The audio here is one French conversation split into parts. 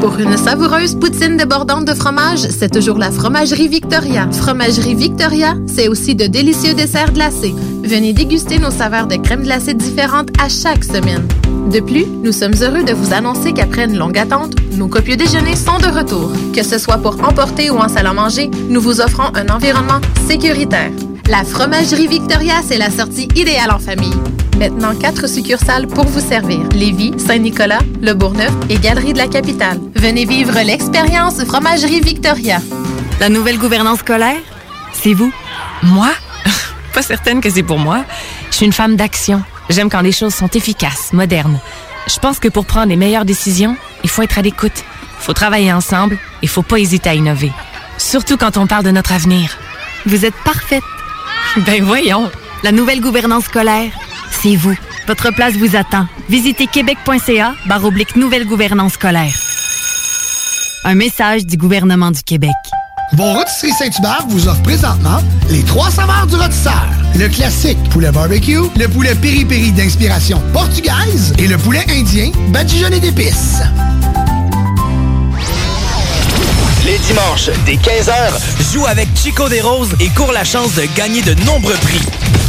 Pour une savoureuse poutine débordante de fromage, c'est toujours la Fromagerie Victoria. Fromagerie Victoria, c'est aussi de délicieux desserts glacés. Venez déguster nos saveurs de crème glacée différentes à chaque semaine. De plus, nous sommes heureux de vous annoncer qu'après une longue attente, nos copieux déjeuners sont de retour. Que ce soit pour emporter ou en salle à manger, nous vous offrons un environnement sécuritaire. La Fromagerie Victoria, c'est la sortie idéale en famille. Maintenant, quatre succursales pour vous servir. Lévis, Saint-Nicolas, Le Bourgneuf et Galerie de la Capitale. Venez vivre l'expérience Fromagerie Victoria. La nouvelle gouvernance scolaire, c'est vous. Moi? Pas certaine que c'est pour moi. Je suis une femme d'action. J'aime quand les choses sont efficaces, modernes. Je pense que pour prendre les meilleures décisions, il faut être à l'écoute. Il faut travailler ensemble. Il faut pas hésiter à innover. Surtout quand on parle de notre avenir. Vous êtes parfaite. Ben voyons. La nouvelle gouvernance scolaire, c'est vous. Votre place vous attend. Visitez québec.ca barre nouvelle gouvernance scolaire. Un message du gouvernement du Québec. Vos rôtisseries Saint-Hubert vous offre présentement les trois saveurs du rôtisseur. Le classique poulet barbecue, le poulet piri-piri d'inspiration portugaise et le poulet indien badigeonné d'épices. Les dimanches, dès 15h, joue avec Chico des Roses et cours la chance de gagner de nombreux prix.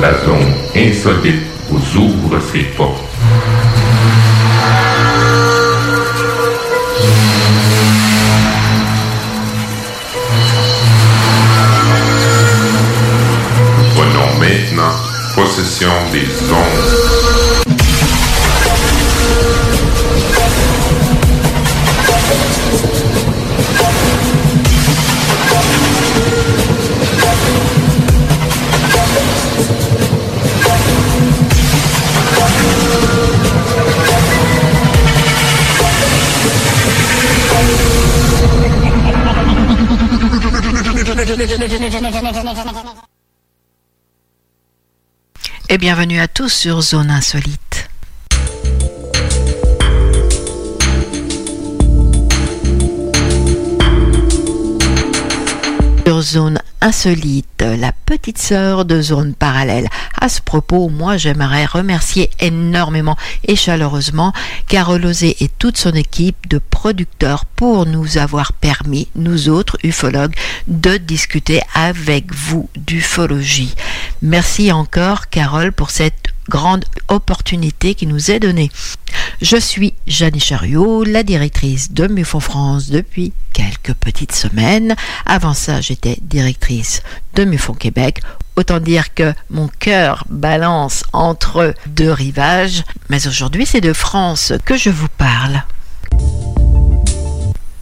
La zone insolite vous ouvre ses portes. Et bienvenue à tous sur Zone Insolite. Zone Insolite, la petite sœur de Zone Parallèle. À ce propos, moi j'aimerais remercier énormément et chaleureusement Carole Osé et toute son équipe de producteurs pour nous avoir permis, nous autres ufologues, de discuter avec vous d'ufologie. Merci encore Carole pour cette grande opportunité qui nous est donnée. Je suis Jeanne Chariot, la directrice de Mufon France depuis quelques petites semaines. Avant ça, j'étais directrice de Mufon Québec. Autant dire que mon cœur balance entre deux rivages. Mais aujourd'hui, c'est de France que je vous parle.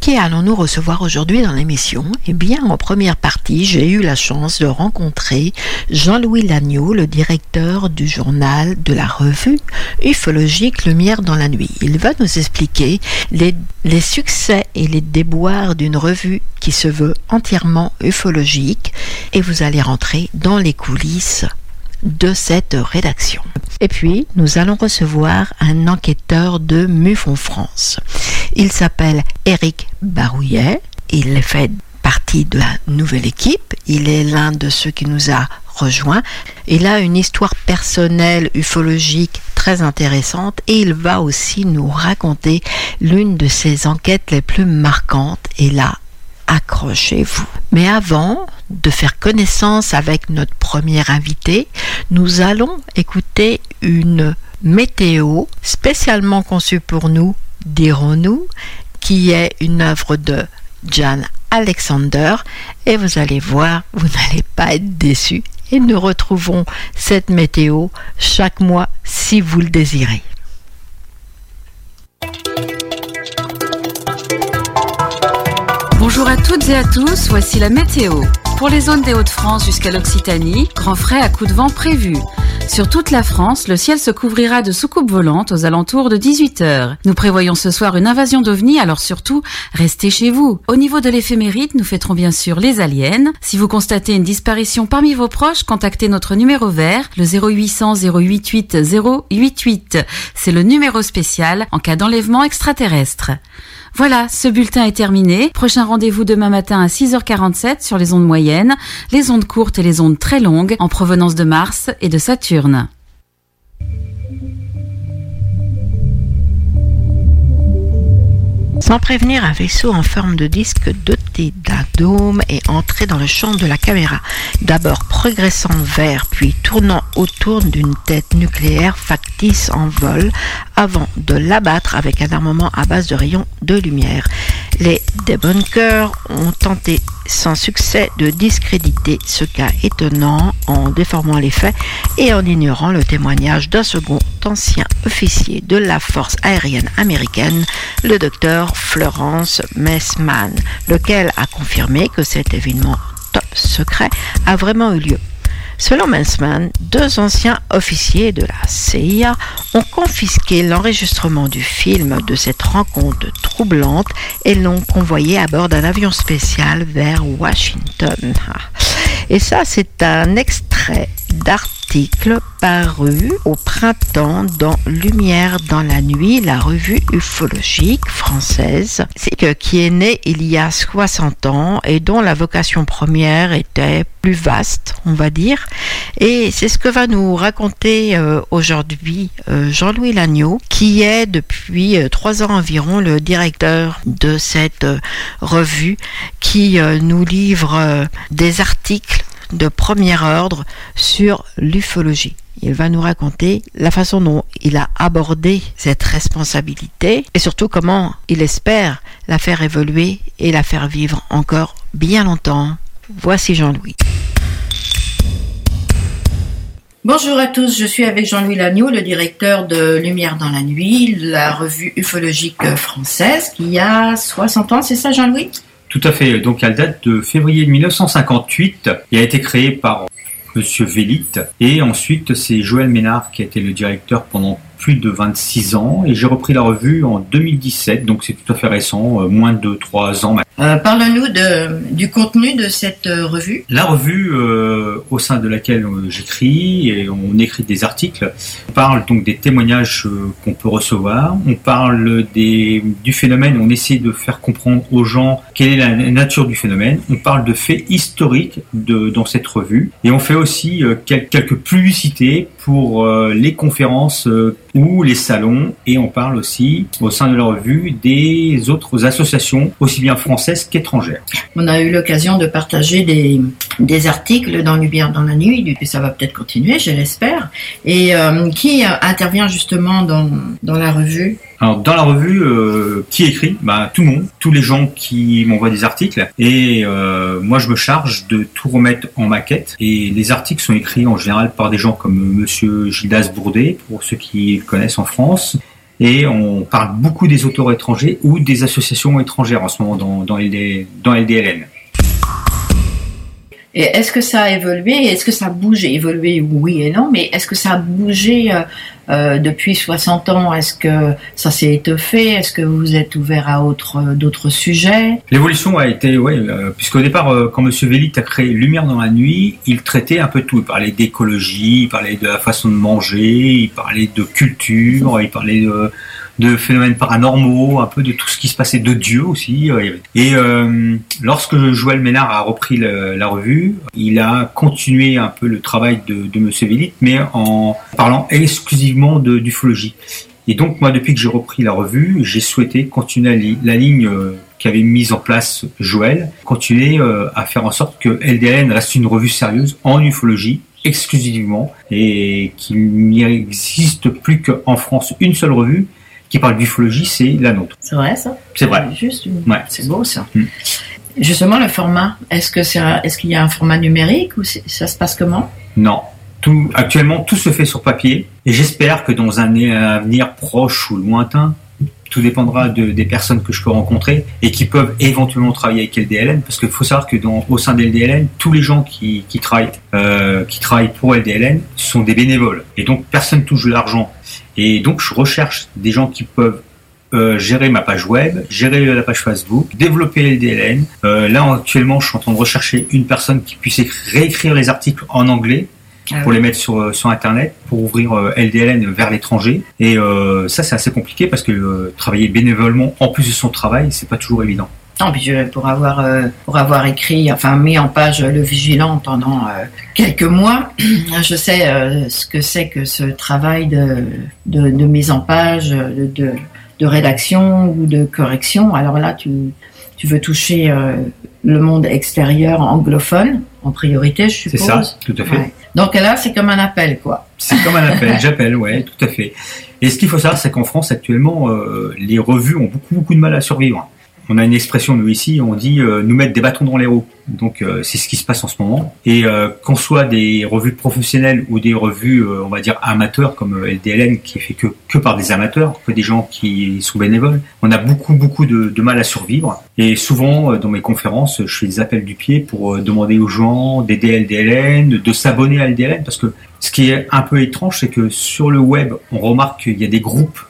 Qui allons-nous recevoir aujourd'hui dans l'émission? Eh bien, en première partie, j'ai eu la chance de rencontrer Jean-Louis Lagneau, le directeur du journal de la revue ufologique Lumière dans la nuit. Il va nous expliquer les succès et les déboires d'une revue qui se veut entièrement ufologique et vous allez rentrer dans les coulisses de cette rédaction. Et puis, nous allons recevoir un enquêteur de Mufon France. Il s'appelle Eric Barouillet. Il fait partie de la nouvelle équipe. Il est l'un de ceux qui nous a rejoints. Il a une histoire personnelle ufologique très intéressante et il va aussi nous raconter l'une de ses enquêtes les plus marquantes. Et là, accrochez-vous. Mais avant de faire connaissance avec notre premier invité, nous allons écouter une météo spécialement conçue pour nous, dirons-nous, qui est une œuvre de Jan Alexander et vous allez voir, vous n'allez pas être déçus et nous retrouvons cette météo chaque mois si vous le désirez. Bonjour à toutes et à tous, voici la météo. Pour les zones des Hauts-de-France jusqu'à l'Occitanie, grand frais à coups de vent prévu. Sur toute la France, le ciel se couvrira de soucoupes volantes aux alentours de 18 heures. Nous prévoyons ce soir une invasion d'ovnis, alors surtout, restez chez vous. Au niveau de l'éphémérite, nous fêterons bien sûr les aliens. Si vous constatez une disparition parmi vos proches, contactez notre numéro vert, le 0800 088 088. C'est le numéro spécial en cas d'enlèvement extraterrestre. Voilà, ce bulletin est terminé. Prochain rendez-vous demain matin à 6h47 sur les ondes moyennes, les ondes courtes et les ondes très longues en provenance de Mars et de Saturne. Sans prévenir, un vaisseau en forme de disque doté d'un dôme est entré dans le champ de la caméra, d'abord progressant vers, puis tournant autour d'une tête nucléaire factice en vol, avant de l'abattre avec un armement à base de rayons de lumière. Les débunkers ont tenté sans succès de discréditer ce cas étonnant en déformant les faits et en ignorant le témoignage d'un second ancien officier de la force aérienne américaine, le docteur Florence Messman, lequel a confirmé que cet événement top secret a vraiment eu lieu. Selon Mensman, deux anciens officiers de la CIA ont confisqué l'enregistrement du film de cette rencontre troublante et l'ont convoyé à bord d'un avion spécial vers Washington. Et ça, c'est un extrait d'article paru au printemps dans Lumière dans la nuit, la revue ufologique française, qui est née il y a 60 ans et dont la vocation première était plus vaste, on va dire. Et c'est ce que va nous raconter euh, aujourd'hui euh, Jean-Louis Lagneau, qui est depuis euh, trois ans environ le directeur de cette revue qui nous livre des articles de premier ordre sur l'ufologie. Il va nous raconter la façon dont il a abordé cette responsabilité et surtout comment il espère la faire évoluer et la faire vivre encore bien longtemps. Voici Jean-Louis. Bonjour à tous, je suis avec Jean-Louis Lagneau, le directeur de Lumière dans la nuit, la revue ufologique française qui a 60 ans, c'est ça Jean-Louis? Tout à fait. Donc, elle date de février 1958 et a été créée par Monsieur Vélite. Et ensuite, c'est Joël Ménard qui a été le directeur pendant plus de 26 ans et j'ai repris la revue en 2017, donc c'est tout à fait récent, euh, moins de 3 ans. Euh, Parle-nous du contenu de cette euh, revue. La revue euh, au sein de laquelle j'écris et on écrit des articles, on parle donc des témoignages qu'on peut recevoir, on parle des, du phénomène, on essaie de faire comprendre aux gens quelle est la nature du phénomène, on parle de faits historiques de, dans cette revue et on fait aussi quelques publicités pour euh, les conférences euh, ou les salons et on parle aussi au sein de la revue des autres associations, aussi bien françaises qu'étrangères. On a eu l'occasion de partager des, articles dans Lumière dans la nuit, et ça va peut-être continuer, je l'espère. Et euh, qui intervient justement dans la revue alors dans la revue, euh, qui écrit? Bah, Tout le monde, tous les gens qui m'envoient des articles. Et euh, moi, je me charge de tout remettre en maquette. Et les articles sont écrits en général par des gens comme Monsieur Gildas Bourdet, pour ceux qui le connaissent en France. Et on parle beaucoup des auteurs étrangers ou des associations étrangères en ce moment dans, dans, LD, dans LDLN. Et est-ce que ça a évolué Est-ce que ça a bougé? Évolué, oui et non, mais est-ce que ça a bougé euh, euh, depuis 60 ans? Est-ce que ça s'est étoffé? Est-ce que vous êtes ouvert à autre, d'autres sujets? L'évolution a été, oui, euh, puisqu'au départ, euh, quand Monsieur Vélit a créé Lumière dans la nuit, il traitait un peu tout. Il parlait d'écologie, il parlait de la façon de manger, il parlait de culture, il parlait de de phénomènes paranormaux, un peu de tout ce qui se passait de Dieu aussi. Euh, et euh, lorsque Joël Ménard a repris la revue, il a continué un peu le travail de, de Monsieur Vélit, mais en parlant exclusivement d'ufologie. Et donc moi, depuis que j'ai repris la revue, j'ai souhaité continuer la, ligne euh, qu'avait mise en place Joël, continuer à faire en sorte que LDN reste une revue sérieuse en ufologie exclusivement et qu'il n'y existe plus qu'en France une seule revue qui parle d'ufologie, c'est la nôtre. C'est vrai ça? C'est vrai. Juste C'est beau ça. Hmm. Justement, le format, est-ce que c'est, est-ce qu'il y a un format numérique ou ça se passe comment? Non. Tout, actuellement, tout se fait sur papier et j'espère que dans un avenir proche ou lointain, tout dépendra de, des personnes que je peux rencontrer et qui peuvent éventuellement travailler avec LDLN parce qu'il faut savoir que dans, au sein de LDLN, tous les gens qui, qui travaillent, euh, qui travaillent pour LDLN sont des bénévoles et donc personne touche de l'argent. Et donc je recherche des gens qui peuvent euh, gérer ma page web, gérer la page Facebook, développer LDLN. Euh, là actuellement, je suis en train de rechercher une personne qui puisse réécrire les articles en anglais ah pour les mettre sur, euh, sur Internet, pour ouvrir euh, LDLN vers l'étranger. Et euh, ça, c'est assez compliqué parce que travailler bénévolement en plus de son travail, c'est pas toujours évident. Non, puis pour avoir pour avoir écrit, enfin mis en page le vigilant pendant quelques mois, je sais ce que c'est que ce travail de, de, de mise en page, de, de, de rédaction ou de correction. Alors là, tu tu veux toucher le monde extérieur anglophone en priorité, je suppose. C'est ça, tout à fait. Donc là, c'est comme un appel, quoi. C'est comme un appel, j'appelle, ouais, tout à fait. Et ce qu'il faut savoir, c'est qu'en France, actuellement, euh, les revues ont beaucoup, beaucoup de mal à survivre on a une expression nous ici, on dit euh, nous mettre des bâtons dans les roues. Donc euh, c'est ce qui se passe en ce moment. Et euh, qu'on soit des revues professionnelles ou des revues, on va dire amateurs comme LDLN qui est fait que, que par des amateurs, que des gens qui sont bénévoles, on a beaucoup beaucoup de, de mal à survivre. Et souvent dans mes conférences, je fais des appels du pied pour demander aux gens d'aider LDLN, de s'abonner à LDLN parce que ce qui est un peu étrange, c'est que sur le web, on remarque qu'il y a des groupes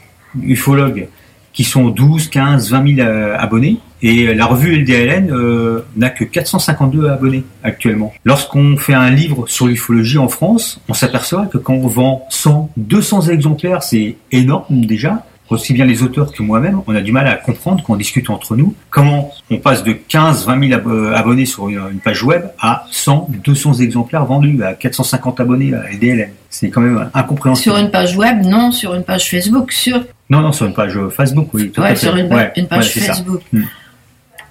ufologues qui sont 12, 15, 20 000 abonnés. Et la revue LDLN euh, n'a que 452 abonnés actuellement. Lorsqu'on fait un livre sur l'ufologie en France, on s'aperçoit que quand on vend 100, 200 exemplaires, c'est énorme déjà aussi bien les auteurs que moi-même, on a du mal à comprendre quand on discute entre nous comment on passe de 15, 20 000 abonnés sur une page web à 100, 200 exemplaires vendus, à 450 abonnés à LDLN. C'est quand même incompréhensible. Sur une page web, non, sur une page Facebook, sur... Non, non, sur une page Facebook, oui. Tout ouais, sur une, page Facebook.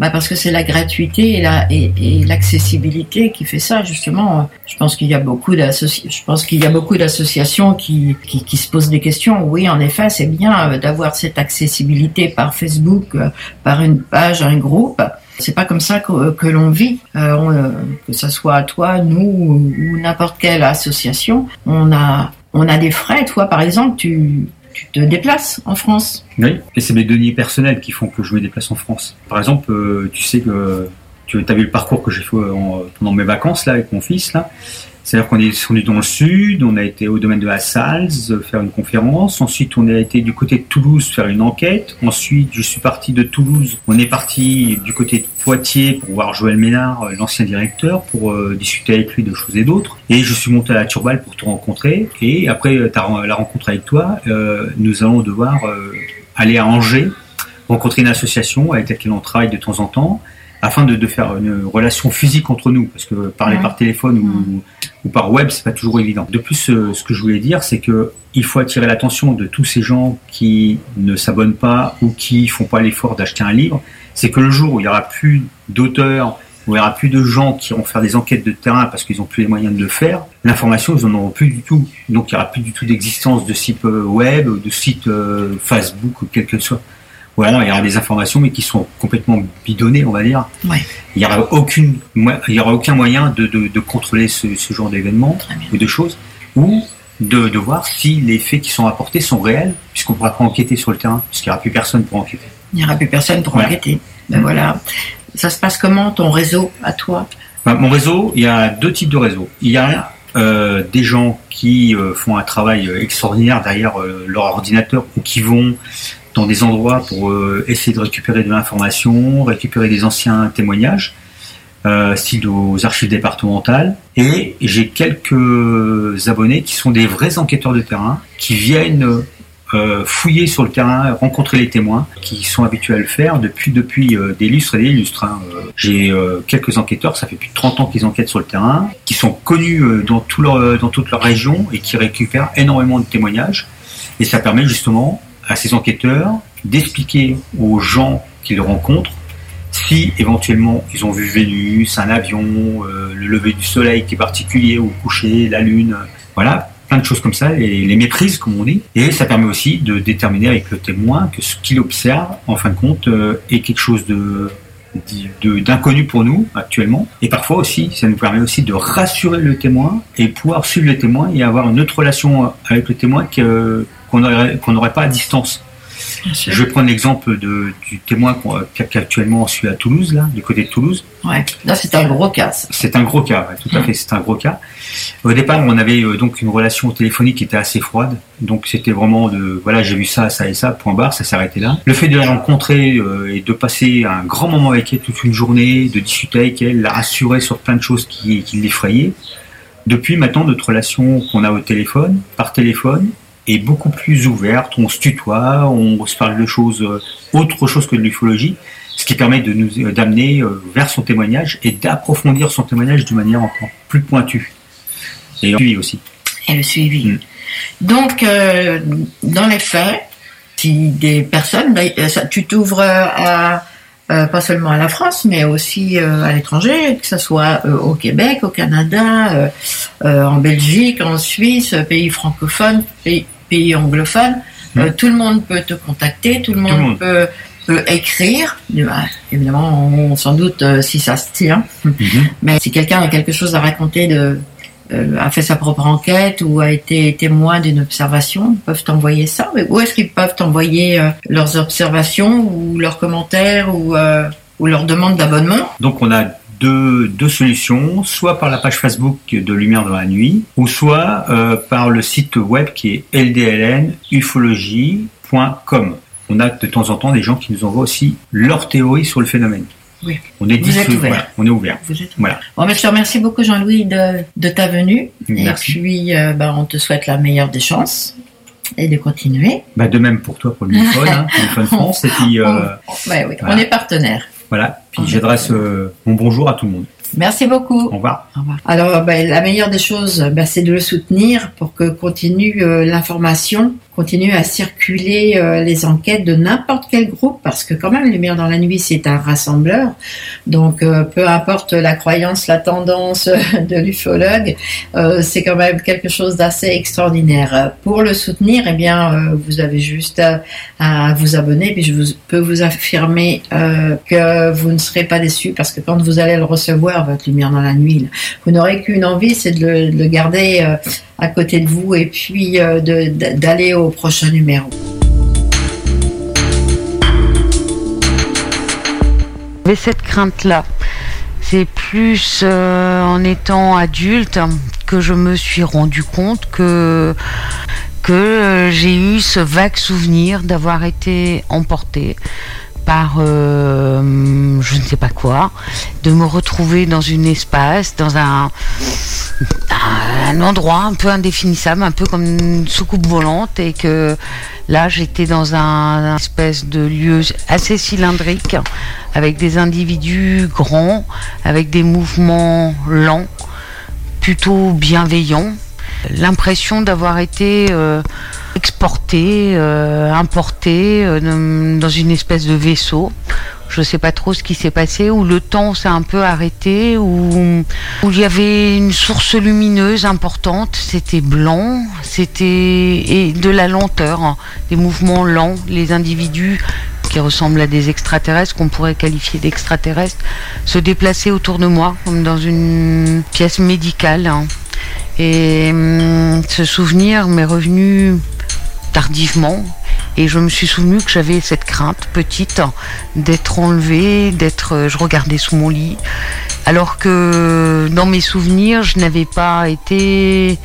Bah parce que c'est la gratuité et la et, l'accessibilité qui fait ça justement. Je pense qu'il y a beaucoup je pense qu'il y a beaucoup d'associations qui, qui, qui se posent des questions. Oui, en effet, c'est bien euh, d'avoir cette accessibilité par Facebook, euh, par une page, un groupe. C'est pas comme ça que, que l'on vit, euh, que ce soit toi, nous ou n'importe quelle association. On a on a des frais. Toi, par exemple, tu tu te déplaces en France. Oui, et c'est mes deniers personnels qui font que je me déplace en France. Par exemple, euh, tu sais que tu as vu le parcours que j'ai fait pendant mes vacances là avec mon fils là. C'est-à-dire qu'on est descendu dans le sud, on a été au domaine de la euh, faire une conférence. Ensuite, on a été du côté de Toulouse faire une enquête. Ensuite, je suis parti de Toulouse. On est parti du côté de Poitiers pour voir Joël Ménard, euh, l'ancien directeur, pour euh, discuter avec lui de choses et d'autres. Et je suis monté à la Turballe pour te rencontrer. Et après la rencontre avec toi, nous allons devoir aller à Angers, rencontrer une association avec laquelle on travaille de temps en temps afin de, de faire une relation physique entre nous, parce que parler Ouais. par téléphone ou, ou par web, c'est pas toujours évident. De plus, euh, ce que je voulais dire, c'est que il faut attirer l'attention de tous ces gens qui ne s'abonnent pas ou qui font pas l'effort d'acheter un livre. C'est que le jour où il y aura plus d'auteurs, où il y aura plus de gens qui vont faire des enquêtes de terrain parce qu'ils ont plus les moyens de le faire, l'information ils en auront plus du tout. Donc il y aura plus du tout d'existence de site euh, web, ou de site euh, Facebook ou quel que soit. Ou alors il y aura des informations mais qui sont complètement bidonnées, on va dire. Ouais. Il y aura aucune, mo- il y aura aucun moyen de, de, de contrôler ce, ce genre d'événements ou de choses, ou de, de voir si les faits qui sont rapportés sont réels, puisqu'on ne pourra pas enquêter sur le terrain, puisqu'il n'y aura plus personne pour enquêter. Il n'y aura plus personne pour Ouais. enquêter. Ben voilà. Ça se passe comment ton réseau à toi? Bah, mon réseau, il y a deux types de réseaux. Il y a euh, des gens qui euh, font un travail euh, extraordinaire derrière euh, leur ordinateur ou qui vont dans des endroits pour euh, essayer de récupérer de l'information, récupérer des anciens témoignages, euh, style aux archives départementales. Et j'ai quelques abonnés qui sont des vrais enquêteurs de terrain, qui viennent euh, fouiller sur le terrain, rencontrer les témoins, qui sont habitués à le faire depuis, depuis des lustres et des lustres. hein. J'ai quelques enquêteurs, ça fait plus de 30 ans qu'ils enquêtent sur le terrain, qui sont connus dans, tout leur, dans toute leur région et qui récupèrent énormément de témoignages. Et ça permet justement à ces enquêteurs d'expliquer aux gens qu'ils rencontrent si éventuellement ils ont vu Vénus, un avion, euh, le lever du soleil qui est particulier ou coucher, la lune, voilà, plein de choses comme ça, les, les méprises comme on dit. Et ça permet aussi de déterminer avec le témoin que ce qu'il observe, en fin de compte, euh, est quelque chose de- d'inconnu pour nous actuellement. Et parfois aussi ça nous permet aussi de rassurer le témoin et pouvoir suivre le témoin et avoir une autre relation avec le témoin qu'on n'aurait pas à distance je vais prendre l'exemple du témoin qu'actuellement on suit à Toulouse, là, du côté de Toulouse. Ouais. Là, c'est un gros cas. C'est un gros cas, ouais, tout à fait, c'est un gros cas. Au départ, on avait euh, donc une relation téléphonique qui était assez froide, donc c'était vraiment de, voilà, j'ai vu ça, ça et ça, point barre, ça s'arrêtait là. Le fait de la rencontrer euh, et de passer un grand moment avec elle toute une journée, de discuter avec elle, la rassurer sur plein de choses qui, qui l'effrayaient. Depuis maintenant, notre relation qu'on a au téléphone, par téléphone, est beaucoup plus ouverte. On se tutoie, on se parle de choses, euh, autre chose que de l'ufologie, ce qui permet de nous euh, d'amener euh, vers son témoignage et d'approfondir son témoignage de manière encore plus pointue. Et lui aussi. Et le suivi. Mm. Donc, euh, dans les faits, si des personnes, ben, tu t'ouvres à, euh, pas seulement à la France, mais aussi euh, à l'étranger, que ce soit euh, au Québec, au Canada, en Belgique, en Suisse, pays francophones, pays, pays anglophones. Euh, tout le monde peut te contacter, tout le monde, le monde. Peut, peut écrire. Évidemment, on, sans doute euh, si ça se tient. Mais si quelqu'un a quelque chose à raconter de, euh, a fait sa propre enquête ou a été témoin d'une observation, ils peuvent t'envoyer ça. Mais où est-ce qu'ils peuvent t'envoyer leurs observations ou leurs commentaires ou, ou leurs demandes d'abonnement? Donc on a deux, deux solutions, soit par la page Facebook de Lumière dans la nuit, ou soit euh, par le site web qui est ldlnufologie.com. On a de temps en temps des gens qui nous envoient aussi leur théorie sur le phénomène. Oui. On est Vous êtes ouvert. voilà, on est ouvert. Vous êtes Voilà. Bon, mais je te remercie beaucoup, Jean-Louis, de, de ta venue. Merci. Et puis, euh, ben, on te souhaite la meilleure des chances et de continuer. Bah, de même pour toi pour le Mifone, hein, France. Et puis euh, Ouais, oui, voilà. On est partenaires. Voilà. Puis j'adresse euh, mon bonjour à tout le monde. Merci beaucoup. Au revoir. Alors, ben, la meilleure des choses, ben, c'est de le soutenir pour que continue euh, l'information, continue à circuler euh, les enquêtes de n'importe quel groupe, parce que quand même, Lumière dans la nuit, c'est un rassembleur. Donc, euh, peu importe la croyance, la tendance de l'ufologue, euh, c'est quand même quelque chose d'assez extraordinaire. Pour le soutenir, eh bien, euh, vous avez juste à, à vous abonner, puis je vous, peux vous affirmer euh, que vous ne serez pas déçus, parce que quand vous allez le recevoir, votre lumière dans la nuit, vous n'aurez qu'une envie, c'est de le, de le garder euh, à côté de vous et puis euh, d'aller au prochain numéro. J'avais cette crainte-là. C'est plus euh, en étant adulte que je me suis rendu compte que que j'ai eu ce vague souvenir d'avoir été emportée par euh, je ne sais pas quoi, de me retrouver dans une espace, dans un, un endroit un peu indéfinissable, un peu comme une soucoupe volante, et que là j'étais dans un, espèce de lieu assez cylindrique, avec des individus grands, avec des mouvements lents, plutôt bienveillants, l'impression d'avoir été euh, exporté, euh, importé euh, dans une espèce de vaisseau. Je ne sais pas trop ce qui s'est passé, où le temps s'est un peu arrêté, où, il y avait une source lumineuse importante, c'était blanc, c'était et de la lenteur, hein, des mouvements lents, les individus qui ressemblent à des extraterrestres, qu'on pourrait qualifier d'extraterrestres, se déplaçaient autour de moi, comme dans une pièce médicale. hein. Et hum, ce souvenir m'est revenu tardivement. Et je me suis souvenu que j'avais cette crainte petite d'être enlevée, d'être. Je regardais sous mon lit, alors que dans mes souvenirs, je n'avais pas été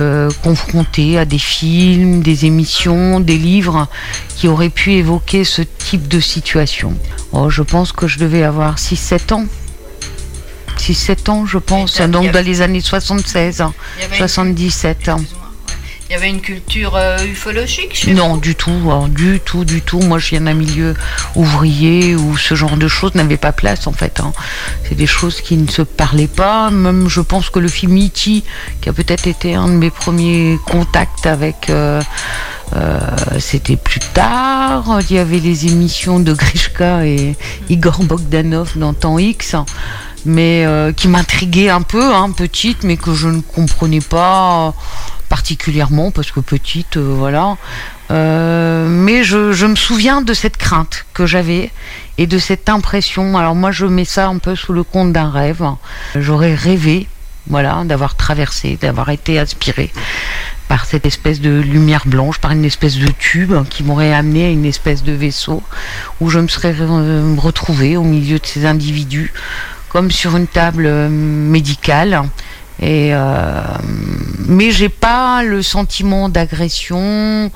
euh, confrontée à des films, des émissions, des livres qui auraient pu évoquer ce type de situation. Oh, je pense que je devais avoir 6-7 ans. 6-7 ans, je pense, donc dans les années 76, hein, Il y avait une- 77. hein. Y avait une culture euh, ufologique Non, du tout, hein, du tout, du tout. Moi, je viens d'un milieu ouvrier où ce genre de choses n'avait pas place, en fait. hein. C'est des choses qui ne se parlaient pas. Même, je pense que le film E.T., qui a peut-être été un de mes premiers contacts avec... euh, euh, c'était plus tard. Il y avait les émissions de Grishka et Igor Bogdanov dans Temps X, mais qui m'intriguaient un peu, hein, petite, mais que je ne comprenais pas particulièrement parce que petite, euh, voilà. Euh, mais je, me souviens de cette crainte que j'avais et de cette impression. Alors moi, je mets ça un peu sous le compte d'un rêve. J'aurais rêvé, voilà, d'avoir traversé, d'avoir été aspiré par cette espèce de lumière blanche, par une espèce de tube qui m'aurait amené à une espèce de vaisseau où je me serais euh, retrouvée au milieu de ces individus, comme sur une table médicale. Et euh, mais j'ai pas le sentiment d'agression,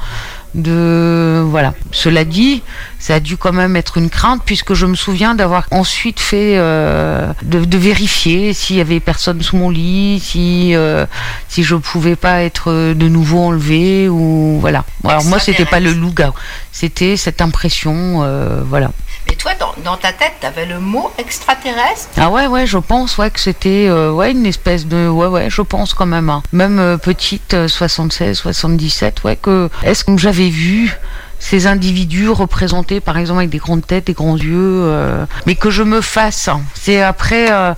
de voilà. Cela dit, ça a dû quand même être une crainte puisque je me souviens d'avoir ensuite fait euh, de, de vérifier s'il y avait personne sous mon lit, si euh, si je pouvais pas être de nouveau enlevé ou voilà. Alors moi c'était pas le loup-garou, c'était cette impression, euh, voilà. Mais toi, dans, ta tête, t'avais le mot extraterrestre Ah ouais ouais je pense ouais que c'était euh, ouais une espèce de ouais ouais je pense quand même hein. même euh, petite euh, 76 77 ouais que est-ce que j'avais vu ces individus représentés par exemple avec des grandes têtes des grands yeux euh, mais que je me fasse hein. c'est après euh,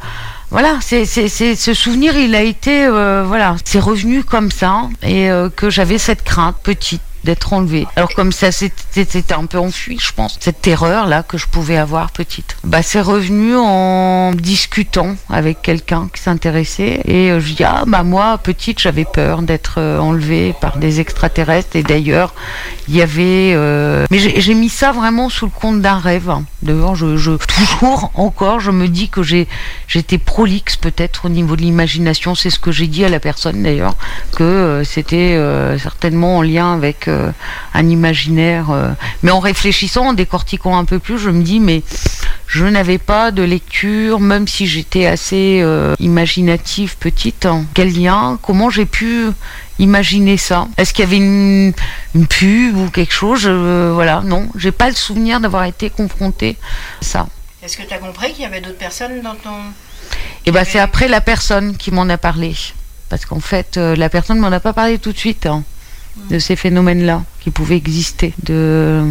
voilà, c'est, ce souvenir, il a été, euh, voilà, c'est revenu comme ça, et euh, que j'avais cette crainte petite d'être enlevée. Alors comme ça, c'était, un peu enfui, je pense, cette terreur là que je pouvais avoir petite. Bah, c'est revenu en discutant avec quelqu'un qui s'intéressait, et euh, je dis ah bah moi petite, j'avais peur d'être euh, enlevée par des extraterrestres, et d'ailleurs il y avait, euh, mais j'ai, mis ça vraiment sous le compte d'un rêve. hein. Devant, je, toujours encore, je me dis que j'ai, j'étais prolixe peut-être au niveau de l'imagination. C'est ce que j'ai dit à la personne d'ailleurs, que c'était certainement en lien avec euh, un imaginaire. euh. Mais en réfléchissant, en décortiquant un peu plus, je me dis mais je n'avais pas de lecture, même si j'étais assez euh, imaginative petite. hein. Quel lien? Comment j'ai pu imaginer ça? Est-ce qu'il y avait une, une pub ou quelque chose? Je- Voilà, non, j'ai pas le souvenir d'avoir été confrontée à ça. Est-ce que tu as compris qu'il y avait d'autres personnes dans ton... Et ben c'est après la personne qui m'en a parlé. Parce qu'en fait, euh, la personne m'en a pas parlé tout de suite hein, de ces phénomènes-là qui pouvaient exister, de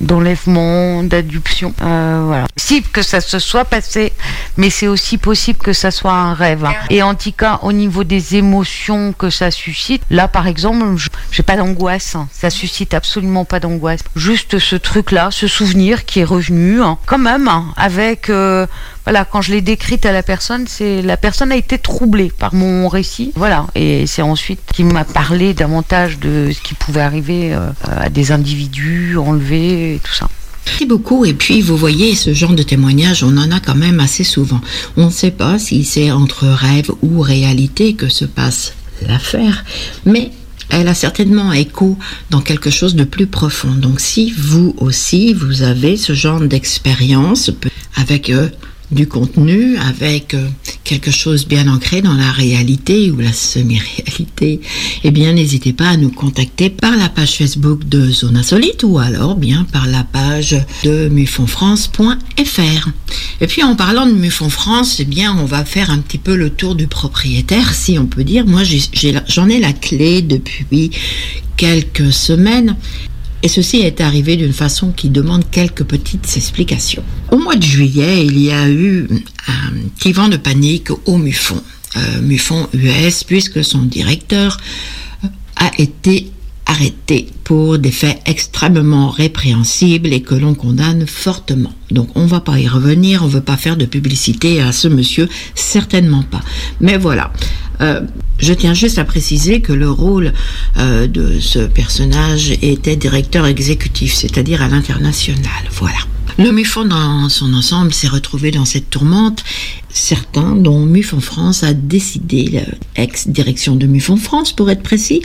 d'enlèvement, d'adoption. Euh, voilà. Possible que ça se soit passé, mais c'est aussi possible que ça soit un rêve. hein. Et en tout cas, au niveau des émotions que ça suscite, là par exemple, j'ai pas d'angoisse. hein. Ça suscite absolument pas d'angoisse. Juste ce truc-là, ce souvenir qui est revenu, hein, quand même, hein, avec euh, voilà, quand je l'ai décrite à la personne, c'est la personne a été troublée par mon récit, voilà, et c'est ensuite qui m'a parlé davantage de ce qui pouvait arriver euh, à des individus enlevés et tout ça. Merci beaucoup. Et puis, vous voyez, ce genre de témoignage, on en a quand même assez souvent. On ne sait pas si c'est entre rêve ou réalité que se passe l'affaire, mais elle a certainement écho dans quelque chose de plus profond. Donc si vous aussi, vous avez ce genre d'expérience avec euh, du contenu avec euh, quelque chose bien ancré dans la réalité ou la semi-réalité, eh bien n'hésitez pas à nous contacter par la page Facebook de Zone Insolite ou alors bien par la page de mufonfrance.fr. Et puis en parlant de Mufon France, eh bien on va faire un petit peu le tour du propriétaire, si on peut dire. Moi j'en ai, ai la clé depuis quelques semaines. Et ceci est arrivé d'une façon qui demande quelques petites explications. Au mois de juillet, il y a eu un petit vent de panique au MUFON, euh, MUFON US, puisque son directeur a été arrêté pour des faits extrêmement répréhensibles et que l'on condamne fortement. Donc on va pas y revenir, on veut pas faire de publicité à ce monsieur, certainement pas. Mais voilà. Euh, je tiens juste à préciser que le rôle euh, de ce personnage était directeur exécutif, c'est-à-dire à, l'international. Voilà. Le MUFON dans son ensemble s'est retrouvé dans cette tourmente. Certains, dont MUFON France, a décidé, l'ex-direction de MUFON France pour être précis,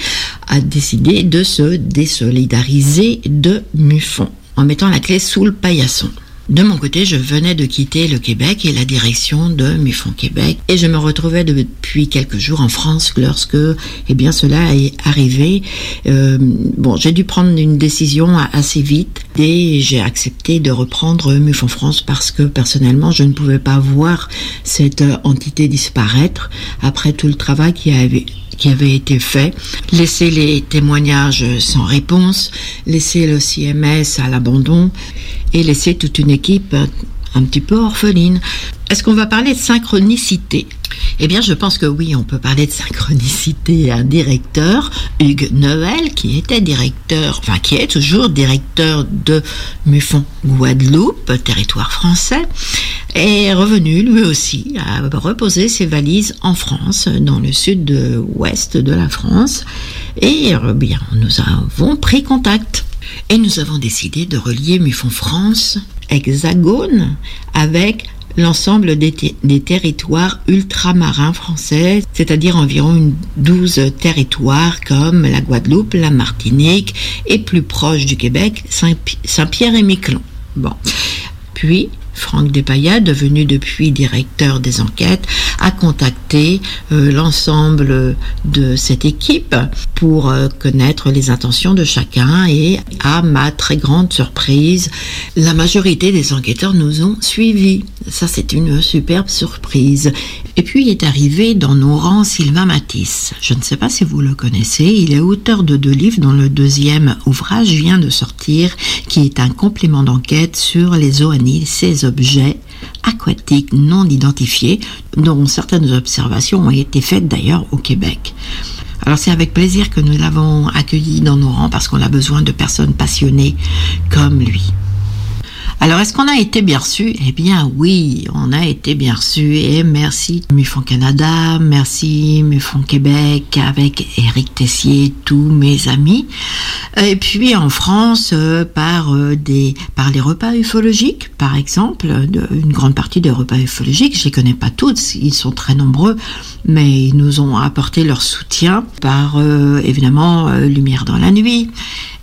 a décidé de se désolidariser de MUFON en mettant la clé sous le paillasson. De mon côté, je venais de quitter le Québec et la direction de Mufon Québec et je me retrouvais depuis quelques jours en France lorsque, eh bien, cela est arrivé. Euh, bon, j'ai dû prendre une décision assez vite et j'ai accepté de reprendre Mufon France parce que personnellement, je ne pouvais pas voir cette entité disparaître après tout le travail qui avait qui avait été fait, laisser les témoignages sans réponse, laisser le CMS à l'abandon et laisser toute une équipe un petit peu orpheline. Est-ce qu'on va parler de synchronicité? Eh bien, je pense que oui, on peut parler de synchronicité. Un directeur, Hugues Noël, qui était directeur, enfin qui est toujours directeur de Muffon Guadeloupe, territoire français, est revenu lui aussi à reposer ses valises en France, dans le sud-ouest de la France. Et eh bien, nous avons pris contact. Et nous avons décidé de relier Muffon France hexagone avec l'ensemble des, territoires ultramarins français, c'est-à-dire environ une 12 territoires comme la Guadeloupe, la Martinique et plus proche du Québec, Saint-Pierre et Miquelon. Bon. Puis, Franck Despayat, devenu depuis directeur des enquêtes, a contacté euh, l'ensemble de cette équipe pour euh, connaître les intentions de chacun et à ma très grande surprise, la majorité des enquêteurs nous ont suivis. Ça, c'est une superbe surprise. Et puis est arrivé dans nos rangs Sylvain Matisse. Je ne sais pas si vous le connaissez. Il est auteur de deux livres dont le deuxième ouvrage vient de sortir, qui est un complément d'enquête sur les zoaniles, ces objets aquatiques non identifiés, dont certaines observations ont été faites d'ailleurs au Québec. Alors c'est avec plaisir que nous l'avons accueilli dans nos rangs parce qu'on a besoin de personnes passionnées comme lui. Alors, est-ce qu'on a été bien reçu? Eh bien, oui, on a été bien reçu et merci MUFON Canada, merci MUFON Québec avec Eric Tessier, tous mes amis. Et puis en France, euh, par euh, des par les repas ufologiques, par exemple, une grande partie des repas ufologiques, je les connais pas tous, ils sont très nombreux, mais ils nous ont apporté leur soutien par euh, évidemment Lumière dans la nuit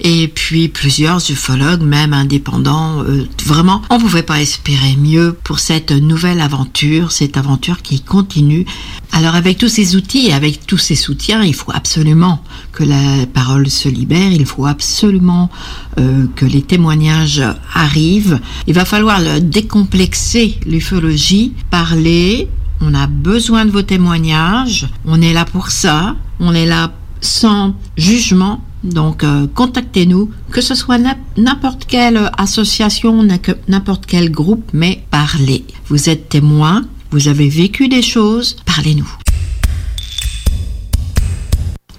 et puis plusieurs ufologues, même indépendants. Euh, vraiment, on ne pouvait pas espérer mieux pour cette nouvelle aventure, cette aventure qui continue. Alors avec tous ces outils et avec tous ces soutiens, il faut absolument que la parole se libère, il faut absolument euh, que les témoignages arrivent. Il va falloir décomplexer l'ufologie, parler, on a besoin de vos témoignages, on est là pour ça, on est là sans jugement, donc, euh, contactez-nous, que ce soit n'importe quelle association, n'importe quel groupe, mais parlez. Vous êtes témoin, vous avez vécu des choses, parlez-nous.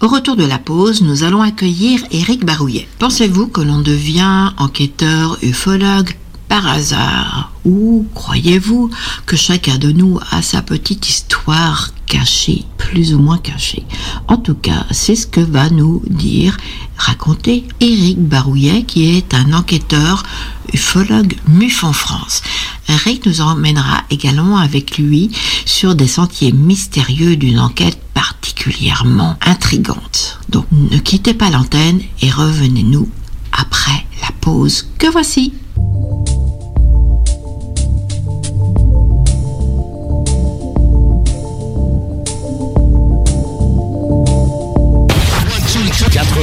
Au retour de la pause, nous allons accueillir Éric Barouillet. Pensez-vous que l'on devient enquêteur, ufologue par hasard Ou croyez-vous que chacun de nous a sa petite histoire caché, plus ou moins caché. En tout cas, c'est ce que va nous dire, raconter Éric Barouillet, qui est un enquêteur ufologue MUF en France. Eric nous emmènera également avec lui sur des sentiers mystérieux d'une enquête particulièrement intrigante. Donc ne quittez pas l'antenne et revenez-nous après la pause que voici.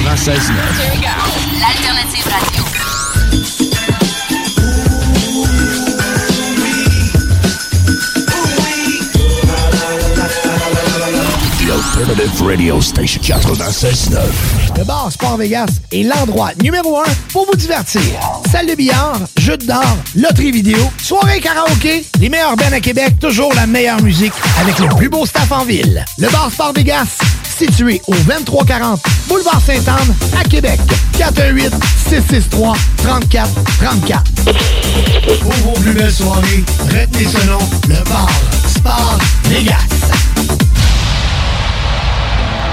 L'alternative Alternative Radio Station 96.9. Le bar Sport Vegas est l'endroit numéro un pour vous divertir. Salle de billard, jeux de d'or, loterie vidéo, soirée karaoké, les meilleurs bands à Québec, toujours la meilleure musique avec le plus beau staff en ville. Le bar Sport Vegas, situé au 2340 Boulevard Sainte-Anne à Québec. 418 663 34 34. Pour vos plus belles soirées, retenez ce nom, le bar Sport Vegas.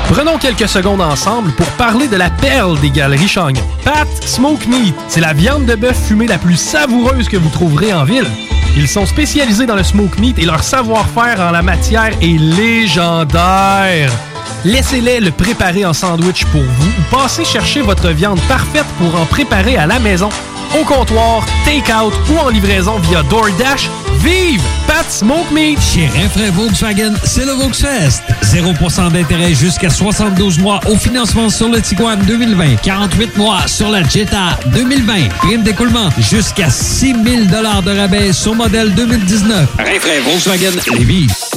Prenons quelques secondes ensemble pour parler de la perle des galeries Chagnon. Pat Smoke Meat, c'est la viande de bœuf fumée la plus savoureuse que vous trouverez en ville. Ils sont spécialisés dans le smoke meat et leur savoir-faire en la matière est légendaire. Laissez-les le préparer en sandwich pour vous ou passez chercher votre viande parfaite pour en préparer à la maison, au comptoir, take-out ou en livraison via DoorDash. Vive Pat Smoke Meat! Chez Rinfraie Volkswagen, c'est le Volksfest. 0% d'intérêt jusqu'à 72 mois au financement sur le Tiguan 2020. 48 mois sur la Jetta 2020. Prime d'écoulement jusqu'à 6 000 de rabais sur modèle 2019. Rinfraie Volkswagen Lévis.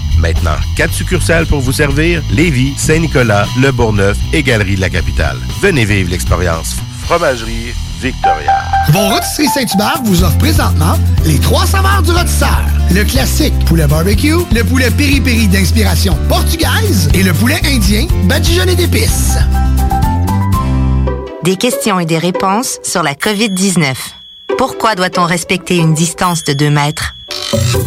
Maintenant, quatre succursales pour vous servir Lévis, Saint-Nicolas, Le Bourgneuf et Galerie de la Capitale. Venez vivre l'expérience Fromagerie Victoria. Vos rôtisseries Saint-Hubert vous offrent présentement les trois saveurs du rôtisseur. Le classique poulet barbecue, le poulet piri-piri d'inspiration portugaise et le poulet indien badigeonné d'épices. Des questions et des réponses sur la COVID-19. Pourquoi doit-on respecter une distance de 2 mètres?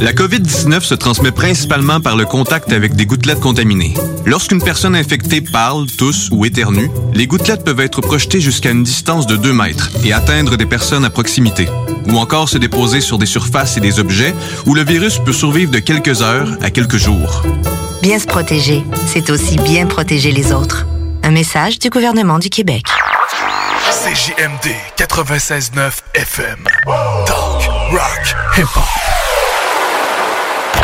La COVID-19 se transmet principalement par le contact avec des gouttelettes contaminées. Lorsqu'une personne infectée parle, tousse ou éternue, les gouttelettes peuvent être projetées jusqu'à une distance de 2 mètres et atteindre des personnes à proximité, ou encore se déposer sur des surfaces et des objets où le virus peut survivre de quelques heures à quelques jours. Bien se protéger, c'est aussi bien protéger les autres. Un message du gouvernement du Québec. CJMD 96.9 FM. Talk, rock, hip-hop.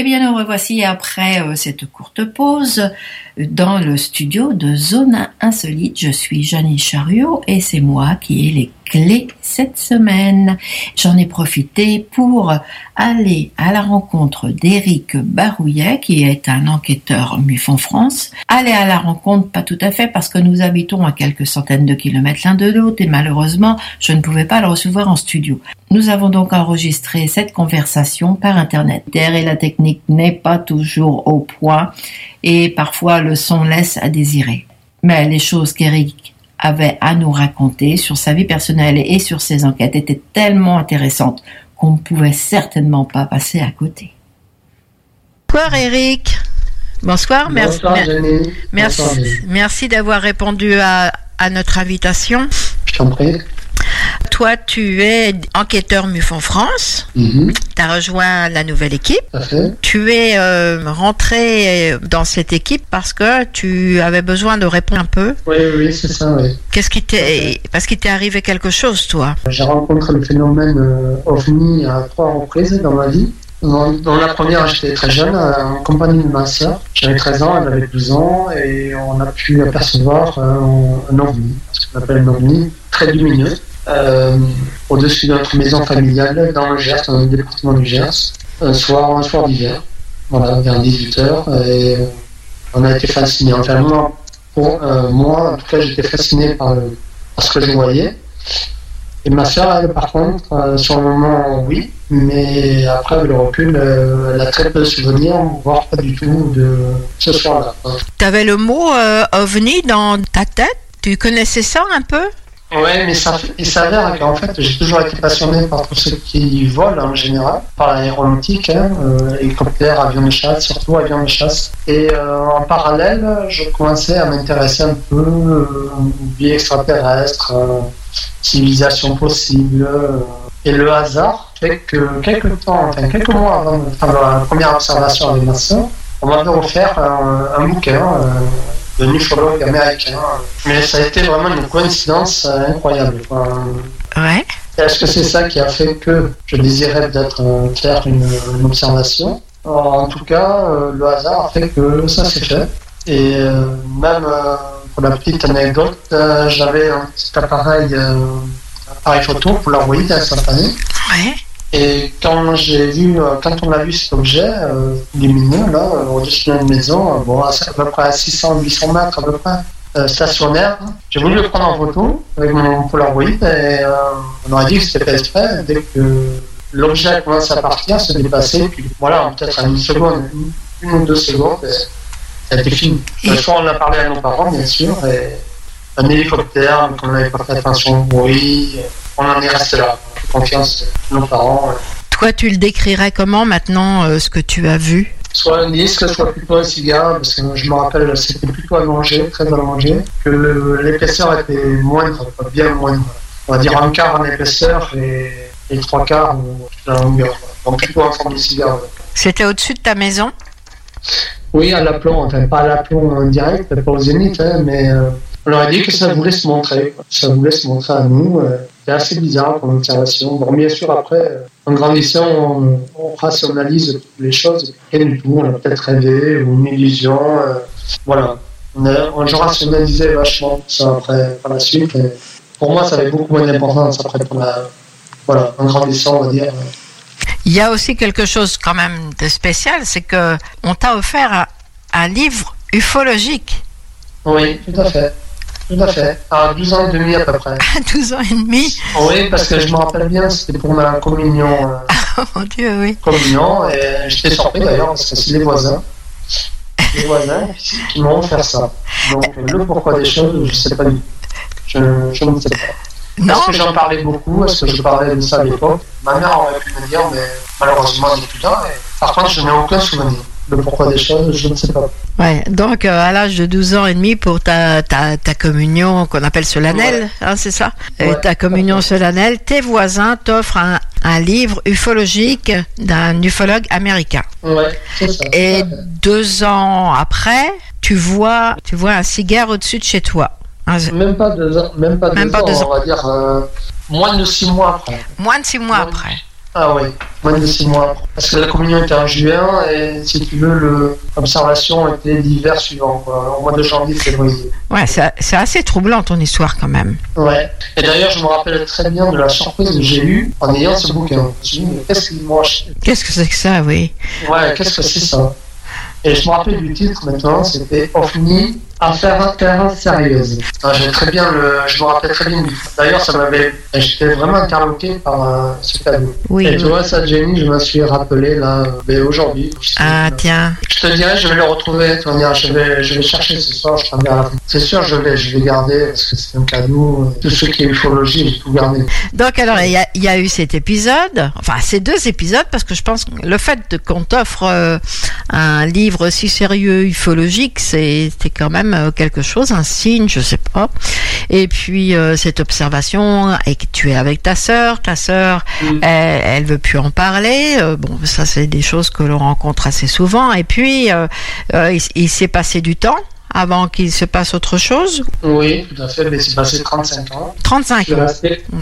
Eh bien, nous revoici après euh, cette courte pause dans le studio de Zone Insolite. Je suis Jeannie Chariot et c'est moi qui ai les clés cette semaine. J'en ai profité pour aller à la rencontre d'Éric Barouillet, qui est un enquêteur MUFON France. Aller à la rencontre, pas tout à fait, parce que nous habitons à quelques centaines de kilomètres l'un de l'autre et malheureusement, je ne pouvais pas le recevoir en studio. Nous avons donc enregistré cette conversation par Internet. Et la technique n'est pas toujours au point et parfois le son laisse à désirer. Mais les choses qu'Eric avait à nous raconter sur sa vie personnelle et sur ses enquêtes était tellement intéressante qu'on ne pouvait certainement pas passer à côté. Bonsoir Eric. Bonsoir, merci. Bonsoir, Jenny. Merci, Bonsoir, Jenny. merci d'avoir répondu à, à notre invitation. Je t'en prie. Toi, tu es enquêteur MUFON France. Mhm. Tu as rejoint la nouvelle équipe. Tu es euh, rentré dans cette équipe parce que tu avais besoin de répondre un peu. Oui, oui, c'est ça, oui. Qu'est-ce qui t'est parce qu'il t'est arrivé quelque chose, toi? J'ai rencontré le phénomène euh, OVNI à trois reprises dans ma vie. Dans, dans la première, j'étais très jeune, euh, en compagnie de ma sœur. J'avais 13 ans, elle avait 12 ans, et on a pu apercevoir euh, un ovni, ce qu'on appelle un ovni, très lumineux, euh, au-dessus de notre maison familiale, dans le Gers, dans le département du Gers, un soir, un soir d'hiver, voilà, vers 18h, et euh, on a été fascinés. Enfin, moi, pour, euh, moi, en tout cas, j'étais fasciné par, ce que je voyais. Et ma soeur, elle, par contre, euh, sur le moment, oui, mais après, avec le recul, euh, elle a très peu de souvenirs, voire pas du tout de ce soir-là. quoi. Tu avais le mot euh, ovni dans ta tête? Tu connaissais ça un peu? Ouais, mais ça, il s'avère qu'en fait, j'ai toujours été passionné par tout ce qui vole en général, par l'aéronautique, hein, euh, hélicoptère, avion de chasse, surtout avion de chasse. Et euh, en parallèle, je commençais à m'intéresser un peu euh, vie extraterrestre, euh, civilisation possible. euh, et le hasard fait que quelques temps, enfin quelques mois avant de faire la première observation avec ma soeur, on m'avait offert un, un bouquin euh, de ufologue américain. Mais ça a été vraiment une coïncidence euh, incroyable. quoi. Ouais. Est-ce que c'est ça qui a fait que je désirais peut-être euh, faire une, une observation? En tout cas, euh, le hasard a fait que ça s'est fait. Et euh, même euh, pour la petite anecdote, j'avais un petit appareil, appareil photo pour l'envoyer instantané. Ouais. Et quand j'ai vu, euh, quand on a vu cet objet euh, lumineux là, euh, au-dessus d'une maison, euh, bon, à à peu près à 600-800 mètres à peu près, euh, stationnaire, j'ai voulu le prendre en photo avec mon Polaroid et euh, on aurait dit que c'était pas exprès. Dès que l'objet a commencé à partir, se déplacer, puis voilà, peut-être à une seconde, une, une ou deux secondes, ça a été fini. Le soir, on a parlé à nos parents, bien sûr, et un hélicoptère, qu'on n'avait pas fait attention au bruit, on en est resté là. Confiance en nos parents. Toi, tu le décrirais comment maintenant, euh, ce que tu as vu? Soit un disque, soit plutôt un cigare, parce que je me rappelle, c'était plutôt allongé, très allongé, que l'épaisseur était moindre, bien moindre. On va dire un quart en épaisseur et, et trois quarts en longueur. Donc plutôt en forme de cigare. C'était au-dessus de ta maison? Oui, à l'aplomb, enfin pas à l'aplomb en direct, pas au zénith, hein, mais euh, on leur a dit que ça voulait se montrer. Ça voulait se montrer à nous. euh, C'était assez bizarre comme observation. Bon, bien sûr, après, euh, en grandissant, on, on rationalise les choses. Et du tout, on a peut-être rêvé ou une illusion. euh, voilà. On a, on, rationalisais vachement ça après, par la suite. et pour moi, ça avait beaucoup moins d'importance après pour la. Voilà, en grandissant, on va dire. Il y a aussi quelque chose quand même de spécial, c'est que on t'a offert un, un livre ufologique. Oui, tout à fait. Tout à fait. À 12 ans et demi à peu près. À 12 ans et demi Oui, parce que je me rappelle bien, c'était pour ma communion. euh, Oh mon Dieu, oui. communion, et j'étais surpris d'ailleurs, parce que c'est les voisins. Les voisins qui m'ont offert ça. Donc, le pourquoi des choses, je ne sais pas du tout. Je, je ne sais pas. Est-ce que j'en parlais beaucoup Est-ce que je parlais de ça à l'époque Ma mère aurait pu me dire, mais malheureusement, elle n'est plus là. et Par contre, je n'ai aucun souvenir. Le pourquoi des choses, je ne sais pas. Ouais, donc euh, à l'âge de 12 ans et demi pour ta, ta, ta communion qu'on appelle solennelle, hein, c'est ça? Et Ta communion solennelle, tes voisins t'offrent un, un livre ufologique d'un ufologue américain. Ouais, c'est ça. Et deux ans après, tu vois, tu vois un cigare au-dessus de chez toi. Un- Même pas deux ans, même pas, Même deux pas ans, deux on va dire euh, moins de six mois après. Moins de six mois après. Ah oui, moins de six mois. après. Parce que la communion était en juin et si tu veux, l'observation était l'hiver suivant, quoi, au mois de janvier, février. Ouais, c'est c'est assez troublant ton histoire quand même. Ouais. Et d'ailleurs, je me rappelle très bien de la surprise que j'ai eue en ayant ce bouquin. Je me suis dit, mais qu'est-ce qu'ils m'ont acheté? Qu'est-ce que c'est que ça, oui? Ouais, qu'est-ce que c'est ça? Et je me rappelle du titre maintenant, c'était OVNI Affaire affaire sérieuse. Ah, j'ai très bien le, je me rappelle très bien. D'ailleurs, ça m'avait, j'étais vraiment interloqué par euh, ce cadeau. Oui, Et tu vois, ça, Jenny, je me suis rappelé là, ben, aujourd'hui. Ah, tiens. Je te dirais, je vais le retrouver. tu vas Je vais, je vais chercher ce soir. Je. C'est sûr, je vais, je vais garder parce que c'est un cadeau. Tout ce qui est ufologie, j'ai tout gardé. Donc alors il y, a, il y a eu cet épisode, enfin ces deux épisodes parce que je pense que le fait qu'on t'offre euh, un livre si sérieux ufologique, c'est c'est quand même euh, quelque chose, un signe, je sais pas. Et puis euh, cette observation et que tu es avec ta sœur, ta sœur, elle, elle veut plus en parler. euh, bon, ça c'est des choses que l'on rencontre assez souvent. Et puis il, il s'est passé du temps avant qu'il se passe autre chose. Oui, tout à fait. Mais c'est passé 35 ans. 35 Je suis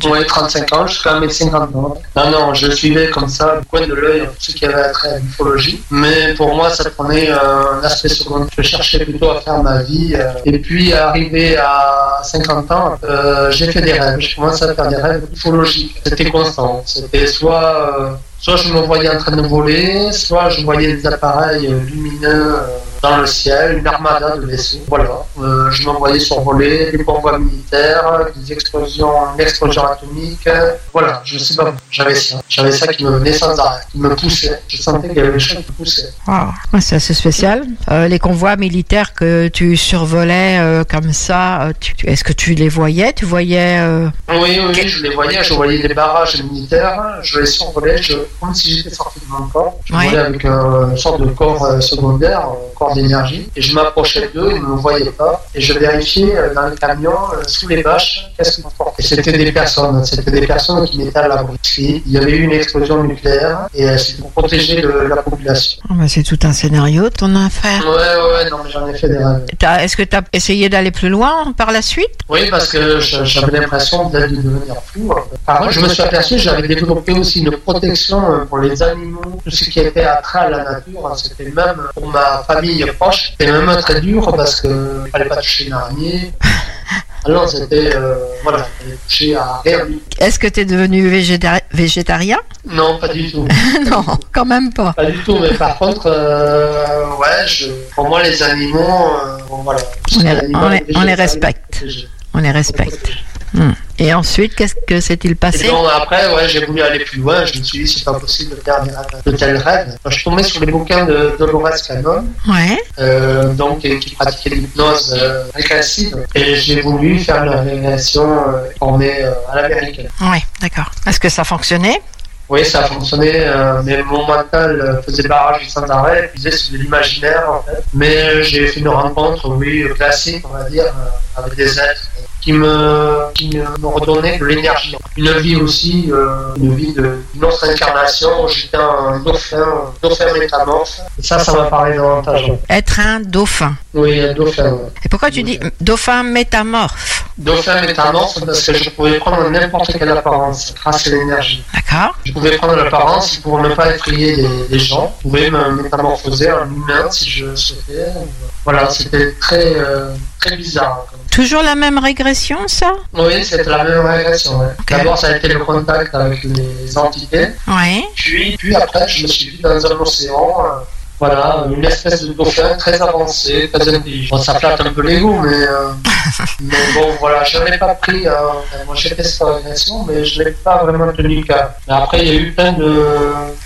ans. ouais, 35 ans, jusqu'à mes 50 ans. Non, non, je suivais comme ça, du coin de l'œil, tout ce qui avait trait à l'ufologie. Mais pour moi, ça prenait euh, un aspect secondaire. Je cherchais plutôt à faire ma vie. euh, et puis, arrivé à 50 ans, euh, j'ai fait des rêves. J'ai commencé à faire des rêves ufologiques. C'était constant. C'était soit, soit je me voyais en train de voler, soit je voyais des appareils euh, lumineux euh, dans le ciel, une armada de vaisseaux. Voilà. Euh, je m'envoyais survoler des convois militaires, des explosions, une explosion atomique. Voilà, je sais pas. J'avais ça. J'avais ça qui me venait sans arrêt, qui me poussait. Je sentais qu'il y avait des choses qui me poussaient. Wow. C'est assez spécial. Euh, les convois militaires que tu survolais euh, comme ça, est-ce que tu les voyais? Tu voyais Oui, oui, oui, je les voyais, je voyais des barrages militaires, je les survolais, je, comme si j'étais sorti de mon corps. Je Ouais. avec euh, une sorte de corps euh, secondaire, un corps d'énergie, et je m'approchais d'eux, ils ne me voyaient pas, et je vérifiais euh, dans le camion, euh, sous les bâches, qu'est-ce qu'ils portaient. Et c'était des personnes, c'était des personnes qui mettaient à l'abri. Il y avait eu une explosion nucléaire, et euh, c'était pour protéger de, la population. oh, bah, C'est tout un scénario, ton affaire. Ouais, ouais, non, mais j'en ai fait des rêves. Est-ce que tu as essayé d'aller plus loin par la suite? Oui, parce que j'avais l'impression d'être de devenir fou. Par contre, je me suis aperçu que j'avais développé aussi une protection euh, pour les animaux, tout ce qui était attrait à la nature. C'était même pour ma famille proche, c'était même très dur parce que il fallait pas toucher une araignée. Alors c'était euh, voilà, toucher à rien. Est-ce que tu es devenu végéta- végétarien? Non, pas du tout. Non, quand même pas. Pas du tout, mais par contre, euh, ouais, je, pour moi les animaux, euh, bon, voilà. On les, L'animal on les- on les végétal, respecte. On les respecte. Hmm. Et ensuite, qu'est-ce que s'est-il passé donc après, ouais, j'ai voulu aller plus loin. Je me suis dit, c'est pas possible de faire de tels rêves. Je suis tombé sur les bouquins de Dolores Cannon, Ouais. euh, donc et qui pratiquait l'hypnose euh, régressive. Et j'ai voulu faire une régression euh, formée euh, à l'américaine. Ouais, d'accord. Est-ce que ça fonctionnait? Oui, ça a fonctionné, euh, mais mon mental euh, faisait barrage sans arrêt, il disait c'est de l'imaginaire en fait. Mais euh, j'ai fait une rencontre, oui, classique, on va dire, euh, avec des êtres qui me, qui me redonnaient de l'énergie. Une vie aussi, euh, une vie de- d'une autre incarnation, où j'étais un dauphin, un dauphin métamorphe. Et ça, ça m'a parlé davantage. Être un dauphin. Oui, un dauphin. Et pourquoi tu dis dauphin métamorphe? Dauphin métamorphe parce que je pouvais prendre n'importe quelle apparence grâce à l'énergie. D'accord. Je pouvais prendre l'apparence pour ne pas effrayer les, les gens. Je pouvais me métamorphoser en humain si je souhaitais. Voilà, c'était très, euh, très bizarre. Toujours la même régression, ça? Oui, c'était la même régression. ouais. D'abord, ça a été le contact avec les entités. Ouais. Puis, puis après, je me suis vu dans un océan. euh, voilà, une espèce de dauphin très avancé, très intelligent. Bon, ça flatte un peu l'ego, mais, euh, mais bon, voilà, je n'ai pas pris. euh, moi, j'ai fait cette régression, mais je n'ai pas vraiment tenu cas. Mais après, il y a eu plein de,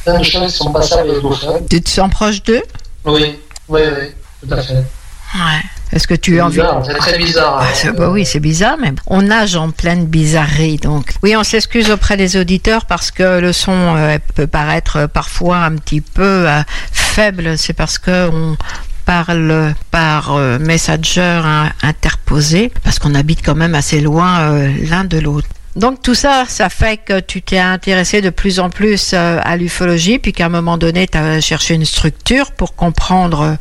plein de choses qui sont passées avec le dauphin. Tu te sens proche d'eux? Oui, oui, oui, tout à fait. Ouais. Est-ce que tu as envie c'est très bizarre. Ah, c'est- bah oui, c'est bizarre, mais on nage en pleine bizarrerie. Donc, oui, on s'excuse auprès des auditeurs parce que le son euh, peut paraître euh, parfois un petit peu euh, faible. C'est parce que on parle par euh, messenger hein, interposé, parce qu'on habite quand même assez loin l'un de l'autre. Donc tout ça, ça fait que tu t'es intéressé de plus en plus euh, à l'ufologie, puis qu'à un moment donné, tu as cherché une structure pour comprendre euh,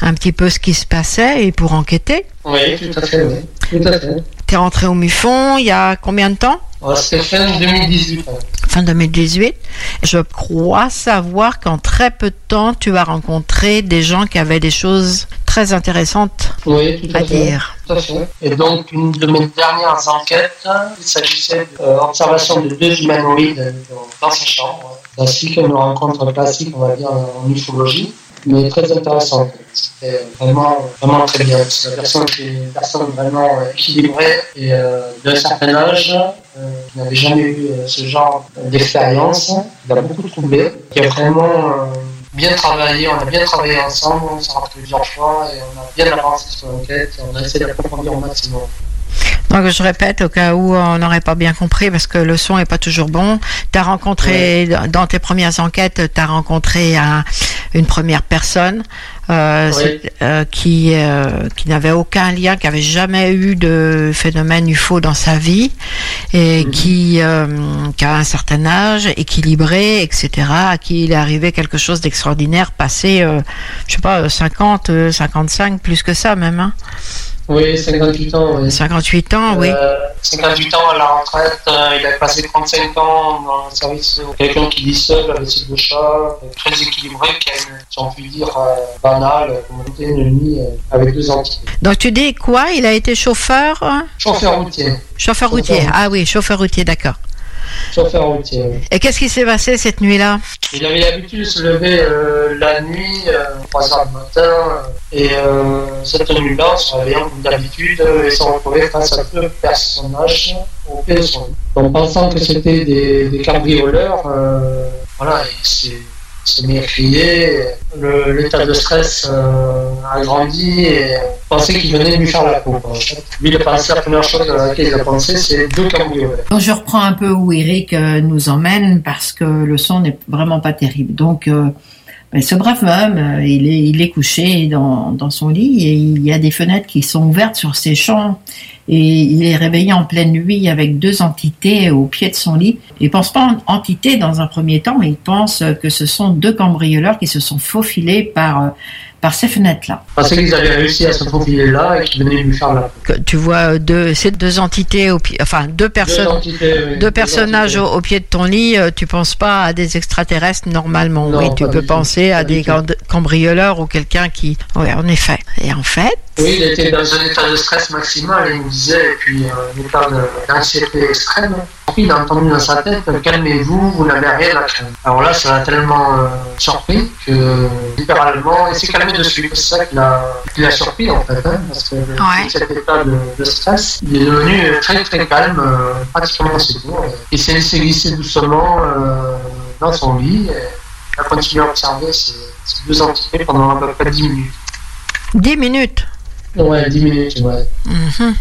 un petit peu ce qui se passait et pour enquêter. Oui, tout à fait, oui. Tout à fait. T'es rentré au MUFON il y a combien de temps Ouais, C'était fin 2018. ouais. Fin 2018. Je crois savoir qu'en très peu de temps, tu as rencontré des gens qui avaient des choses très intéressantes Oui, tout à, à fait. dire. Tout à fait. Et donc, une de mes dernières enquêtes, il s'agissait d'observation de deux humanoïdes dans sa chambre. Classique, une rencontre classique, on va dire, en ufologie. Mais très intéressant. C'était vraiment, vraiment très bien. C'est la personne qui est une personne vraiment euh, équilibrée et euh, d'un certain âge, euh, qui n'avait jamais eu euh, ce genre d'expérience. Il a beaucoup troublé. Il a vraiment euh, bien travaillé, on a bien travaillé ensemble, on s'est rappelé plusieurs fois et on a bien avancé sur l'enquête on a essayé d'approfondir au maximum. Donc je répète au cas où on n'aurait pas bien compris parce que le son est pas toujours bon. Tu as rencontré dans tes premières enquêtes, tu as rencontré un- une première personne euh, Oui. euh, qui euh, qui n'avait aucun lien, qui avait jamais eu de phénomène UFO dans sa vie et qui euh, qui a un certain âge, équilibré, etc. À qui il est arrivé quelque chose d'extraordinaire, passé euh, je sais pas 50, euh, 55, plus que ça même. Hein. Oui, 58 ans. Oui. 58 ans, oui. Euh, 58 ans à la retraite, euh, il a passé 35 ans dans le service. euh, Quelqu'un qui vit seul avec ses deux chats, euh, très équilibré, qui a une, si on peut dire, euh, banale, euh, comme on une nuit euh, avec deux entités. Donc tu dis quoi? Il a été chauffeur hein? Chauffeur routier. Chauffeur routier. Ah oui, chauffeur routier, d'accord. Chauffeur routier. Et qu'est-ce qui s'est passé cette nuit-là Il avait l'habitude de se lever euh, la nuit, euh, 3 heures du matin, euh, et euh, cette nuit-là, en se réveillant comme d'habitude, il s'est retrouvé face à deux personnages au pied de son lit. Donc pensant que c'était des, des cambrioleurs, voilà, il s'est il s'est crier, Le- l'état de stress euh, a grandi et pensait qu'il venait lui faire la peau. quoi. Lui, il a pensé, la première chose à laquelle il a pensé, c'est deux cambrioleurs. Donc je reprends un peu où Eric euh, nous emmène parce que le son n'est vraiment pas terrible. Donc euh, ben, ce brave homme, il est, couché dans son lit et il y a des fenêtres qui sont ouvertes sur ses champs et il est réveillé en pleine nuit avec deux entités au pied de son lit. Il pense pas en entité dans un premier temps, mais il pense que ce sont deux cambrioleurs qui se sont faufilés par, euh, par ces fenêtres-là. Pensait qu'ils avaient réussi à se faufiler là et qu'ils venaient lui faire la Tu vois euh, deux, ces deux entités au pied, enfin deux personnes, entités, oui. deux Deux personnages au, au pied de ton lit. euh, Tu penses pas à des extraterrestres normalement? Non, oui, tu peux penser à des cambrioleurs ou quelqu'un qui. Oui, en effet. Et en fait, Oui, il était dans un état de stress maximal, il nous disait, et puis euh, un état de- d'anxiété extrême. Puis il a entendu dans sa tête Calmez-vous, vous n'avez rien à craindre. Alors là, ça l'a tellement euh, surpris que, littéralement, il s'est calmé dessus. C'est ça qui l'a surpris, en fait, hein, parce que Ouais. cet état de, de stress, il est devenu très très calme, euh, pratiquement aussitôt. Il s'est laissé glisser doucement euh, dans son lit et il a continué à observer ces, ces deux entités pendant à peu près 10 minutes. 10 minutes. Ouais, 10 minutes, ouais. Mhm.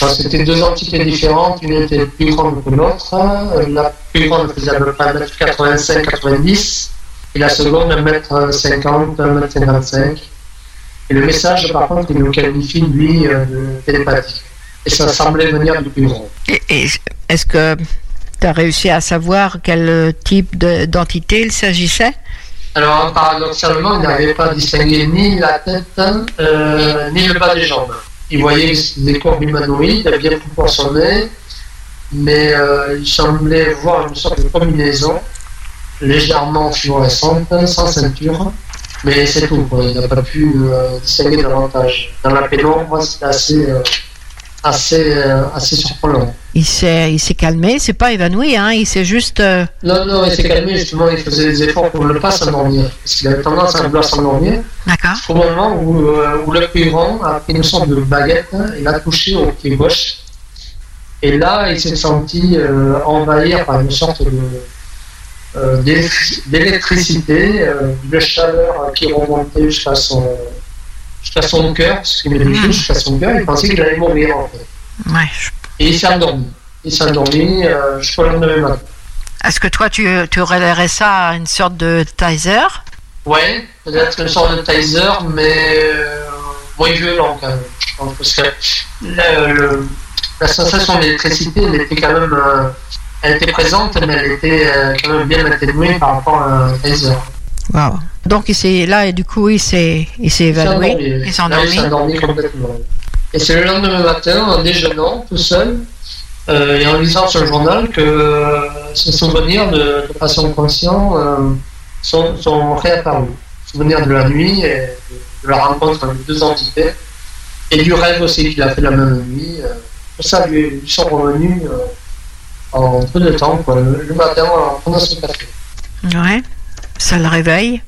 Enfin, C'était deux entités différentes, une était plus grande que l'autre. Euh, La plus grande faisait à peu près 1m85-90 et la seconde 1m50, 1m55. Et le message, par contre, il nous qualifie, lui, euh, de télépathique. Et ça semblait venir du plus grand. Et, et est-ce que tu as réussi à savoir quel euh, type de- d'entité il s'agissait? Alors, paradoxalement, il n'arrivait pas à distinguer ni la tête, euh, ni le bas des jambes. Il voyait des corps humanoïdes, bien proportionnés, mais euh, il semblait voir une sorte de combinaison légèrement fluorescente, sans ceinture, mais c'est tout. Il n'a pas pu euh, distinguer davantage. Dans la pénombre, c'était assez, assez, euh, assez surprenant. Il s'est, il s'est calmé, pas évanoui, hein, il s'est juste. euh, Non, non, il s'est calmé, justement, il faisait des efforts pour ne pas s'endormir, parce qu'il avait tendance à vouloir s'endormir. D'accord. Au moment où, euh, où grand a pris une sorte de baguette, il a touché au pied gauche. Et là, il s'est senti euh, envahir par une sorte de, d'électri- d'électricité, de chaleur qui remontait jusqu'à son, jusqu'à son cœur, parce qu'il avait jusqu'à son cœur, il pensait qu'il allait mourir en fait. Ouais. je- Et il s'est endormi. Il s'est endormi euh, jusqu'au lendemain matin. Est-ce que toi, tu, tu relayerais ça à une sorte de taser? Ouais, peut-être une sorte de taser, mais euh, moins violent quand même. Je pense, parce que le- le- la sensation d'électricité, elle était quand même, euh, elle était présente, mais elle était euh, quand même bien atténuée par rapport à un taser. Waouh. Donc il s'est là et du coup il s'est, il s'est évanoui. endormi. Il s'est endormi. endormi complètement. Et c'est le lendemain matin, en déjeunant tout seul, euh, et en lisant sur le journal, que euh, ses souvenirs de, de façon consciente euh, sont, sont réapparus. Souvenirs de la nuit et de la rencontre avec deux entités, et du rêve aussi qu'il a fait la même nuit. euh, tout ça lui, lui sont revenus euh, en peu de temps, quoi, le, le matin en prenant son café. Ouais. Ça le réveille.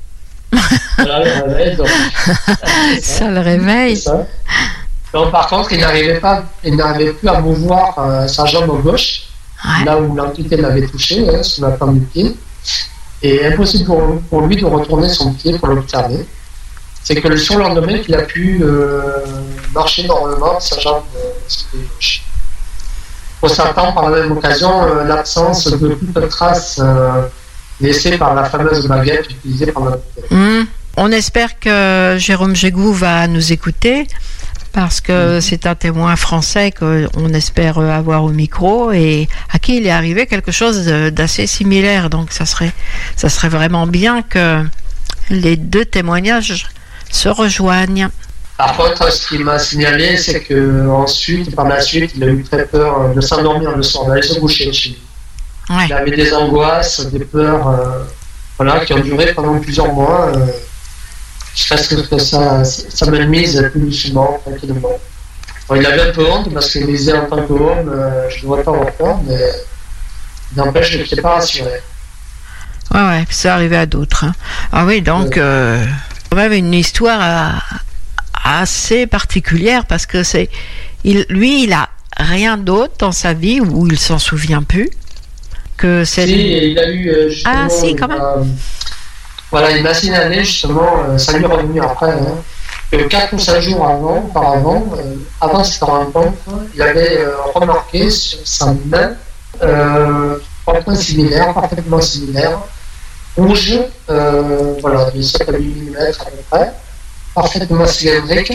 Voilà, le réveil. Donc, ça, le réveil. ça. Donc, par contre, il n'arrivait pas, il n'arrivait plus à mouvoir euh, sa jambe gauche, là où l'entité l'avait touché, hein, sur la pointe du pied. Et impossible pour, pour lui de retourner son pied pour l'observer. C'est que le surlendemain qu'il a pu euh, marcher normalement sa jambe euh, gauche. Constatant par la même occasion euh, l'absence de toute trace euh, laissée par la fameuse baguette utilisée par notre Hmm. On espère que Jérôme Jégou va nous écouter parce que c'est un témoin français qu'on espère avoir au micro et à qui il est arrivé quelque chose d'assez similaire. Donc ça serait, ça serait vraiment bien que les deux témoignages se rejoignent. Par contre, ce qu'il m'a signalé, c'est que ensuite, par la suite, il a eu très peur de s'endormir le soir, d'aller se coucher chez lui. Il avait des angoisses, des peurs, euh, voilà, qui ont duré pendant plusieurs mois, euh, jusqu'à ce que ça, ça me mise plus doucement, tranquillement. Bon, il avait un peu honte parce qu'il disait en tant qu'homme, euh, je ne devrais pas avoir peur, mais n'empêche, je ne n'étais pas rassuré. Ouais, ouais, c'est arrivé à d'autres. hein. Ah oui, donc, euh, quand même une histoire euh, assez particulière parce que c'est. Il, lui, il a rien d'autre dans sa vie où il s'en souvient plus que c'est. Si, il a eu euh, justement. Ah, si, quand il m'a- Voilà, il m'a signalé justement, euh, ça lui est revenu après, hein, que 4 ou 5 jours avant, auparavant, euh, avant cette rencontre, il avait euh, remarqué sur sa main euh, points similaires, parfaitement similaires, rouge, euh, voilà, de 7 à 8 mm à peu près, parfaitement cylindrique.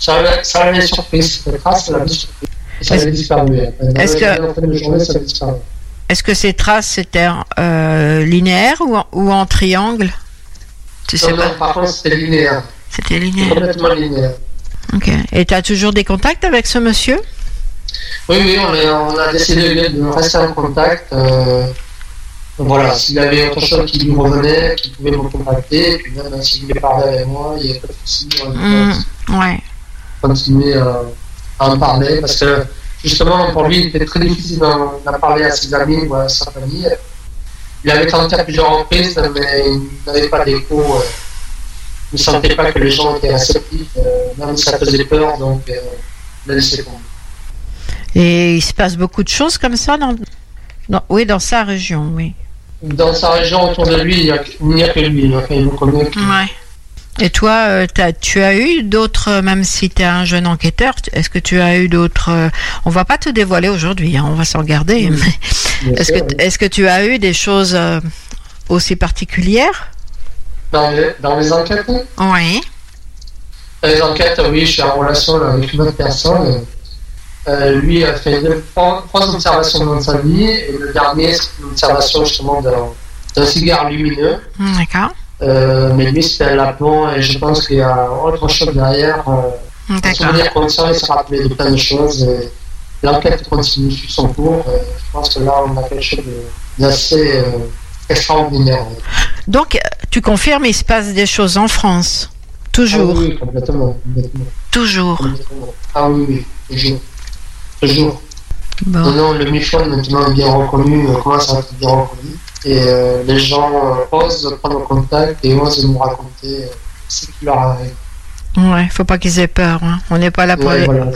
Ça avait, ça avait surpris cette trace, ça l'avait surpris. Et ça avait disparu. Est-ce que- Avait. Est-ce que ces traces c'était euh, linéaires ou en, ou en triangle? Tu sais Non, pas non, par contre, c'était linéaire. C'était linéaire. Complètement linéaire. Ok. Et tu as toujours des contacts avec ce monsieur? Oui, oui, on, est- on a décidé de rester en contact. euh, voilà, s'il y avait autre chose qui lui revenait, qu'il pouvait me contacter, et puis même s'il voulait parler avec moi, il n'y a pas de souci. Ouais. continuer à, à en parler, parce que justement, pour lui, il était très difficile d'en parler à ses amis ou à sa famille. Il avait tenté à plusieurs reprises, mais il n'avait pas d'écho. euh, il ne sentait pas que les gens étaient réceptifs, euh, même si ça faisait peur, donc euh, il a laissé tomber. Et il se passe beaucoup de choses comme ça dans, dans- oui, dans sa région, oui. Dans sa région autour de lui, il n'y a, il n'y a que lui. Ouais. Et toi, euh, tu as eu d'autres, euh, même si tu es un jeune enquêteur, est-ce que tu as eu d'autres... euh, on va pas te dévoiler aujourd'hui, hein, on va s'en garder. mais Est-ce que, est-ce que tu as eu des choses euh, aussi particulières? Dans les, dans les enquêtes Oui. Dans les enquêtes, oui, je suis en relation là, avec une autre personne. Euh, lui a fait deux, trois, trois observations dans sa vie, et le dernier, c'est une observation justement d'un cigare lumineux. D'accord. Euh, mais lui, c'était lapin, et je pense qu'il y a autre chose derrière. Euh, souvenir conscient, il se rappelait de plein de choses. L'enquête continue sur son cours. et je pense que là, on a quelque chose d'assez euh, extraordinaire. Donc, euh, tu confirmes, il se passe des choses en France? Toujours? Ah oui, complètement. complètement. Toujours. Complètement. Ah oui, oui, toujours. Toujours. Bon. Non, non, le MIFON maintenant est bien reconnu, euh, commence à être bien reconnu. Et euh, les gens euh, osent prendre contact et osent nous raconter euh, ce qui leur arrive. Ouais, faut pas qu'ils aient peur. hein. On n'est pas là pour Ouais, les... voilà,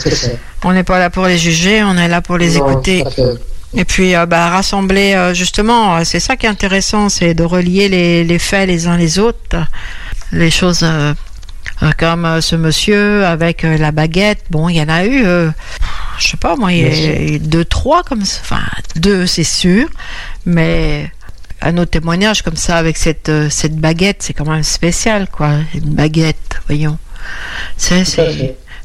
on n'est pas là pour les juger, on est là pour les Non, écouter. Et puis, euh, bah, rassembler, euh, justement, c'est ça qui est intéressant, c'est de relier les, les faits les uns les autres. Les choses euh, comme ce monsieur avec la baguette, bon, il y en a eu, je sais pas, moi, il y a eu deux, trois comme ça. Enfin, deux, c'est sûr, mais un autre témoignage comme ça avec cette, euh, cette baguette, c'est quand même spécial, quoi. Une baguette, voyons. C'est,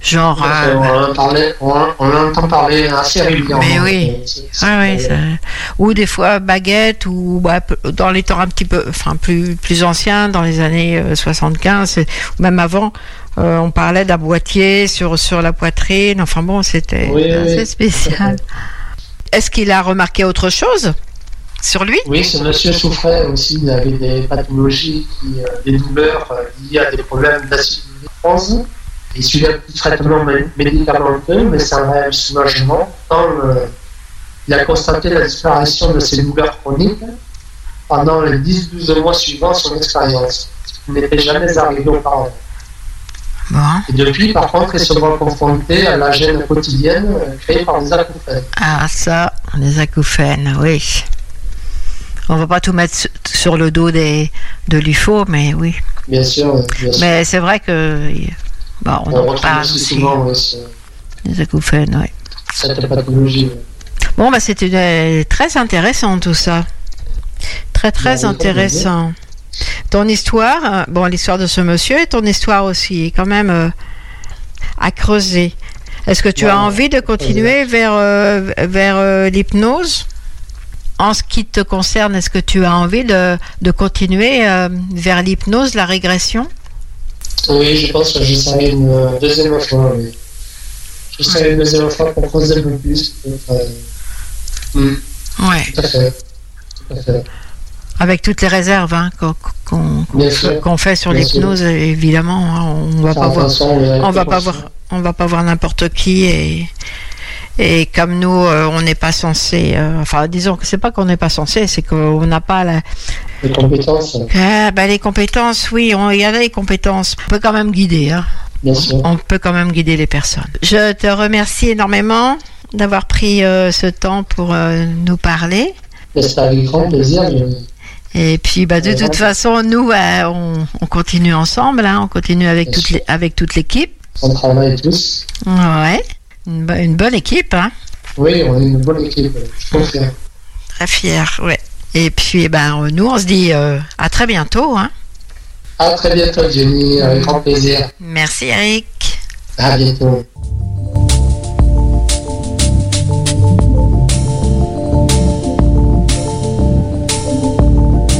genre. À euh, On, en parlait- on, en- on en entend parler assez régulièrement. Mais oui. Euh, Ah oui, ça- ou des fois baguette, ou bah, dans les temps un petit peu, enfin plus plus anciens, dans les années euh, 75, et- ou même avant, euh, on parlait d'un boîtier sur sur la poitrine. Enfin bon, c'était Oui, assez spécial. Est-ce qu'il a remarqué autre chose? Sur lui Oui, ce monsieur souffrait aussi, il avait des pathologies, qui, euh, des douleurs euh, liées à des problèmes d'acidose. Il suivait un petit traitement mé- médicamenteux, mais c'est un réel soulagement. Quand euh, il a constaté la disparition de ses douleurs chroniques pendant les 10-12 mois suivants son expérience. n'était jamais arrivé auparavant. Et depuis, par contre, ils se voient confrontés à la gêne quotidienne euh, créée par les acouphènes. Ah, ça, les acouphènes, oui. On va pas tout mettre su- sur le dos des, de l'UFO, mais oui. Bien sûr, bien sûr. Mais c'est vrai que. Bon, on, on en parle aussi souvent ce- Les acouphènes, oui. cette pathologie. Bon, bah, c'était euh, très intéressant tout ça. Très, très Bah, oui, intéressant. Ton histoire, euh, bon, l'histoire de ce monsieur et ton histoire aussi est quand même euh, à creuser. Est-ce que tu as envie de continuer vers, euh, vers euh, l'hypnose? En ce qui te concerne, est-ce que tu as envie de, de continuer euh, vers l'hypnose, la régression? Oui, je pense que j'essaierai une euh, deuxième fois. Oui. J'essaierai une deuxième fois pour creuser un peu plus. peut-être, euh, hmm, Ouais. Tout à fait. Tout à fait. Avec toutes les réserves hein, qu'on fait sur l'hypnose, évidemment, hein, on va pas voir, on va pas voir, on va pas voir n'importe qui et et comme nous, euh, on n'est pas censé, euh, enfin, disons que c'est pas qu'on n'est pas censé, c'est qu'on n'a pas la, Les compétences, Ah, bah, les compétences, oui, il y en a les compétences. On peut quand même guider, hein. bien sûr. On peut quand même guider les personnes. Je te remercie énormément d'avoir pris euh, ce temps pour euh, nous parler. C'est avec grand plaisir. Et puis, bah, de Ouais. toute façon, nous, euh, on, on continue ensemble, hein, on continue avec les- avec toute l'équipe. On travaille tous. Ouais, une, bo- une bonne équipe, hein. Oui, on est une bonne équipe. euh, Je confirme. Très fière, ouais. Et puis, eh ben, nous, on se dit euh, à très bientôt, hein. À très bientôt, Jenny. Avec grand plaisir. Merci, Eric. À bientôt.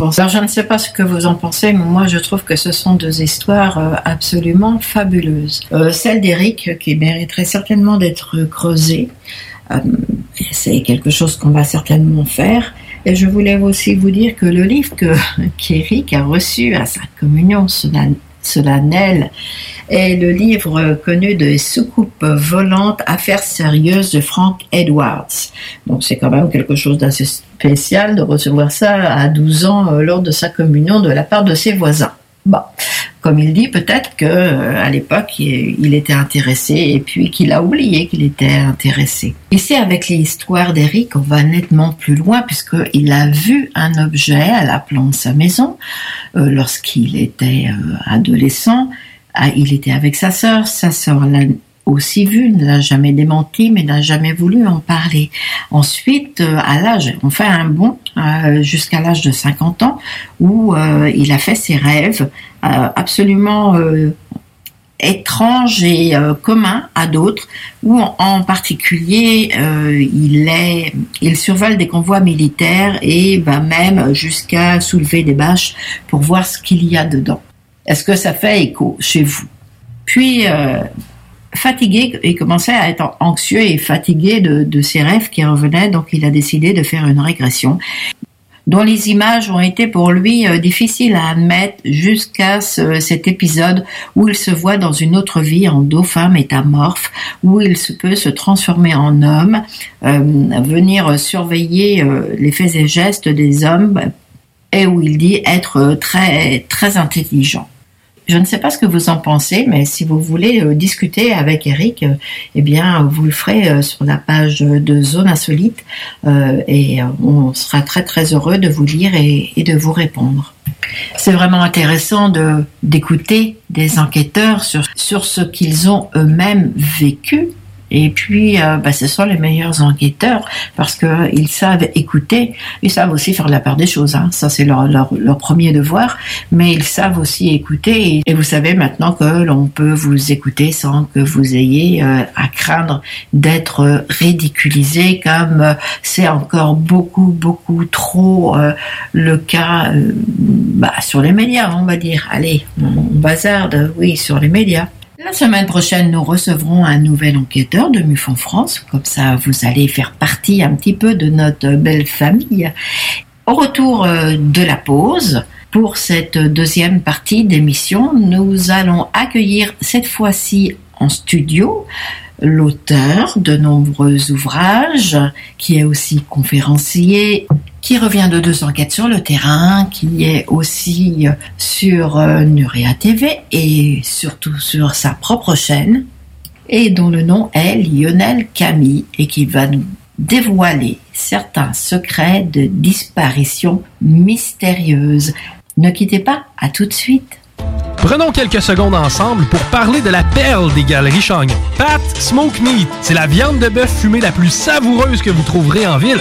Alors je ne sais pas ce que vous en pensez, mais moi je trouve que ce sont deux histoires euh, absolument fabuleuses. Euh, celle d'Eric qui mériterait certainement d'être creusée. Euh, c'est quelque chose qu'on va certainement faire. Et je voulais aussi vous dire que le livre que qu'Eric a reçu à sa communion solennelle solennelle est le livre connu de Soucoupe volante, affaires sérieuses de Frank Edwards. Donc c'est quand même quelque chose d'assez spécial de recevoir ça à 12 ans euh, lors de sa communion de la part de ses voisins. Bon, comme il dit, peut-être que euh, à l'époque il il était intéressé et puis qu'il a oublié qu'il était intéressé. Ici, avec l'histoire d'Eric, on va nettement plus loin puisqu'il a vu un objet à la plan de sa maison euh, lorsqu'il était euh, adolescent. Ah, il était avec sa sœur, sa sœur l'a aussi vu, ne l'a jamais démenti, mais n'a jamais voulu en parler. Ensuite, euh, à l'âge, on fait un bond euh, jusqu'à l'âge de 50 ans, où euh, il a fait ses rêves absolument étranges et communs à d'autres, où en, particulier il est, il survole des convois militaires et va même jusqu'à soulever des bâches pour voir ce qu'il y a dedans. Est-ce que ça fait écho chez vous? Puis fatigué, il commençait à être anxieux et fatigué de, de ses rêves qui revenaient, donc il a décidé de faire une régression dont les images ont été pour lui euh, difficiles à admettre jusqu'à ce- cet épisode où il se voit dans une autre vie en dauphin métamorphe, où il se peut se transformer en homme, euh, venir surveiller euh, les faits et gestes des hommes, et où il dit être très très intelligent. Je ne sais pas ce que vous en pensez, mais si vous voulez euh, discuter avec Eric, euh, eh bien, vous le ferez euh, sur la page de Zone Insolite et on sera très très heureux de vous lire et, de vous répondre. C'est vraiment intéressant d'écouter des enquêteurs sur ce qu'ils ont eux-mêmes vécu. Et puis, euh, bah, ce sont les meilleurs enquêteurs parce que ils savent écouter, ils savent aussi faire la part des choses. Hein. Ça, c'est leur, leur, premier devoir. Mais ils savent aussi écouter. Et, vous savez maintenant que l'on peut vous écouter sans que vous ayez euh, à craindre d'être ridiculisé, comme euh, c'est encore beaucoup, beaucoup trop le cas bah, sur les médias, on va dire. Allez, on bazarde, oui, sur les médias. La semaine prochaine, nous recevrons un nouvel enquêteur de MUFON France. Comme ça, vous allez faire partie un petit peu de notre belle famille. Au retour euh, de la pause, pour cette deuxième partie d'émission, nous allons accueillir cette fois-ci en studio l'auteur de nombreux ouvrages, qui est aussi conférencier qui revient de deux enquêtes sur le terrain, qui est aussi sur euh, Nurea TV et surtout sur sa propre chaîne, et dont le nom est Lionel Camille et qui va nous dévoiler certains secrets de disparition mystérieuse. Ne quittez pas, à tout de suite. Prenons quelques secondes ensemble pour parler de la perle des galeries Chagnon. Pat Smoke Meat, c'est la viande de bœuf fumée la plus savoureuse que vous trouverez en ville.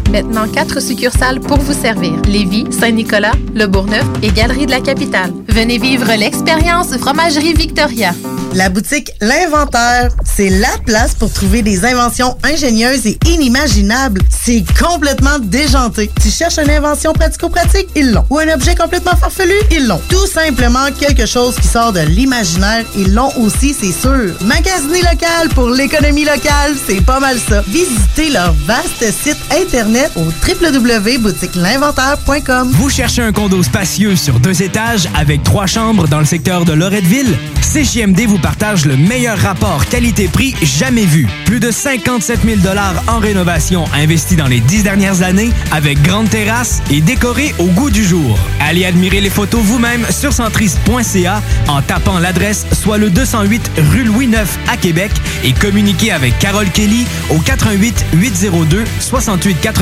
Maintenant, quatre succursales pour vous servir. Lévis, Saint-Nicolas, Le Bourgneuf et Galerie de la Capitale. Venez vivre l'expérience Fromagerie Victoria. La boutique L'Inventaire, c'est la place pour trouver des inventions ingénieuses et inimaginables. C'est complètement déjanté. Tu cherches une invention pratico-pratique? Ils l'ont. Ou un objet complètement farfelu? Ils l'ont. Tout simplement quelque chose qui sort de l'imaginaire? Ils l'ont aussi, c'est sûr. Magasiner local pour l'économie locale, c'est pas mal ça. Visitez leur vaste site internet au www.boutiquelinventaire.com. Vous cherchez un condo spacieux sur deux étages avec trois chambres dans le secteur de Loretteville? CJMD vous partage le meilleur rapport qualité-prix jamais vu. Plus de 57 000 en rénovation investis dans les dix dernières années avec grande terrasse et décoré au goût du jour. Allez admirer les photos vous-même sur centriste.ca en tapant l'adresse soit le 208 rue Louis IX à Québec et communiquez avec Carole Kelly au 88 802 68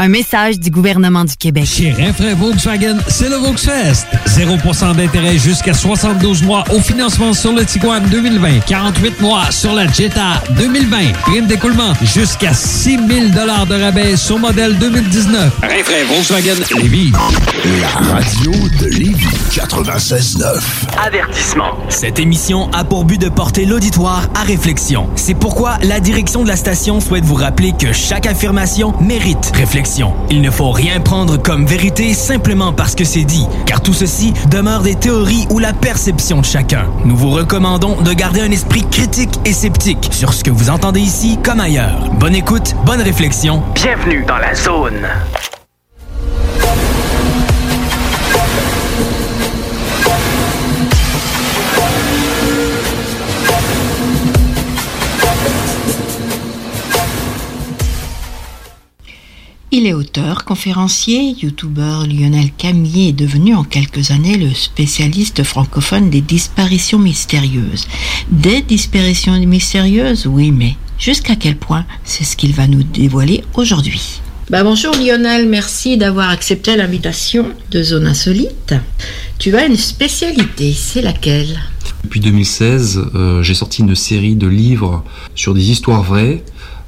Un message du gouvernement du Québec. Chez Renfrais Volkswagen, c'est le Volksfest. 0% d'intérêt jusqu'à 72 mois au financement sur le Tiguan 2020. 48 mois sur la Jetta 2020. Prime d'écoulement jusqu'à 6 000 de rabais sur modèle 2019. Renfrais Volkswagen Lévis. La radio de Lévis 96.9. Avertissement. Cette émission a pour but de porter l'auditoire à réflexion. C'est pourquoi la direction de la station souhaite vous rappeler que chaque affirmation mérite réflexion. Il ne faut rien prendre comme vérité simplement parce que c'est dit, car tout ceci demeure des théories ou la perception de chacun. Nous vous recommandons de garder un esprit critique et sceptique sur ce que vous entendez ici comme ailleurs. Bonne écoute, bonne réflexion. Bienvenue dans la zone. Il est auteur, conférencier, youtubeur. Lionel Camier est devenu en quelques années le spécialiste francophone des disparitions mystérieuses. Des disparitions mystérieuses, oui, mais jusqu'à quel point C'est ce qu'il va nous dévoiler aujourd'hui. Bah bonjour Lionel, merci d'avoir accepté l'invitation de Zone Insolite. Tu as une spécialité, c'est laquelle? Depuis 2016, euh, j'ai sorti une série de livres sur des histoires vraies,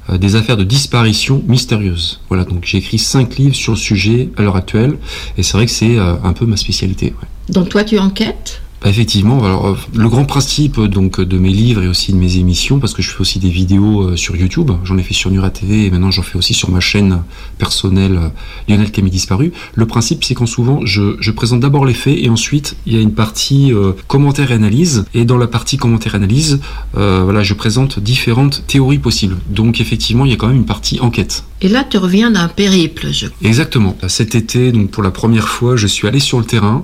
des affaires de disparition mystérieuses. Voilà, donc j'ai écrit cinq livres sur le sujet à l'heure actuelle, et c'est vrai que c'est euh, un peu ma spécialité. Donc toi tu enquêtes? Bah, effectivement, alors euh, le grand principe euh, donc de mes livres et aussi de mes émissions, parce que je fais aussi des vidéos euh, sur YouTube, j'en ai fait sur Nura TV et maintenant j'en fais aussi sur ma chaîne personnelle Lionel Camille Disparu. Le principe c'est qu'en souvent je, je présente d'abord les faits et ensuite il y a une partie euh, commentaire et analyse et dans la partie commentaire et analyse, euh, voilà, je présente différentes théories possibles. Donc effectivement il y a quand même une partie enquête. Et là tu reviens d'un périple, je Exactement. Cet été, donc pour la première fois, je suis allé sur le terrain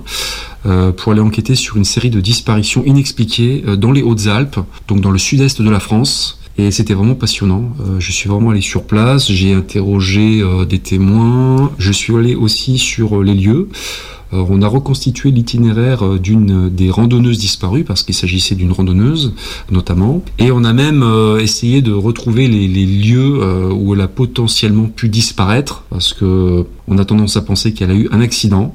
pour aller enquêter sur une série de disparitions inexpliquées euh, dans les Hautes-Alpes, donc dans le sud-est de la France. Et c'était vraiment passionnant. Euh, je suis vraiment allé sur place, j'ai interrogé euh, des témoins, je suis allé aussi sur euh, les lieux. Euh, on a reconstitué l'itinéraire euh, d'une des randonneuses disparues parce qu'il s'agissait d'une randonneuse notamment, et on a même euh, essayé de retrouver les, lieux euh, où elle a potentiellement pu disparaître parce que on a tendance à penser qu'elle a eu un accident.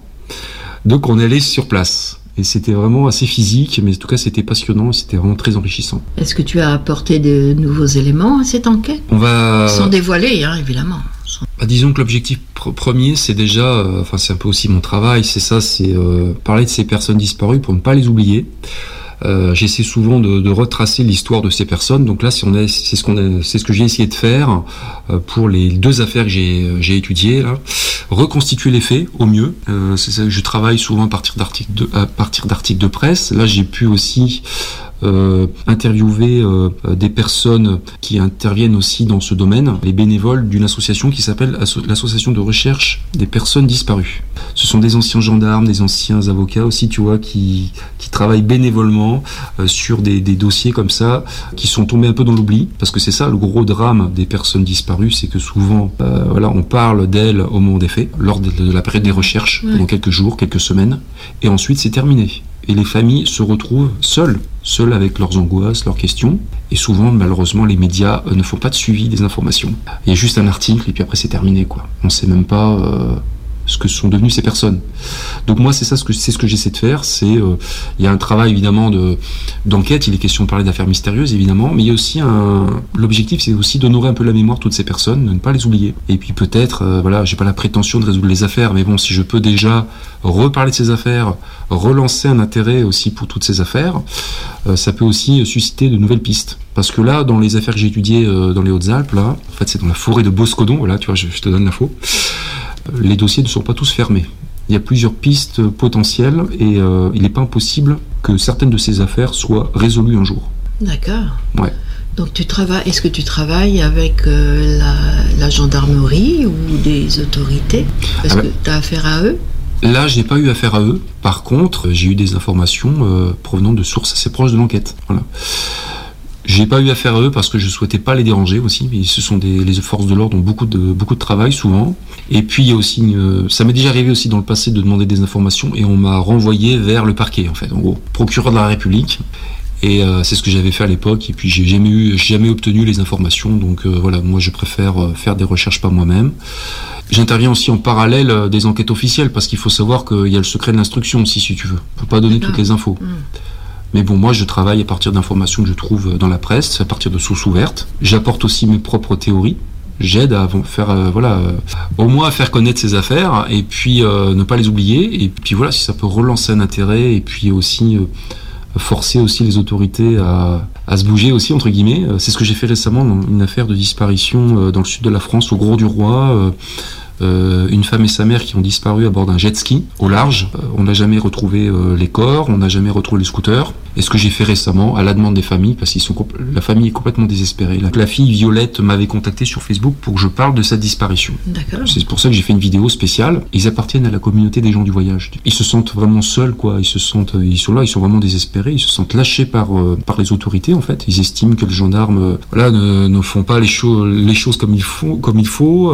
Donc on est allé sur place. Et c'était vraiment assez physique, mais en tout cas c'était passionnant c'était vraiment très enrichissant. Est-ce que tu as apporté de nouveaux éléments à cette enquête? On va... Sans dévoiler, hein, évidemment. Bah, disons que l'objectif pr- premier, c'est déjà, euh, enfin c'est un peu aussi mon travail, c'est ça, c'est euh, parler de ces personnes disparues pour ne pas les oublier. Euh, J'essaie souvent de, de retracer l'histoire de ces personnes. Donc là, c'est ce qu'on c'est ce que j'ai essayé de faire euh, pour les deux affaires que j'ai euh, j'ai étudiées là. Reconstituer les faits au mieux. Euh, ça je travaille souvent à partir d'articles de à partir d'articles de presse. Là, j'ai pu aussi interviewer euh, euh, des personnes qui interviennent aussi dans ce domaine, les bénévoles d'une association qui s'appelle Asso- l'association de recherche des personnes disparues. Ce sont des anciens gendarmes, des anciens avocats aussi, tu vois, qui, qui travaillent bénévolement euh, sur des, des dossiers comme ça, qui sont tombés un peu dans l'oubli, parce que c'est ça le gros drame des personnes disparues, c'est que souvent, euh, voilà, on parle d'elles au moment des faits, lors de, de la période des recherches, Ouais. pendant quelques jours, quelques semaines, et ensuite c'est terminé. Et les familles se retrouvent seules, seules avec leurs angoisses, leurs questions. Et souvent, malheureusement, les médias euh, ne font pas de suivi des informations. Il y a juste un article et puis après c'est terminé, quoi. On sait même pas euh, ce que sont devenues ces personnes. Donc moi, c'est ça c'est ce que j'essaie de faire. C'est euh, il y a un travail évidemment de d'enquête. Il est question de parler d'affaires mystérieuses évidemment, mais il y a aussi un l'objectif, c'est aussi d'honorer un peu la mémoire de toutes ces personnes, de ne pas les oublier. Et puis peut-être, euh, voilà, j'ai pas la prétention de résoudre les affaires, mais bon, si je peux déjà reparler de ces affaires, relancer un intérêt aussi pour toutes ces affaires, euh, ça peut aussi susciter de nouvelles pistes. Parce que là, dans les affaires que j'ai étudiées euh, dans les Hautes-Alpes, là, en fait, c'est dans la forêt de Boscodon, voilà, tu vois, je, je te donne l'info. Les dossiers ne sont pas tous fermés. Il y a plusieurs pistes potentielles et euh, il n'est pas impossible que certaines de ces affaires soient résolues un jour. D'accord. Ouais. Donc tu travailles, est-ce que tu travailles avec euh, la, la gendarmerie ou des autorités? Est-ce Ah que ben- tu as affaire à eux? Là, je n'ai pas eu affaire à eux. Par contre, j'ai eu des informations euh, provenant de sources assez proches de l'enquête. Voilà. J'ai pas eu affaire à eux parce que je souhaitais pas les déranger aussi. Mais ce sont des les forces de l'ordre ont beaucoup de beaucoup de travail souvent. Et puis il y a aussi une, ça m'est déjà arrivé aussi dans le passé de demander des informations et on m'a renvoyé vers le parquet en fait. En gros, procureur de la République. Et euh, c'est ce que j'avais fait à l'époque. Et puis j'ai jamais eu, jamais obtenu les informations. Donc euh, voilà, moi je préfère euh, faire des recherches par moi-même. J'interviens aussi en parallèle des enquêtes officielles parce qu'il faut savoir qu'il y a le secret de l'instruction aussi, si tu veux. On peut pas donner toutes les infos. Mais bon, moi, je travaille à partir d'informations que je trouve dans la presse, à partir de sources ouvertes. J'apporte aussi mes propres théories. J'aide à faire, euh, euh, au moins à faire connaître ces affaires et puis euh, ne pas les oublier. Et puis voilà, si ça peut relancer un intérêt et puis aussi euh, forcer aussi les autorités à, à se bouger aussi entre guillemets. Euh, C'est ce que j'ai fait récemment dans une affaire de disparition euh, dans le sud de la France, au Gros du Roi. Euh, une femme et sa mère qui ont disparu à bord d'un jet ski au large. Euh, on n'a jamais retrouvé euh, les corps, on n'a jamais retrouvé les scooters. Et ce que j'ai fait récemment, à la demande des familles, parce qu'ils sont la famille est complètement désespérée. La, la fille Violette m'avait contacté sur Facebook pour que je parle de sa disparition. C'est pour ça que j'ai fait une vidéo spéciale. Ils appartiennent à la communauté des gens du voyage. Ils se sentent vraiment seuls, quoi. Ils se sentent, ils sont là, ils sont vraiment désespérés. Ils se sentent lâchés par par les autorités, en fait. Ils estiment que les gendarmes, voilà, ne, ne font pas les choses les choses comme il faut, comme il faut.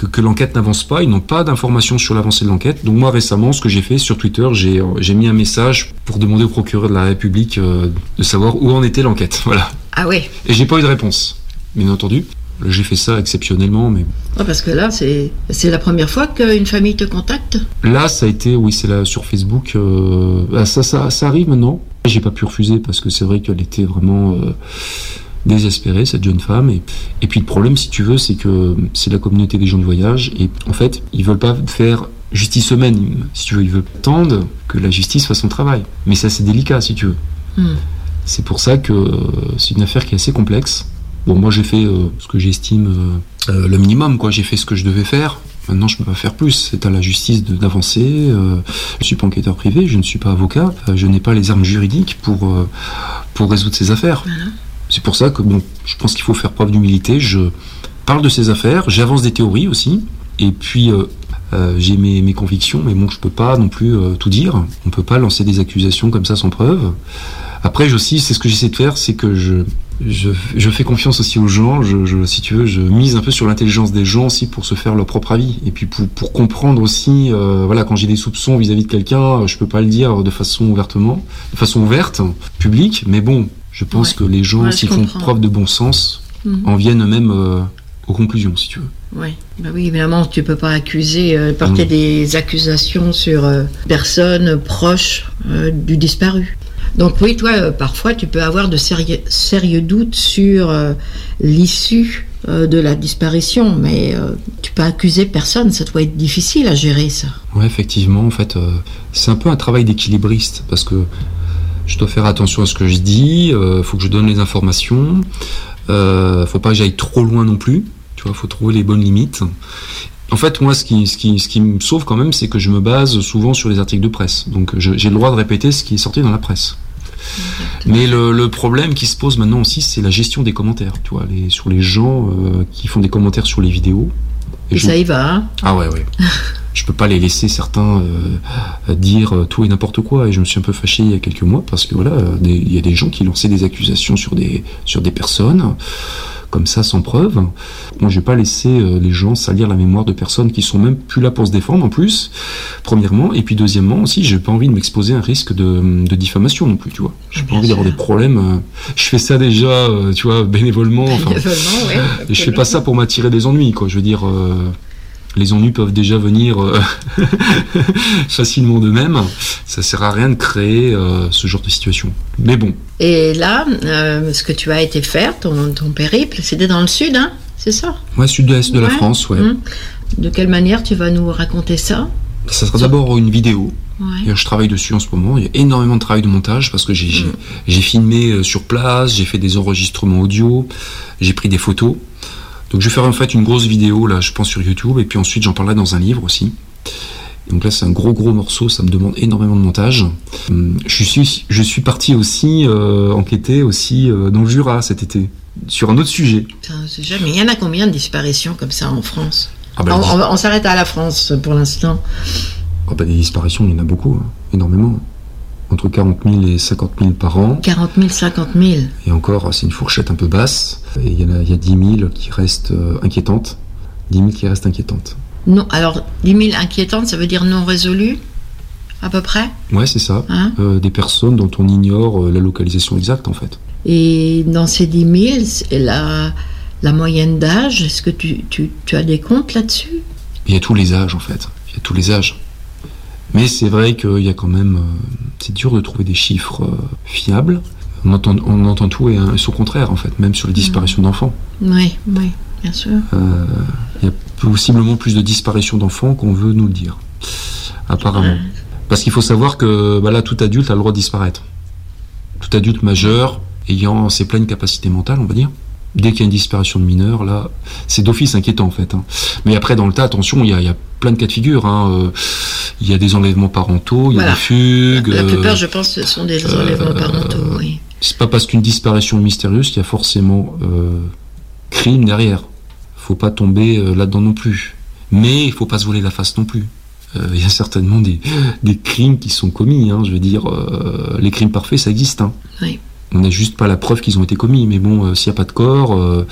Que, que l'enquête n'avance pas, ils n'ont pas d'informations sur l'avancée de l'enquête. Donc moi récemment, ce que j'ai fait sur Twitter, j'ai euh, mis un message pour demander au procureur de la République euh, de savoir où en était l'enquête. Voilà. Ah oui. Et j'ai pas eu de réponse, bien entendu. J'ai fait ça exceptionnellement, mais Parce que là, c'est c'est la première fois qu'une famille te contacte Là, ça a été, oui, c'est là sur Facebook. euh, ah, ça, ça, ça arrive maintenant. J'ai pas pu refuser parce que c'est vrai qu'elle était vraiment euh, désespérée, cette jeune femme. Et, et puis le problème, si tu veux, c'est que c'est la communauté des gens du voyage. Et en fait, ils veulent pas faire justice eux-mêmes. Si tu veux, ils veulent attendre que la justice fasse son travail. Mais ça, c'est délicat, si tu veux. Hmm. C'est pour ça que euh, c'est une affaire qui est assez complexe. Bon, moi j'ai fait euh, ce que j'estime euh, le minimum, quoi. J'ai fait ce que je devais faire. Maintenant, je peux pas faire plus. C'est à la justice de- d'avancer. Euh, je suis pas enquêteur privé, je ne suis pas avocat, je n'ai pas les armes juridiques pour pour résoudre ces affaires. C'est pour ça que bon, je pense qu'il faut faire preuve d'humilité. Je parle de ces affaires, j'avance des théories aussi, et puis euh, euh, j'ai mes, mes convictions, mais bon, je peux pas non plus euh, tout dire. On peut pas lancer des accusations comme ça sans preuve. Après, aussi, c'est ce que j'essaie de faire, c'est que je je, je fais confiance aussi aux gens. Je, si tu veux, je mise un peu sur l'intelligence des gens aussi pour se faire leur propre avis et puis pour, pour comprendre aussi. voilà, quand j'ai des soupçons vis-à-vis de quelqu'un, je peux pas le dire de façon ouvertement, de façon ouverte, publique. Mais bon, je pense Ouais. que les gens, Ouais, s'ils font preuve de bon sens, Mhm. en viennent eux-mêmes euh, aux conclusions, si tu veux. Oui, bah oui, évidemment, tu peux pas accuser, euh, porter Ah des accusations sur euh, personnes proches euh, du disparu. Donc oui, toi, parfois, tu peux avoir de sérieux, sérieux doutes sur l'issue de la disparition, mais tu peux accuser personne, ça doit être difficile à gérer ça. Ouais, effectivement, en fait, c'est un peu un travail d'équilibriste parce que je dois faire attention à ce que je dis, euh, faut que je donne les informations, euh, faut pas que j'aille trop loin non plus, tu vois, faut trouver les bonnes limites. En fait, moi, ce qui, ce qui, ce qui me sauve quand même, c'est que je me base souvent sur les articles de presse. Donc, j'ai le droit de répéter ce qui est sorti dans la presse. Mais le, le problème qui se pose maintenant aussi, c'est la gestion des commentaires, tu vois, les, sur les gens euh, qui font des commentaires sur les vidéos. Et je- ça y va, hein ah ouais, ouais. je peux pas les laisser certains euh, dire euh, tout et n'importe quoi. Et je me suis un peu fâché il y a quelques mois parce que voilà, euh, il y a des gens qui lançaient des accusations sur des sur des personnes comme ça sans preuve. Moi, je vais pas laisser euh, les gens salir la mémoire de personnes qui sont même plus là pour se défendre en plus. Premièrement, et puis deuxièmement aussi, j'ai pas envie de m'exposer à un risque de, de diffamation non plus, tu vois. J'ai pas envie d'avoir des problèmes. euh, Je fais ça déjà, euh, tu vois, bénévolement. Enfin, Bénévolement, ouais, et je fais pas ça pour m'attirer des ennuis, quoi. Je veux dire, euh, les ennuis peuvent déjà venir euh, facilement d'eux-mêmes. Ça sert à rien de créer euh, ce genre de situation. Mais bon, Et là, euh, ce que tu as été faire, ton, ton périple, c'était dans le sud, hein C'est ça? Moi, sud-est de la Ouais. France, ouais. Hum. De quelle manière tu vas nous raconter ça? Ça sera d'abord une vidéo. Ouais. Je travaille dessus en ce moment. Il y a énormément de travail de montage parce que j'ai j'ai filmé sur place, j'ai fait des enregistrements audio, j'ai pris des photos. Donc je vais faire en fait une grosse vidéo là, je pense sur YouTube, et puis ensuite j'en parlerai dans un livre aussi. Donc là c'est un gros gros morceau, ça me demande énormément de montage. Hum, Je suis je suis parti aussi euh, enquêter aussi euh, dans le Jura cet été sur un autre sujet. Jamais- Il y en a combien de disparitions comme ça en France? Ah bah, on, dis- on- on s'arrête à la France pour l'instant. Ah bah, des disparitions, il y en a beaucoup, hein, énormément. Entre 40 000 et 50 000 par an. 40 000, 50 000. Et encore, c'est une fourchette un peu basse. Et il y en a, il y a 10 000 qui restent euh, inquiétantes. 10 000 qui restent inquiétantes. Non, alors 10 000 inquiétantes, ça veut dire non résolues À peu près? Ouais, c'est ça. Hein? Euh, des personnes dont on ignore euh, la localisation exacte, en fait. Et dans ces 10 000, c'est la, la moyenne d'âge, est-ce que tu, tu, tu as des comptes là-dessus? Il y a tous les âges, en fait. Il y a tous les âges. Mais c'est vrai qu'il y a quand même. euh, c'est dur de trouver des chiffres euh, fiables. On entend, on entend tout et, et son contraire, en fait, même sur les disparitions d'enfants. Oui, oui, bien sûr. Euh, il y a possiblement plus de disparitions d'enfants qu'on veut nous le dire. Apparemment. Parce qu'il faut savoir que bah là, tout adulte a le droit de disparaître. Tout adulte majeur ayant ses pleines capacités mentales, on va dire. Dès qu'il y a une disparition de mineur, là, c'est d'office inquiétant en fait. hein. Mais après, dans le tas, attention, il y a, y a plein de cas de figure. hein. Euh, Il y a des enlèvements parentaux, il y a des fugues. La euh, plupart, je pense, ce sont des enlèvements parentaux, oui. c'est pas parce qu'une disparition mystérieuse qu'il y a forcément euh, crime derrière. Faut pas tomber euh, là-dedans non plus. Mais il faut pas se voler la face non plus. Euh, Il y a certainement des, des crimes qui sont commis. hein. je veux dire, euh, les crimes parfaits, ça existe. Oui. On n'a juste pas la preuve qu'ils ont été commis. Mais bon, euh, s'il n'y a pas de corps, euh,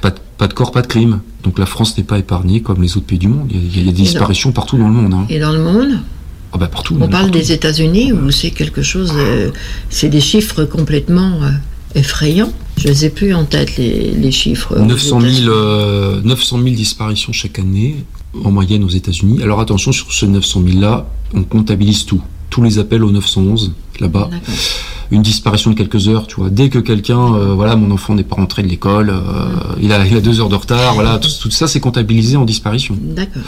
pas, de, pas de corps, pas de crime. Donc la France n'est pas épargnée comme les autres pays du monde. Il y a, il y a des Et dans- disparitions partout dans le monde. hein. Et dans le monde Ah bah partout. On parle des États-Unis où c'est quelque chose, euh, c'est des chiffres complètement effrayants. Je les ai plus en tête les, les chiffres. aux 900 000, États-Unis. euh, 900 000 disparitions chaque année en moyenne aux États-Unis. Alors attention, sur ces 900 000 là, on comptabilise tout. Tous les appels au 911 là-bas. Une disparition de quelques heures, tu vois. Dès que quelqu'un, euh, voilà, mon enfant n'est pas rentré de l'école, euh, il, a, il a deux heures de retard, voilà, tout, tout ça c'est comptabilisé en disparition. D'accord.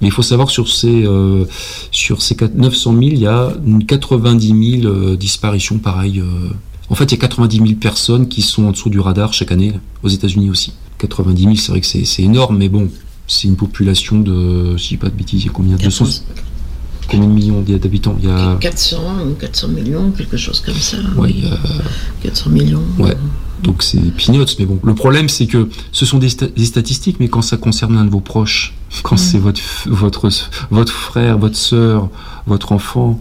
Mais il faut savoir que sur ces, euh, sur ces quatre- 900 000, il y a une 90 000 euh, disparitions pareil. En fait, il y a 90 000 personnes qui sont en dessous du radar chaque année, aux États-Unis aussi. 90 000, c'est vrai que c'est énorme, mais bon, c'est une population de, si je dis pas de bêtises, il y a combien? 200 Combien de millions d'habitants Il y a. 400 ou 400 millions, quelque chose comme ça. Ouais, il y a- 400 millions. Ouais. Donc c'est peanuts, mais bon. Le problème, c'est que ce sont des, sta- des statistiques, mais quand ça concerne l'un de vos proches, quand Mm. c'est votre, f- votre, votre frère, votre sœur, votre enfant,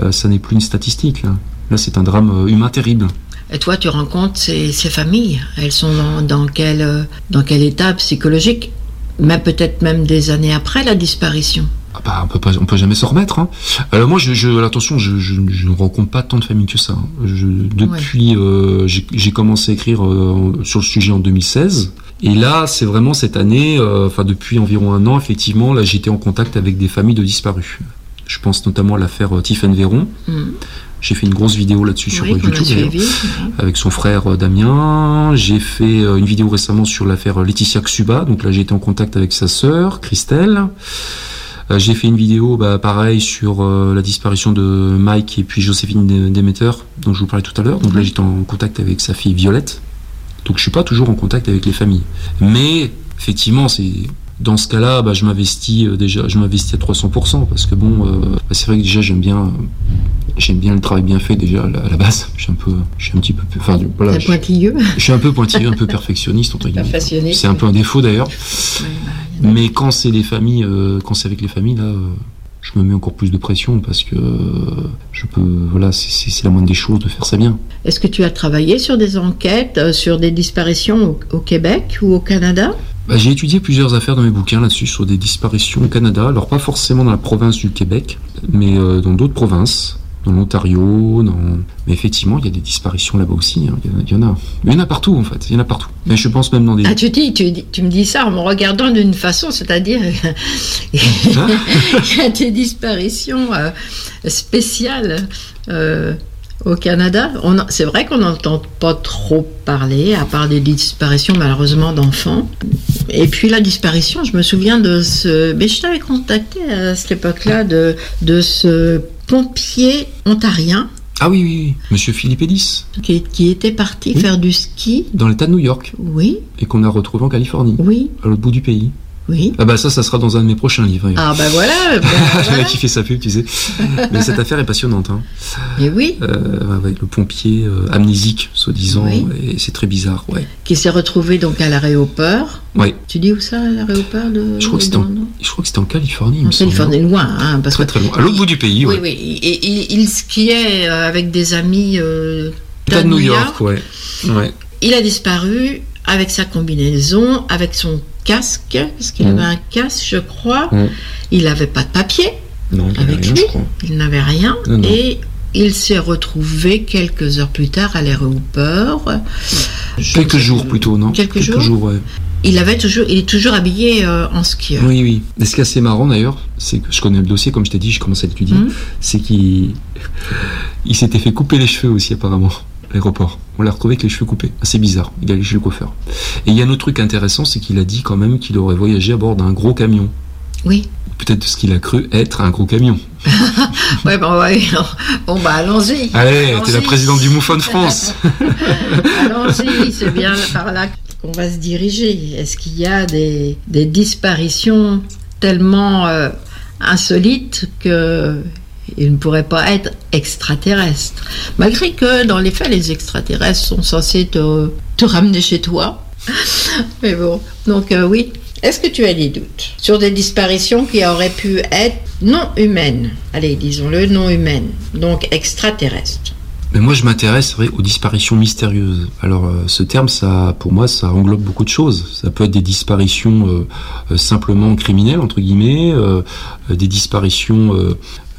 euh, ça n'est plus une statistique. Là, là c'est un drame euh, humain terrible. Et toi, tu rencontres ces, ces familles. Elles sont dans, dans quel, euh, dans quel état psychologique? Mais peut-être même des années après la disparition. Ah bah, on peut pas, on peut jamais se remettre. Hein. Alors moi, je, je attention, je, je, je ne rencontre pas tant de familles que ça. hein. Je, depuis, euh, j'ai commencé à écrire euh, sur le sujet en 2016. Et là, c'est vraiment cette année, euh, enfin depuis environ un an, effectivement, là, j'étais en contact avec des familles de disparus. Je pense notamment à l'affaire euh, Tiffany Véron. Mm. J'ai fait une grosse vidéo là-dessus sur Oui, euh, YouTube avec son frère euh, Damien. J'ai fait euh, une vidéo récemment sur l'affaire euh, Laetitia Xuba. Donc là, j'ai été en contact avec sa sœur, Christelle. Euh, j'ai fait une vidéo, bah, pareil, sur euh, la disparition de Mike et puis Joséphine Demeter, dont je vous parlais tout à l'heure. Donc là, j'étais en contact avec sa fille Violette. Donc je suis pas toujours en contact avec les familles. Mais effectivement, c'est dans ce cas-là, bah, je m'investis euh, déjà, je m'investis à 300% parce que bon, euh, bah, c'est vrai que déjà j'aime bien, euh, j'aime bien le travail bien fait déjà à la, à la base. Je suis un peu, je suis un petit peu, enfin voilà, je, pointilleux. je suis un peu pointilleux, un peu perfectionniste entre guillemets. Perfectionniste, C'est un peu un défaut d'ailleurs. bah, Mais quand c'est les familles, euh, quand c'est avec les familles là. euh, je me mets encore plus de pression parce que euh, je peux, voilà, c'est- la moindre des choses de faire ça bien. Est-ce que tu as travaillé sur des enquêtes euh, sur des disparitions au, au Québec ou au Canada? Bah, j'ai étudié plusieurs affaires dans mes bouquins là-dessus sur des disparitions au Canada. Alors pas forcément dans la province du Québec, mais euh, dans d'autres provinces, dans l'Ontario, dans... mais effectivement il y a des disparitions là-bas aussi. hein. Il y en a- il y, en a, il y en a partout en fait. Il y en a partout. Mais je pense même dans des. Ah, tu, dis, tu, me dis ça en me regardant d'une façon, c'est-à-dire il y a des disparitions euh, spéciales euh, au Canada. C'est vrai qu'on n'entend pas trop parler, à part des disparitions malheureusement d'enfants. Et puis la disparition, je me souviens de ce... Mais je t'avais contacté à cette époque-là de, de ce pompier ontarien Ah oui, oui, oui. Monsieur Philippe Ellis, qui, qui était parti Oui. faire du ski. dans l'État de New York, Oui, et qu'on a retrouvé en Californie, oui, à l'autre bout du pays. Oui. Ah bah ça, ça sera dans un de mes prochains livres. Ah ben voilà, Le voilà. qui fait sa pub, tu sais. Mais cette affaire est passionnante. Hein. Et oui, Euh, ouais, le pompier euh, amnésique, soi-disant, Oui. et c'est très bizarre. Ouais. qui s'est retrouvé donc à l'aéroport. Ouais. Tu dis où ça, l'aéroport de Je crois que c'était en, je crois que c'était en Californie. En Californie, loin, hein, parce Très que très loin. À l'autre bout du pays, oui, ouais. oui, et il, il skiait euh, avec des amis euh, de New York, ouais. ouais. Il a disparu avec sa combinaison, avec son casque, parce qu'il Mhm. avait un casque, je crois. Mhm. Il n'avait pas de papier Non, avec rien, lui. Il n'avait rien. Non, non. Et il s'est retrouvé quelques heures plus tard à l'aéroport. Quelques jours plutôt, non Quelques jours ouais. Il avait toujours, il est toujours habillé euh, en skieur. Oui, oui. Et ce qui est assez marrant d'ailleurs, c'est que je connais le dossier, comme je t'ai dit, je commence à l'étudier, Mhm. c'est qu'il il s'était fait couper les cheveux aussi apparemment, l'aéroport. On l'a retrouvé avec les cheveux coupés. Assez bizarre. Il allait chez le coiffeur. Et il y a un autre truc intéressant, c'est qu'il a dit quand même qu'il aurait voyagé à bord d'un gros camion. Oui. Peut-être ce qu'il a cru être un gros camion. Ouais, bon, ouais. Bon, bah, allons-y. Allez, t'es la présidente du MUFON de France. Allons-y, c'est bien par là qu'on va se diriger. Est-ce qu'il y a des, des disparitions tellement euh, insolites que ils ne pourraient pas être extraterrestres Malgré que, dans les faits, les extraterrestres sont censés te, ramener chez toi. Mais bon, donc euh, oui. Est-ce que tu as des doutes sur des disparitions qui auraient pu être non humaines? Allez, disons-le, non humaines, donc extraterrestres. Mais moi, je m'intéresse aux disparitions mystérieuses. Alors, euh, ce terme, ça, pour moi, ça englobe beaucoup de choses. Ça peut être des disparitions euh, simplement criminelles, entre guillemets, des disparitions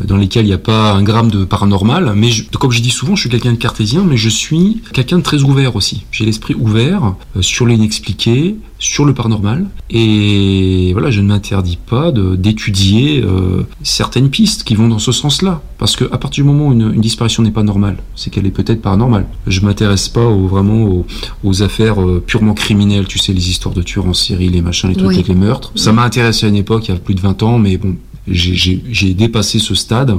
dans lesquelles il n'y a pas un gramme de paranormal. Mais je- comme je dis souvent, je suis quelqu'un de cartésien, mais je suis quelqu'un de très ouvert aussi. J'ai l'esprit ouvert euh, sur l'inexpliqué, sur le paranormal. Et voilà, je ne m'interdis pas d'étudier euh, certaines pistes qui vont dans ce sens-là. Parce que à partir du moment où une, une disparition n'est pas normale, c'est qu'elle est peut-être paranormale. Je m'intéresse pas au- vraiment aux, aux affaires euh, purement criminelles, tu sais, les histoires de tueurs en série, les machins, les trucs Oui. avec les meurtres. Ça m'a intéressé à une époque, il y a plus de 20 ans, mais bon, j'ai- dépassé ce stade.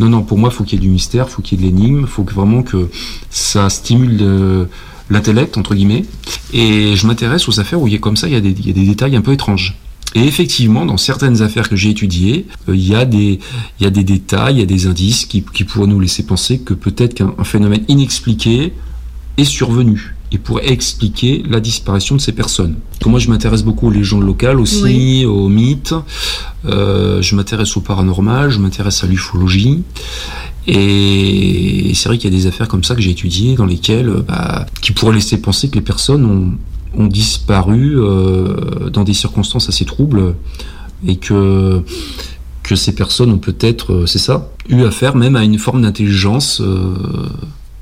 Non, non, pour moi, faut qu'il y ait du mystère, faut qu'il y ait de l'énigme, faut que vraiment que ça stimule le- l'intellect, entre guillemets. Et je m'intéresse aux affaires où il y a comme ça, il y a des, il détails un peu étranges. Et effectivement, dans certaines affaires que j'ai étudiées, euh, il y, a des- il y a des détails, il y a des indices qui, qui pourraient nous laisser penser que peut-être qu'un un phénomène inexpliqué est survenu et pourrait expliquer la disparition de ces personnes. Donc moi, je m'intéresse beaucoup aux légendes locales aussi, Oui. aux mythes. Euh, je m'intéresse au paranormal, je m'intéresse à l'ufologie. Et c'est vrai qu'il y a des affaires comme ça que j'ai étudiées dans lesquelles, euh, bah, qui pourraient laisser penser que les personnes ont, ont disparu euh, dans des circonstances assez troubles et que que ces personnes ont peut-être, c'est ça, eu affaire même à une forme d'intelligence euh,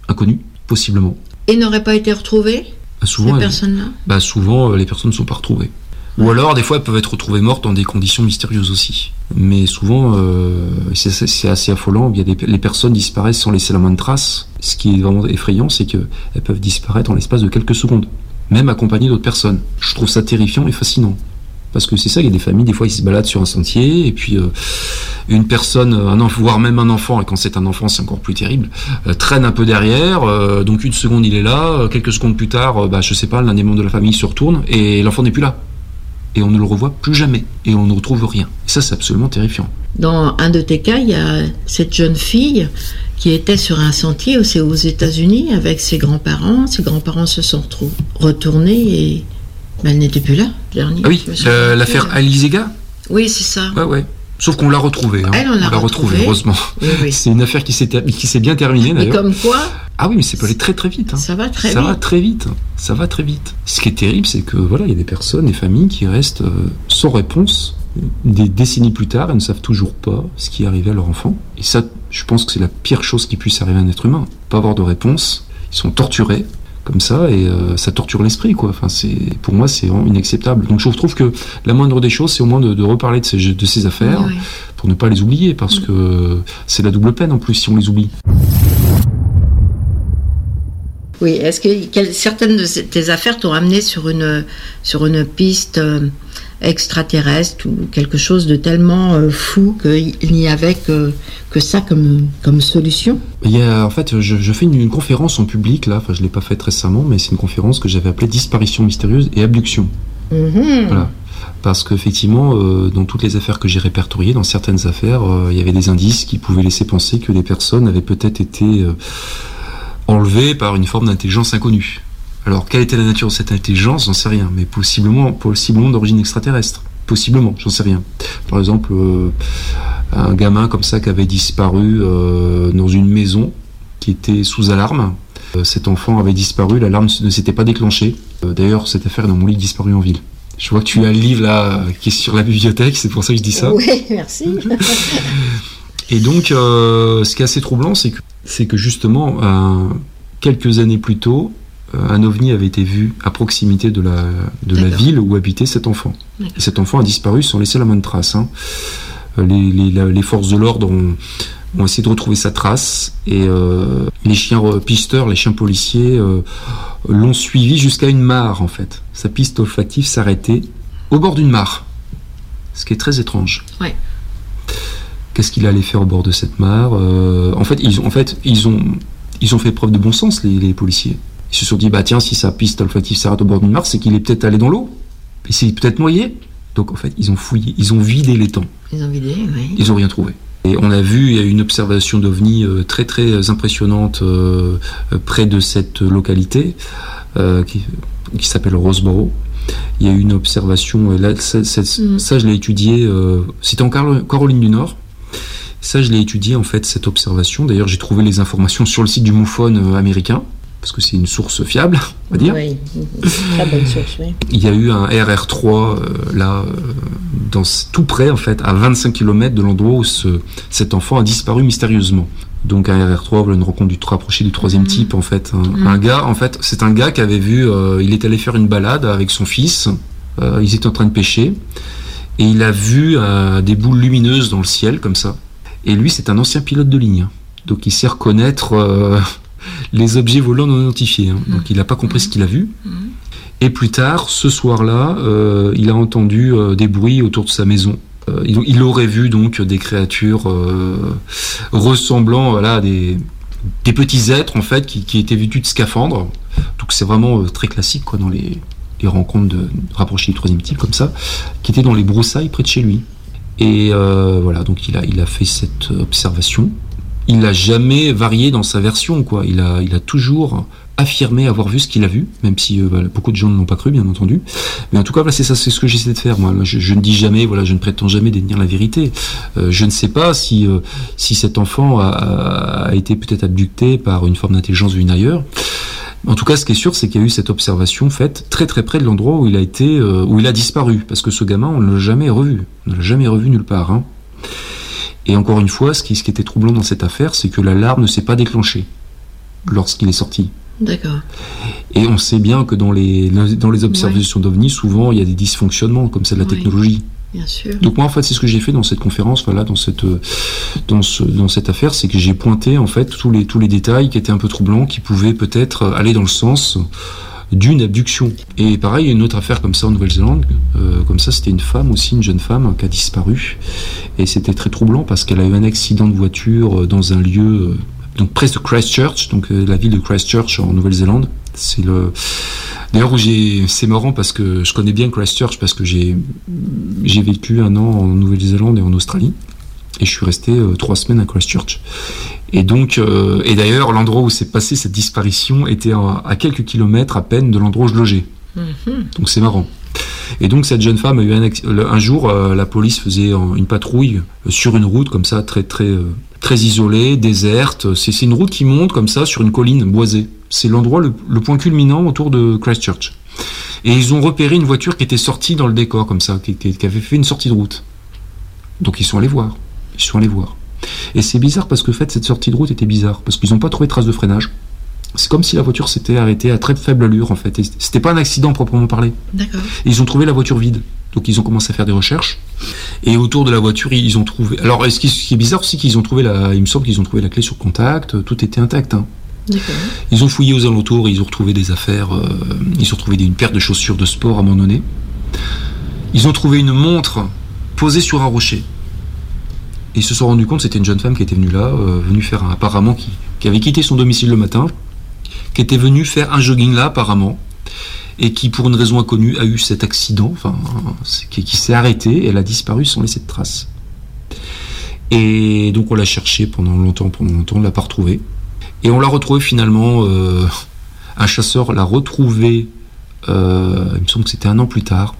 inconnue, possiblement. Et n'aurait pas été retrouvé Bah, souvent, Ces elles- personnes-là bah, souvent euh, les personnes ne sont pas retrouvées. Ou alors, des fois, elles peuvent être retrouvées mortes dans des conditions mystérieuses aussi. Mais souvent, euh, c'est c'est assez affolant. Il y a des, les personnes disparaissent sans laisser la moindre trace. Ce qui est vraiment effrayant, c'est qu'elles peuvent disparaître en l'espace de quelques secondes, même accompagnées d'autres personnes. Je trouve ça terrifiant et fascinant. Parce que c'est ça, il y a des familles, des fois, ils se baladent sur un sentier, et puis euh, une personne, un enfant, voire même un enfant, et quand c'est un enfant, c'est encore plus terrible, euh, traîne un peu derrière, euh, donc une seconde, il est là, euh, quelques secondes plus tard, euh, bah, je sais pas, l'un des membres de la famille se retourne, et l'enfant n'est plus là. Et on ne le revoit plus jamais, et on ne retrouve rien. Et ça, c'est absolument terrifiant. Dans un de tes cas, il y a cette jeune fille qui était sur un sentier aussi aux États-Unis avec ses grands-parents. Ses grands-parents se sont retournés et ben, elle n'était plus là. Dernier. Ah oui, euh, l'affaire Alizega Oui, c'est ça. Ouais, ouais. Sauf qu'on l'a retrouvée. hein. Elle, on l'a retrouvée. heureusement. Oui, oui. C'est une affaire qui s'est ter- qui s'est bien terminée, d'ailleurs. comme quoi, Ah oui, mais c'est pas aller très très vite. hein. ça va très ça vite. va très vite. Ça va très vite. Ce qui est terrible, c'est que voilà, il y a des personnes, des familles qui restent euh, sans réponse des décennies plus tard et ne savent toujours pas ce qui est arrivé à leur enfant. Et ça, je pense que c'est la pire chose qui puisse arriver à un être humain. Pas avoir de réponse. Ils sont torturés comme ça et euh, ça torture l'esprit quoi. Enfin c'est pour moi c'est vraiment inacceptable. Donc je trouve que la moindre des choses c'est au moins de, de reparler de ces de ces affaires Oui, oui. pour ne pas les oublier parce que c'est la double peine en plus si on les oublie. Oui, est-ce que quelles- certaines de tes affaires t'ont amené sur une, sur une piste euh, extraterrestre ou quelque chose de tellement euh, fou qu'il n'y avait que, que ça comme, comme solution Il y a, en fait, je, je fais une, une conférence en public là. Enfin, je l'ai pas faite récemment, mais c'est une conférence que j'avais appelée disparition mystérieuse et abduction. Mhm. Voilà. Parce qu'effectivement, euh, dans toutes les affaires que j'ai répertoriées, dans certaines affaires, euh, il y avait des indices qui pouvaient laisser penser que des personnes avaient peut-être été enlevées par une forme d'intelligence inconnue. Alors, quelle était la nature de cette intelligence? J'en sais rien, mais possiblement, possiblement d'origine extraterrestre. Possiblement, j'en sais rien. Par exemple, euh, un gamin comme ça qui avait disparu euh, dans une maison qui était sous alarme. Euh, cet enfant avait disparu, l'alarme ne s'était pas déclenchée. D'ailleurs, cette affaire est dans mon livre disparu en ville. Je vois que tu as le livre là qui est sur la bibliothèque, c'est pour ça que je dis ça. Oui, merci. Et donc, ce qui est assez troublant, c'est que, que justement, quelques années plus tôt, un ovni avait été vu à proximité de la, de la D'accord. ville où habitait cet enfant. Et cet enfant a disparu sans laisser la moindre trace. hein. Euh, Les, les- la- les forces de l'ordre ont, ont essayé de retrouver sa trace et euh, les chiens euh, pisteurs, les chiens policiers euh, l'ont suivi jusqu'à une mare en fait. Sa piste olfactive s'arrêtait au bord d'une mare, ce qui est très étrange. Ouais. Qu'est-ce qu'il allait faire au bord de cette mare Euh, En fait, ils ont, en fait, ils ont, ils ont fait preuve de bon sens les, les policiers. Ils se sont dit bah tiens si sa piste olfactive s'arrête au bord d'une mare, c'est qu'il est peut-être allé dans l'eau. Il s'est peut-être noyé. Donc en fait, ils ont fouillé, ils ont vidé les temps. Ils ont vidé, oui. Ils n'ont rien trouvé. Et on a vu, il y a eu une observation d'OVNI euh, très très impressionnante euh, près de cette localité euh, qui, qui s'appelle Roseboro. Il y a eu une observation, et là, ça, ça- ça, je l'ai étudié, euh, c'était en Carol- Caroline du Nord. Ça, je l'ai étudié en fait, cette observation. D'ailleurs, j'ai trouvé les informations sur le site du MUFON américain, parce que c'est une source fiable, on va dire. Oui, très bonne source, oui. Il y a eu un RR3 euh, là, euh, dans, tout près en fait, à 25 km de l'endroit où ce- cet enfant a disparu mystérieusement. Donc un RR3, voilà, une rencontre du rapproché du troisième type en fait. Un, Mhm. un gars, en fait, c'est un gars qui avait vu, euh, il est allé faire une balade avec son fils. euh, ils étaient en train de pêcher et il a vu euh, des boules lumineuses dans le ciel comme ça. Et lui, c'est un ancien pilote de ligne, donc il sait reconnaître euh, les objets volants non identifiés. hein. Donc il n'a pas compris ce qu'il a vu. Et plus tard, ce soir-là, euh, il a entendu euh, des bruits autour de sa maison. Euh, il, aurait vu donc des créatures ressemblant voilà, à des, petits êtres en fait qui, étaient vêtus de scaphandres. Donc c'est vraiment très classique quoi dans les, rencontres de rapprochés du troisième type comme ça, qui étaient dans les broussailles près de chez lui. Et voilà, donc il a fait cette observation. Il n'a jamais varié dans sa version, quoi. Il a, il a toujours affirmé avoir vu ce qu'il a vu, même si euh, beaucoup de gens ne l'ont pas cru, bien entendu. Mais en tout cas, voilà, c'est ça, c'est ce que j'essaie de faire. Moi, je, ne dis jamais, voilà, je ne prétends jamais détenir la vérité. Euh, je ne sais pas si euh, si cet enfant a, a- été peut-être abducté par une forme d'intelligence venue ailleurs. En tout cas, ce qui est sûr, c'est qu'il y a eu cette observation faite très très près de l'endroit où il a été, euh, où il a disparu, parce que ce gamin, on ne l'a jamais revu, on ne l'a jamais revu nulle part. hein. Et encore une fois, ce qui, ce qui était troublant dans cette affaire, c'est que l'alarme ne s'est pas déclenchée lorsqu'il est sorti. D'accord. Et on sait bien que dans les, dans les observations d'OVNI, souvent, il y a des dysfonctionnements, comme c'est de la technologie. Bien sûr. Donc moi, en fait, c'est ce que j'ai fait dans cette conférence, voilà, dans cette, dans ce, dans cette affaire, c'est que j'ai pointé, en fait, tous les, tous les détails qui étaient un peu troublants, qui pouvaient peut-être aller dans le sens d'une abduction. Et pareil, une autre affaire comme ça en Nouvelle-Zélande, euh, comme ça, c'était une femme aussi, une jeune femme qui a disparu. Et c'était très troublant parce qu'elle a eu un accident de voiture euh, dans un lieu, euh, donc près de Christchurch, donc la ville de Christchurch en Nouvelle-Zélande. C'est le, D'ailleurs, c'est marrant parce que je connais bien Christchurch parce que j'ai, j'ai vécu un an en Nouvelle-Zélande et en Australie. Et je suis resté trois semaines à Christchurch. Et donc, euh, et d'ailleurs, l'endroit où s'est passée cette disparition était à, à quelques kilomètres à peine de l'endroit où je logeais. Mhm. Donc c'est marrant. Et donc cette jeune femme a eu un, un jour, euh, la police faisait une patrouille euh, sur une route comme ça, très très très isolée, déserte. C'est c'est une route qui monte comme ça sur une colline boisée. C'est l'endroit le, le point culminant autour de Christchurch. Et ils ont repéré une voiture qui était sortie dans le décor comme ça, qui, qui- qui avait fait une sortie de route. Donc ils sont allés voir. Ils sont allés voir. Et c'est bizarre parce que en fait cette sortie de route était bizarre parce qu'ils n'ont pas trouvé de traces de freinage. C'est comme si la voiture s'était arrêtée à très faible allure en fait. C'était pas un accident proprement parlé. D'accord. Ils ont trouvé la voiture vide. Donc ils ont commencé à faire des recherches. Et autour de la voiture, ils ont trouvé. Alors ce qui, ce qui est bizarre aussi, qu'ils ont trouvé la. Il me semble qu'ils ont trouvé la clé sur contact. Tout était intact. hein. D'accord. Ils ont fouillé aux alentours. Ils ont retrouvé des affaires. euh, ils ont retrouvé une paire de chaussures de sport abandonnées. Ils ont trouvé une montre posée sur un rocher. Et ils se sont rendus compte que c'était une jeune femme qui était venue là, euh, venue faire un, apparemment qui, qui avait quitté son domicile le matin, qui était venue faire un jogging là apparemment, et qui pour une raison inconnue a eu cet accident, enfin qui, s'est arrêté, elle a disparu sans laisser de traces. Et donc on l'a cherché pendant longtemps, pendant longtemps, on l'a pas retrouvée. Et on l'a retrouvée finalement, euh, un chasseur l'a retrouvée, euh, il me semble que c'était un an plus tard,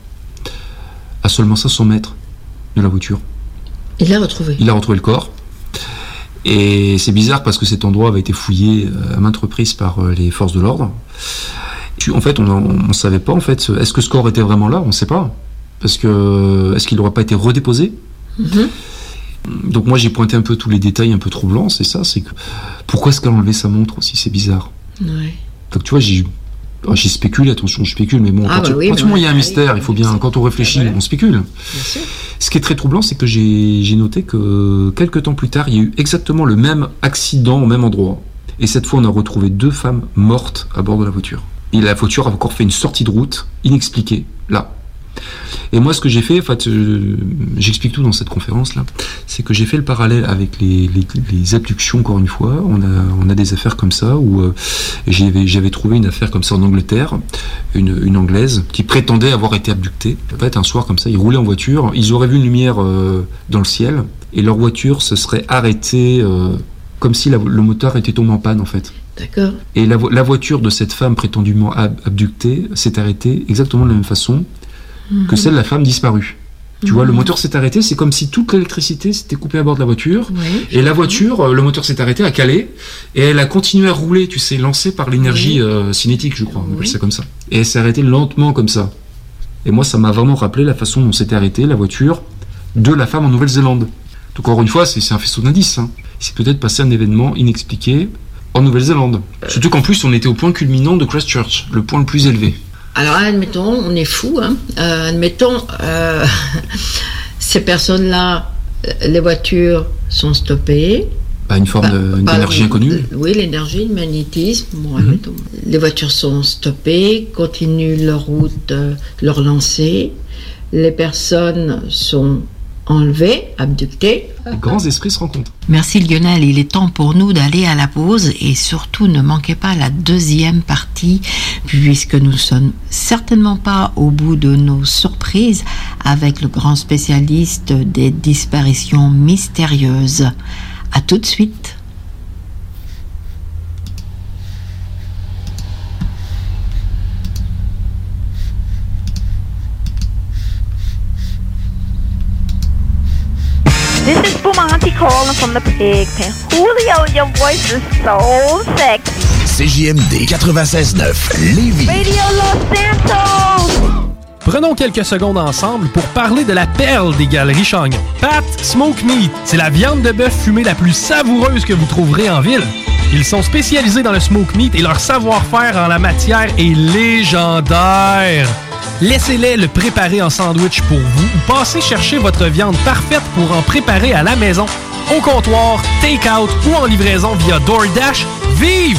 à seulement 500 mètres de la voiture. Il l'a retrouvé. Il a retrouvé le corps. Et c'est bizarre parce que cet endroit avait été fouillé euh, à maintes reprises par euh, les forces de l'ordre. En fait, on ne savait pas, en fait, est-ce que ce corps était vraiment là? On ne sait pas. Parce que, est-ce qu'il n'aurait pas été redéposé? Mhm. Donc moi, j'ai pointé un peu tous les détails un peu troublants, c'est ça, c'est que, pourquoi est-ce qu'elle a enlevé sa montre aussi? C'est bizarre. Ouais. Donc tu vois, j'ai oh, j'ai spéculé, attention, je spécule, mais bon, Ah, quand, bah tu- oui, il y a un mystère, il faut bien, quand on réfléchit, on spécule. Bien sûr. Ce qui est très troublant, c'est que j'ai j'ai noté que quelques temps plus tard, il y a eu exactement le même accident au même endroit. Et cette fois, on a retrouvé deux femmes mortes à bord de la voiture. Et la voiture a encore fait une sortie de route inexpliquée, là. Et moi, ce que j'ai fait, en fait, euh, j'explique tout dans cette conférence-là, c'est que j'ai fait le parallèle avec les, les, les abductions, encore une fois. On a, on a des affaires comme ça, où euh, j'avais trouvé une affaire comme ça en Angleterre, une, une Anglaise, qui prétendait avoir été abductée. En fait, un soir comme ça, ils roulaient en voiture, ils auraient vu une lumière euh, dans le ciel, et leur voiture se serait arrêtée euh, comme si la- le moteur était tombé en panne, en fait. D'accord. Et la voiture de cette femme prétendument ab- abductée s'est arrêtée exactement de la même façon que celle de la femme disparue. Tu vois, le moteur s'est arrêté, c'est comme si toute l'électricité s'était coupée à bord de la voiture. Oui, et la voiture, euh, le moteur s'est arrêté, a calé, et elle a continué à rouler, tu sais, lancée par l'énergie euh, cinétique, je crois, on appelle ça comme ça. Et elle s'est arrêtée lentement comme ça. Et moi, ça m'a vraiment rappelé la façon dont s'était arrêtée la voiture de la femme en Nouvelle-Zélande. Donc, encore une fois, c'est c'est un faisceau d'indices. Hein. C'est peut-être passé un événement inexpliqué en Nouvelle-Zélande. Surtout qu'en plus, on était au point culminant de Christchurch, le point le plus élevé. Alors, admettons, on est fou, hein. Euh, admettons, euh, ces personnes-là, euh, les voitures sont stoppées. Bah, une forme d'énergie inconnue. Oui, l'énergie, le magnétisme. Bon, admettons. Les voitures sont stoppées, continuent leur route, leur lancée. Les personnes sont enlevées, abductées. Les grands esprits se rencontrent. Merci Lionel, il est temps pour nous d'aller à la pause et surtout ne manquez pas la deuxième partie puisque nous sommes certainement pas au bout de nos surprises avec le grand spécialiste des disparitions mystérieuses. À tout de suite. The pig pen. Julio, your voice is so sexy. CJMD 96.9 Lévis. Radio Los Santos. Prenons quelques secondes ensemble pour parler de la perle des galeries Chagnon. Pat Smoke Meat, c'est la viande de bœuf fumée la plus savoureuse que vous trouverez en ville. Ils sont spécialisés dans le smoke meat et leur savoir-faire en la matière est légendaire. Laissez-les le préparer en sandwich pour vous ou passez chercher votre viande parfaite pour en préparer à la maison, au comptoir, take-out ou en livraison via DoorDash. Vive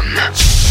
one.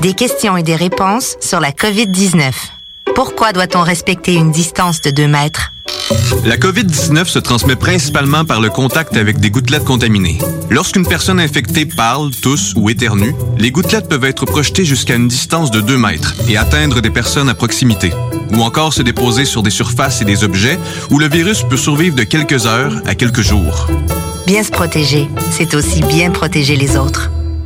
Des questions et des réponses sur la COVID-19. Pourquoi doit-on respecter une distance de 2 mètres? La COVID-19 se transmet principalement par le contact avec des gouttelettes contaminées. Lorsqu'une personne infectée parle, tousse ou éternue, les gouttelettes peuvent être projetées jusqu'à une distance de 2 mètres et atteindre des personnes à proximité, ou encore se déposer sur des surfaces et des objets où le virus peut survivre de quelques heures à quelques jours. Bien se protéger, c'est aussi bien protéger les autres.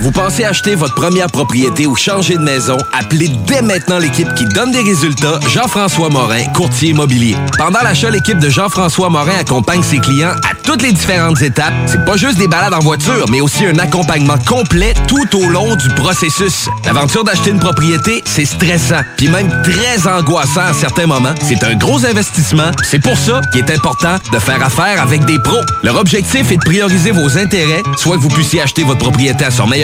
Vous pensez acheter votre première propriété ou changer de maison? Appelez dès maintenant l'équipe qui donne des résultats, Jean-François Morin, courtier immobilier. Pendant l'achat, l'équipe de Jean-François Morin accompagne ses clients à toutes les différentes étapes. C'est pas juste des balades en voiture, mais aussi un accompagnement complet tout au long du processus. L'aventure d'acheter une propriété, c'est stressant, puis même très angoissant à certains moments. C'est un gros investissement. C'est pour ça qu'il est important de faire affaire avec des pros. Leur objectif est de prioriser vos intérêts, soit que vous puissiez acheter votre propriété à son meilleur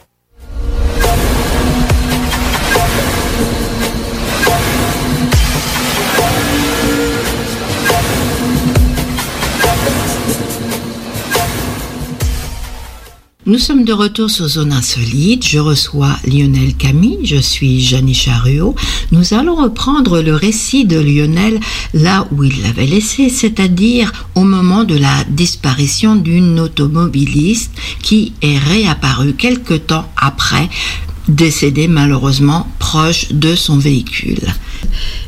Nous sommes de retour sur Zone Insolite. Je reçois Lionel Camille. Je suis Jeannie Charuot. Nous allons reprendre le récit de Lionel là où il l'avait laissé, c'est-à-dire au moment de la disparition d'une automobiliste qui est réapparue quelque temps après décédé malheureusement proche de son véhicule.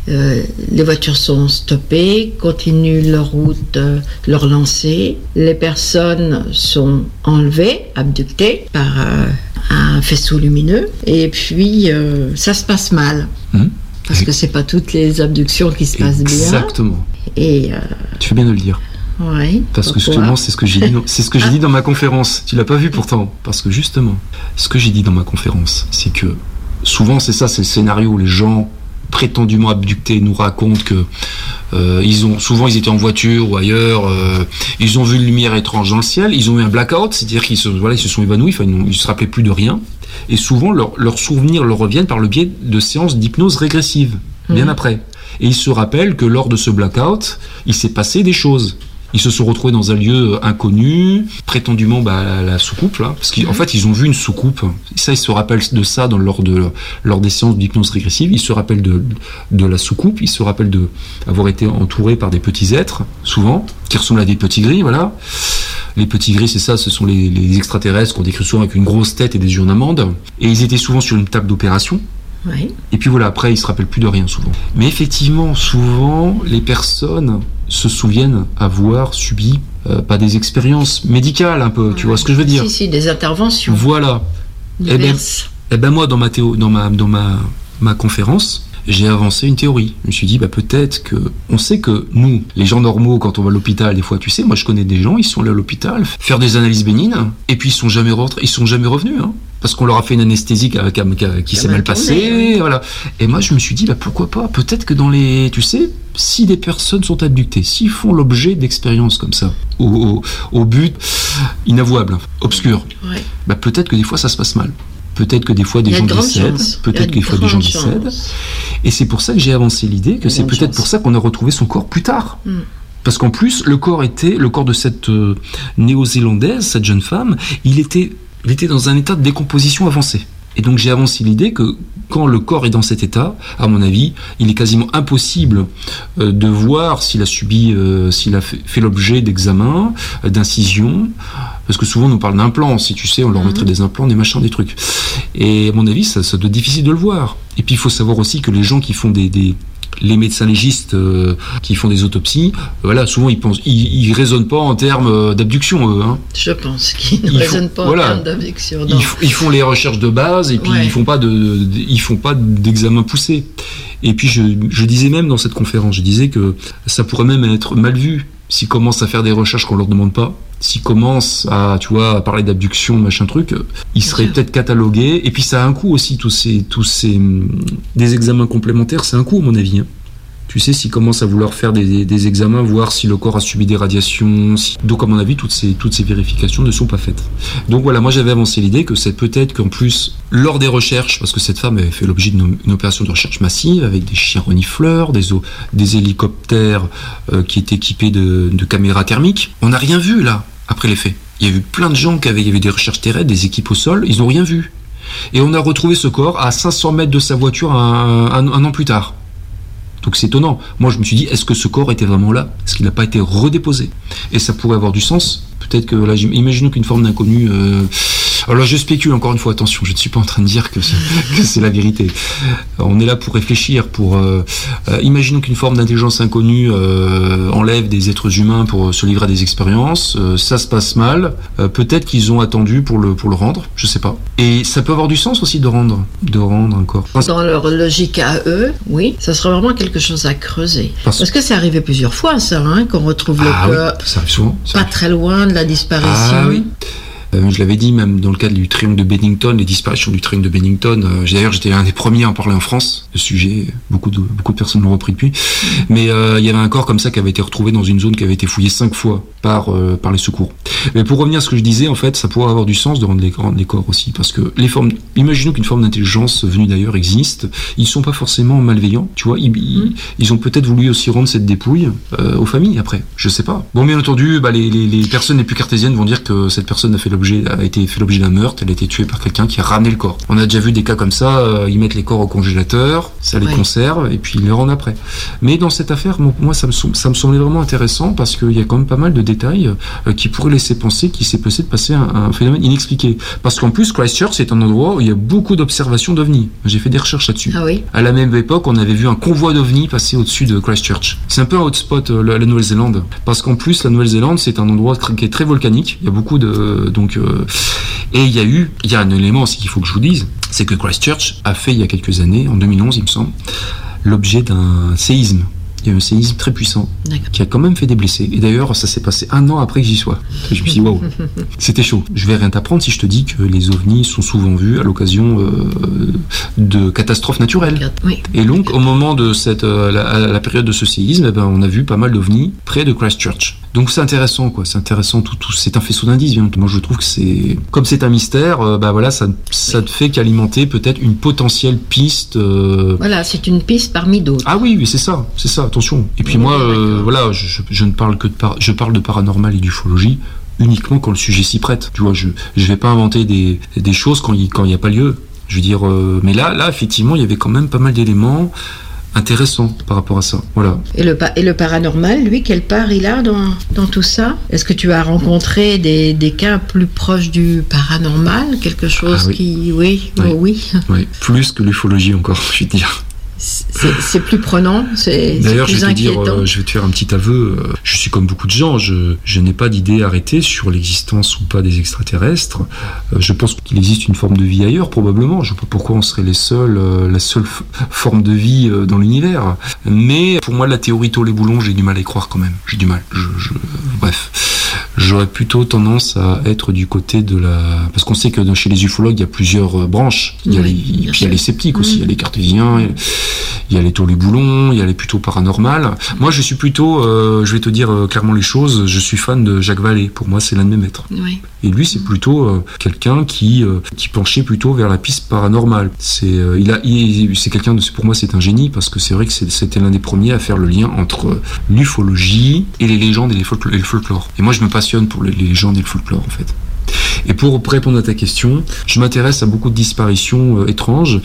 Euh, les voitures sont stoppées, continuent leur route, euh, leur lancée. Les personnes sont enlevées, abductées par euh, un faisceau lumineux. Et puis, ça se passe mal. Hum. Parce que c'est pas toutes les abductions qui se passent bien. Exactement. Et Tu fais bien de le dire. Ouais, Parce que justement, c'est ce que j'ai dit, dans- c'est ce que j'ai dit dans ma conférence. Tu l'as pas vu pourtant. Parce que justement, ce que j'ai dit dans ma conférence, c'est que souvent, c'est ça, c'est le scénario où les gens prétendument abductés nous racontent que euh, ils ont souvent ils étaient en voiture ou ailleurs, euh, ils ont vu une lumière étrange dans le ciel, ils ont eu un blackout, c'est-à-dire qu'ils se voilà, ils se sont évanouis, enfin, ils, ils se rappelaient plus de rien. Et souvent, leur- leurs souvenirs leur reviennent par le biais de séances d'hypnose régressive, bien Mhm. après. Et ils se rappellent que lors de ce blackout, il s'est passé des choses. Ils se sont retrouvés dans un lieu inconnu, prétendument bah, la, la soucoupe, là, parce qu'en fait ils ont vu une soucoupe. Ça, ils se rappellent de ça dans, lors, de, lors des séances d'hypnose régressive. Ils se rappellent de, de la soucoupe, ils se rappellent de avoir été entourés par des petits êtres, souvent, qui ressemblent à des petits gris, voilà. Les petits gris, c'est ça, ce sont les, les extraterrestres qu'on décrit souvent avec une grosse tête et des yeux en amande. Et ils étaient souvent sur une table d'opération. Et puis voilà, après, ils se rappellent plus de rien souvent. Mais effectivement, souvent, les personnes se souviennent avoir subi euh, pas des expériences médicales un peu, tu vois ce que je veux dire Si, si, des interventions. Voilà. Eh ben, eh ben moi, dans ma théo, dans ma, dans ma, ma conférence, j'ai avancé une théorie. Je me suis dit, bah peut-être que, on sait que nous, les gens normaux, quand on va à l'hôpital, des fois, tu sais, moi je connais des gens, ils sont allés à l'hôpital faire des analyses bénines, et puis ils sont jamais rentrés, ils sont jamais revenus, hein, parce qu'on leur a fait une anesthésie qui, qui s'est mal passée, voilà. Et moi, je me suis dit, bah pourquoi pas? Peut-être que dans les, tu sais, si des personnes sont abductées, s'ils font l'objet d'expériences comme ça, au, but inavouable, obscur, Ouais. bah peut-être que des fois ça se passe mal. Peut-être que des fois des gens décèdent, peut-être que des fois des gens décèdent. Et c'est pour ça que j'ai avancé l'idée que c'est peut-être pour ça qu'on a retrouvé son corps plus tard. Mm. Parce qu'en plus, le corps était, le corps de cette euh, néo-zélandaise, cette jeune femme, il était, il était dans un état de décomposition avancé. Et donc j'ai avancé l'idée que quand le corps est dans cet état, à mon avis, il est quasiment impossible euh, de voir s'il a subi, euh, s'il a fait, fait l'objet d'examens, euh, d'incisions, parce que souvent on nous parle d'implants, si tu sais, on leur mettrait des implants, des machins, des trucs. Et à mon avis, ça, ça doit être difficile de le voir. Et puis il faut savoir aussi que les gens qui font des, des les médecins légistes euh, qui font des autopsies, euh, voilà, souvent ils pensent, ils, ils raisonnent pas en termes euh, d'abduction, eux. Hein. Je pense qu'ils ne Ils raisonnent font- pas voilà. en termes d'abduction. Ils, font les recherches de base et puis Ouais. ils font pas de, de- ils font pas d'examen poussé. Et puis je, je disais même dans cette conférence, je disais que ça pourrait même être mal vu s'ils commencent à faire des recherches qu'on leur demande pas. S'ils commencent à, tu vois, à parler d'abduction, machin truc, ils seraient peut-être catalogués. Et puis ça a un coût aussi, tous ces, tous ces, hum, des examens complémentaires, c'est un coût à mon avis. hein. Tu sais, s'ils commencent à vouloir faire des, des- des examens, voir si le corps a subi des radiations. si- Donc, à mon avis, toutes ces, toutes ces vérifications ne sont pas faites. Donc voilà, moi j'avais avancé l'idée que c'est peut-être qu'en plus, lors des recherches, parce que cette femme avait fait l'objet d'une une opération de recherche massive avec des chiens renifleurs, des, des hélicoptères euh, qui étaient équipés de, de caméras thermiques, on n'a rien vu là, après les faits. Il y a eu plein de gens qui avaient, il des recherches terrestres, des équipes au sol, ils n'ont rien vu. Et on a retrouvé ce corps à 500 mètres de sa voiture un- an plus tard. Donc c'est étonnant. Moi, je me suis dit, est-ce que ce corps était vraiment là? Est-ce qu'il n'a pas été redéposé? Et ça pourrait avoir du sens. Peut-être que là, imaginons qu'une forme d'inconnu. euh, Alors je spécule encore une fois. Attention, je ne suis pas en train de dire que c'est, la vérité. On est là pour réfléchir. Pour euh, euh, imaginons qu'une forme d'intelligence inconnue euh, enlève des êtres humains pour se livrer à des expériences. Ça se passe mal. Peut-être qu'ils ont attendu pour le pour le rendre. Je sais pas. Et ça peut avoir du sens aussi de rendre de rendre un corps. Dans leur logique à eux, oui, ça serait vraiment quelque chose à creuser. Parce- Parce, que c'est arrivé plusieurs fois, ça, hein, qu'on retrouve le Ah oui, corps ça arrive souvent. ça pas très loin de la disparition. Ah oui. Euh, je l'avais dit même dans le cadre du triangle de Bennington, les disparitions du triangle de Bennington. euh, D'ailleurs, j'étais un des premiers à en parler en France. Le sujet, beaucoup de beaucoup de personnes l'ont repris depuis. Mais euh, il y avait un corps comme ça qui avait été retrouvé dans une zone qui avait été fouillée cinq fois par par les secours. Mais pour revenir à ce que je disais, en fait, ça pourrait avoir du sens de rendre les, rendre les corps aussi, parce que les formes. Imaginons qu'une forme d'intelligence venue d'ailleurs existe. Ils sont pas forcément malveillants, tu vois. Ils, ils, ils ont peut-être voulu aussi rendre cette dépouille aux familles après. Je sais pas. Bon, bien entendu, bah, les, les, les personnes les plus cartésiennes vont dire que cette personne a fait l'objet l'objet, a été fait l'objet d'un meurtre, elle a été tuée par quelqu'un qui a ramené le corps. On a déjà vu des cas comme ça, euh, ils mettent les corps au congélateur, ça les Ouais. conserve et puis ils les rendent après. Mais dans cette affaire, mo- moi, ça me, sem- ça me semblait vraiment intéressant parce qu'il y a quand même pas mal de détails euh, qui pourraient laisser penser qu'il s'est passé de passer un, un phénomène inexpliqué. Parce qu'en plus, Christchurch, c'est un endroit où il y a beaucoup d'observations d'ovnis. J'ai fait des recherches là-dessus. Ah oui À la même époque, on avait vu un convoi d'ovnis passer au-dessus de Christchurch. C'est un peu un hotspot, euh, la, la Nouvelle-Zélande. Parce qu'en plus, la Nouvelle-Zélande, c'est un endroit qui est très volcanique. Il y a beaucoup de. Donc, euh, et il y a eu. Il y a un élément aussi qu'il faut que je vous dise c'est que Christchurch a fait, il y a quelques années, en 2011, il me semble, l'objet d'un séisme. Il y a eu un séisme très puissant qui a quand même fait des blessés. Et d'ailleurs, ça s'est passé un an après que j'y sois. Et je me suis dit, waouh, c'était chaud. Je vais rien t'apprendre si je te dis que les ovnis sont souvent vus à l'occasion euh, de catastrophes naturelles. Oui. Et donc, au moment de cette, euh, la, période de ce séisme, eh ben, on a vu pas mal d'ovnis près de Christchurch. Donc c'est intéressant, quoi. C'est intéressant. Tout, tout, c'est un faisceau d'indices. Moi, je trouve que c'est comme c'est un mystère. euh, bah voilà, ça, ça ne fait qu'alimenter peut-être une potentielle piste. euh, Voilà, c'est une piste parmi d'autres. ah oui, oui, c'est ça, c'est ça. Attention. Et puis moi, euh, voilà, je, je- je ne parle que de par, je parle de paranormal et d'ufologie uniquement quand le sujet s'y prête. Tu vois, je je vais pas inventer des, des choses quand il quand il y a pas lieu. Je veux dire, euh, mais là là effectivement, il y avait quand même pas mal d'éléments intéressants par rapport à ça. Voilà. Et le, et le paranormal, lui, quelle part il a dans, dans tout ça? Est-ce que tu as rencontré des, des cas plus proches du paranormal? Quelque chose Ah oui. qui... Oui, Oui. oh oui. Oui, plus que l'ufologie encore, je vais te dire. C'est plus prenant, c'est D'ailleurs, je vais te dire, euh, je vais te faire un petit aveu. euh, Je suis comme beaucoup de gens. Je, je n'ai pas d'idée arrêtée sur l'existence ou pas des extraterrestres. Euh, Je pense qu'il existe une forme de vie ailleurs, probablement. Je ne sais pas pourquoi on serait les seuls, la seule forme de vie dans l'univers. Mais pour moi, la théorie taux les boulons, j'ai du mal à y croire quand même. J'ai du mal. Je, je- bref. J'aurais plutôt tendance à être du côté de la... Parce qu'on sait que chez les ufologues, il y a plusieurs euh, branches. Il y a les, bien puis il y a sûr. les sceptiques aussi, il y a les cartésiens, il y a- les boulons, il y a les plutôt paranormales. Moi, je suis plutôt, euh, je vais te dire euh, clairement les choses, je suis fan de Jacques Vallée. Pour moi, c'est l'un de mes maîtres. Oui. Et lui, c'est plutôt euh, quelqu'un qui euh, qui penchait plutôt vers la piste paranormale. C'est euh, il quelqu'un de pour moi c'est un génie parce que c'est vrai que c'était l'un des premiers à faire le lien entre l'ufologie et les légendes et, les et le folklore. Et moi, je me passionne pour les légendes et le folklore en fait. Et pour répondre à ta question, je m'intéresse à beaucoup de disparitions euh, étranges.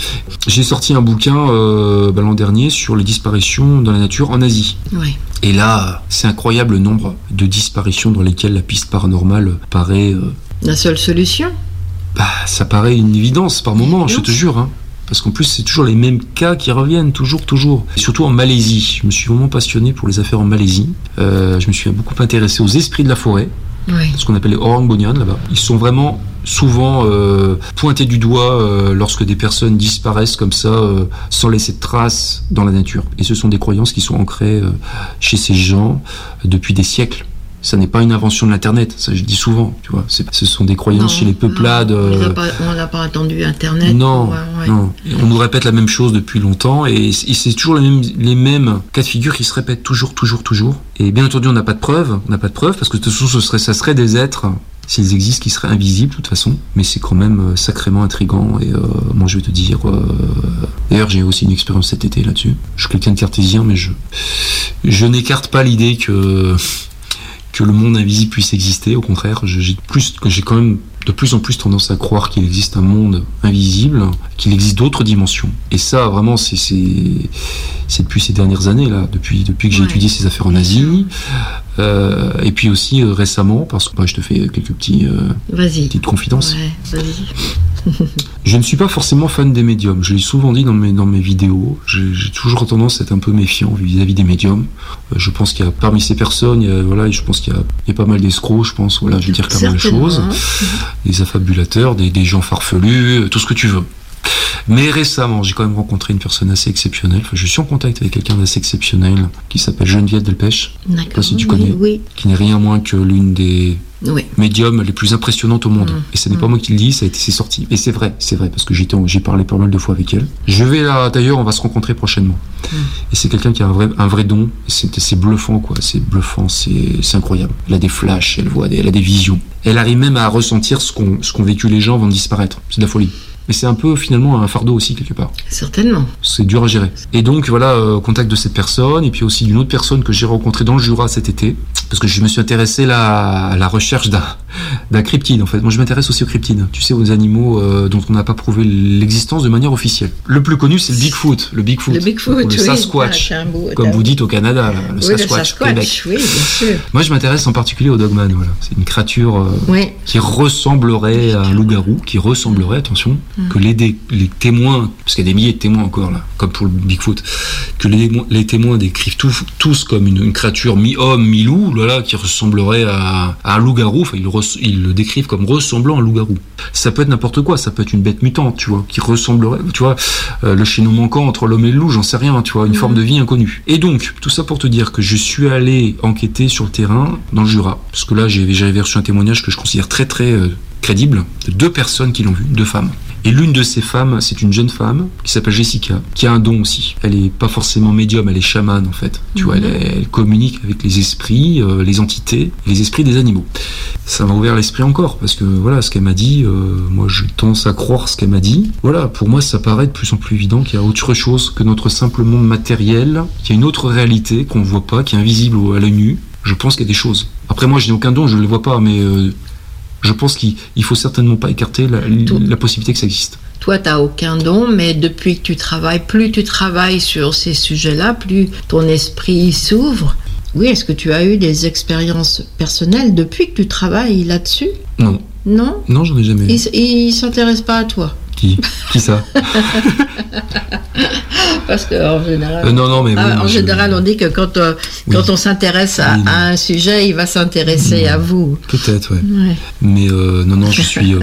J'ai sorti un bouquin euh, bah, l'an dernier sur les disparitions dans la nature en Asie. Oui. Et là, c'est incroyable le nombre de disparitions dans lesquelles la piste paranormale paraît euh, La seule solution? bah, ça paraît une évidence par moment, je te jure. Hein. Parce qu'en plus, c'est toujours les mêmes cas qui reviennent, toujours, toujours. Et surtout en Malaisie. Je me suis vraiment passionné pour les affaires en Malaisie. Euh, je me suis beaucoup intéressé aux esprits de la forêt, Ce qu'on appelle les orang bonyan là-bas. Ils sont vraiment souvent euh, pointés du doigt euh, lorsque des personnes disparaissent comme ça, euh, sans laisser de traces dans la nature. Et ce sont des croyances qui sont ancrées chez ces gens depuis des siècles. Ça n'est pas une invention de l'internet, ça je dis souvent, tu vois. Ce sont des croyances chez les peuplades. On euh, n'a pas, n'a pas attendu Internet. non, Ouais, ouais. non. On nous répète la même chose depuis longtemps et c'est toujours les mêmes, les mêmes cas de figure qui se répètent toujours, toujours, toujours. Et bien entendu, on n'a pas de preuves, on n'a pas de preuves parce que de toute façon, ce serait, ça serait des êtres, s'ils existent, qui seraient invisibles de toute façon. Mais c'est quand même euh, sacrément intrigant et euh, moi je vais te dire. euh, D'ailleurs, j'ai aussi une expérience cet été là-dessus. Je suis quelqu'un de cartésien, mais je, je n'écarte pas l'idée que que le monde invisible puisse exister. Au contraire, j'ai plus, j'ai quand même de plus en plus tendance à croire qu'il existe un monde invisible, qu'il existe d'autres dimensions. Et ça, vraiment, c'est depuis ces dernières années là, depuis depuis que j'ai Ouais. étudié ces affaires en Asie, Euh, et puis aussi euh, récemment, parce que bah, je te fais quelques petits euh, petites confidences. Ouais. Je ne suis pas forcément fan des médiums. Je l'ai souvent dit dans mes, dans mes vidéos. J'ai toujours tendance à être un peu méfiant vis-à-vis des médiums. Euh, je pense qu'il y a parmi ces personnes, il y a, voilà, je pense qu'il y, a- il y a pas mal d'escrocs. Je pense, voilà, je vais dire les Certainement. choses. Des affabulateurs, des, des gens farfelus, euh, tout ce que tu veux. Mais récemment, j'ai quand même rencontré une personne assez exceptionnelle. Enfin, je suis en contact avec quelqu'un d'assez exceptionnel qui s'appelle Geneviève Delpech. Je sais pas D'accord. si tu Oui, connais. Oui. Qui n'est rien moins que l'une des Oui. médiums les plus impressionnantes au monde. Mm. Et ce n'est pas moi qui le dis, ça a été c'est sorti. Et c'est vrai, c'est vrai, parce que j'ai parlé pas mal de fois avec elle. Je vais là, d'ailleurs, on va se rencontrer prochainement. Et c'est quelqu'un qui a un vrai, un vrai don. C'est, c'est bluffant, quoi. C'est bluffant, c'est, c'est incroyable. Elle a des flashs, elle voit des, elle a des visions. Elle arrive même à ressentir ce qu'ont, ce qu'ont vécu les gens avant de disparaître. C'est de la folie. Mais c'est un peu finalement un fardeau aussi quelque part. Certainement. C'est dur à gérer. Et donc voilà, euh, contact de cette personne, et puis aussi d'une autre personne que j'ai rencontrée dans le Jura cet été, parce que je me suis intéressé là à la recherche d'un d'un cryptide en fait. Moi je m'intéresse aussi aux cryptides, tu sais, aux animaux euh, dont on n'a pas prouvé l'existence de manière officielle. Le plus connu c'est le Bigfoot, le Bigfoot, Le Bigfoot, le oui. Sasquatch, Ah, beau- comme vous dites au Canada, là, le Oui, Sasquatch, Sasquatch, Québec. oui, bien sûr. Moi je m'intéresse en particulier au Dogman, voilà. C'est une créature euh, Oui. qui ressemblerait à un loup-garou, qui ressemblerait, attention, Mm. que les, dé- les témoins, parce qu'il y a des milliers de témoins encore là, comme pour le Bigfoot, que les, les témoins décrivent tous, tous comme une, une créature mi-homme, mi-loup, voilà, qui ressemblerait à, à un loup-garou, enfin ils le, res- ils le décrivent comme ressemblant à un loup-garou. Ça peut être n'importe quoi, ça peut être une bête mutante, tu vois, qui ressemblerait, tu vois, euh, le chaînon manquant entre l'homme et le loup, j'en sais rien, tu vois, une Mhm. forme de vie inconnue. Et donc, tout ça pour te dire que je suis allé enquêter sur le terrain dans le Jura, parce que là j'avais reçu un témoignage que je considère très très euh, crédible de deux personnes qui l'ont vu, deux femmes. Et l'une de ces femmes, c'est une jeune femme qui s'appelle Jessica, qui a un don aussi. Elle est pas forcément médium, elle est chamane en fait. Tu vois, elle, elle communique avec les esprits, euh, les entités, les esprits des animaux. Ça m'a ouvert l'esprit encore, parce que voilà, ce qu'elle m'a dit, euh, moi je tendance à croire ce qu'elle m'a dit. Voilà, pour moi ça paraît de plus en plus évident qu'il y a autre chose que notre simple monde matériel, qu'il y a une autre réalité qu'on ne voit pas, qui est invisible à l'œil nu. Je pense qu'il y a des choses. Après moi je n'ai aucun don, je ne les vois pas, mais euh, je pense qu'il il faut certainement pas écarter la, la possibilité que ça existe. Toi, tu n'as aucun don, mais depuis que tu travailles, plus tu travailles sur ces sujets-là, plus ton esprit s'ouvre. Oui, est-ce que tu as eu des expériences personnelles depuis que tu travailles là-dessus? Non. Non? Non, j'en ai jamais eu. Il, s- il s'intéresse pas à toi? Qui Qui ça Parce qu'en général, Euh, non, non, mais Ah, bon, en je- général, on dit que quand, euh, quand on s'intéresse à, à un sujet, il va s'intéresser à vous. Peut-être, ouais. Ouais. Mais euh, non, non, je suis.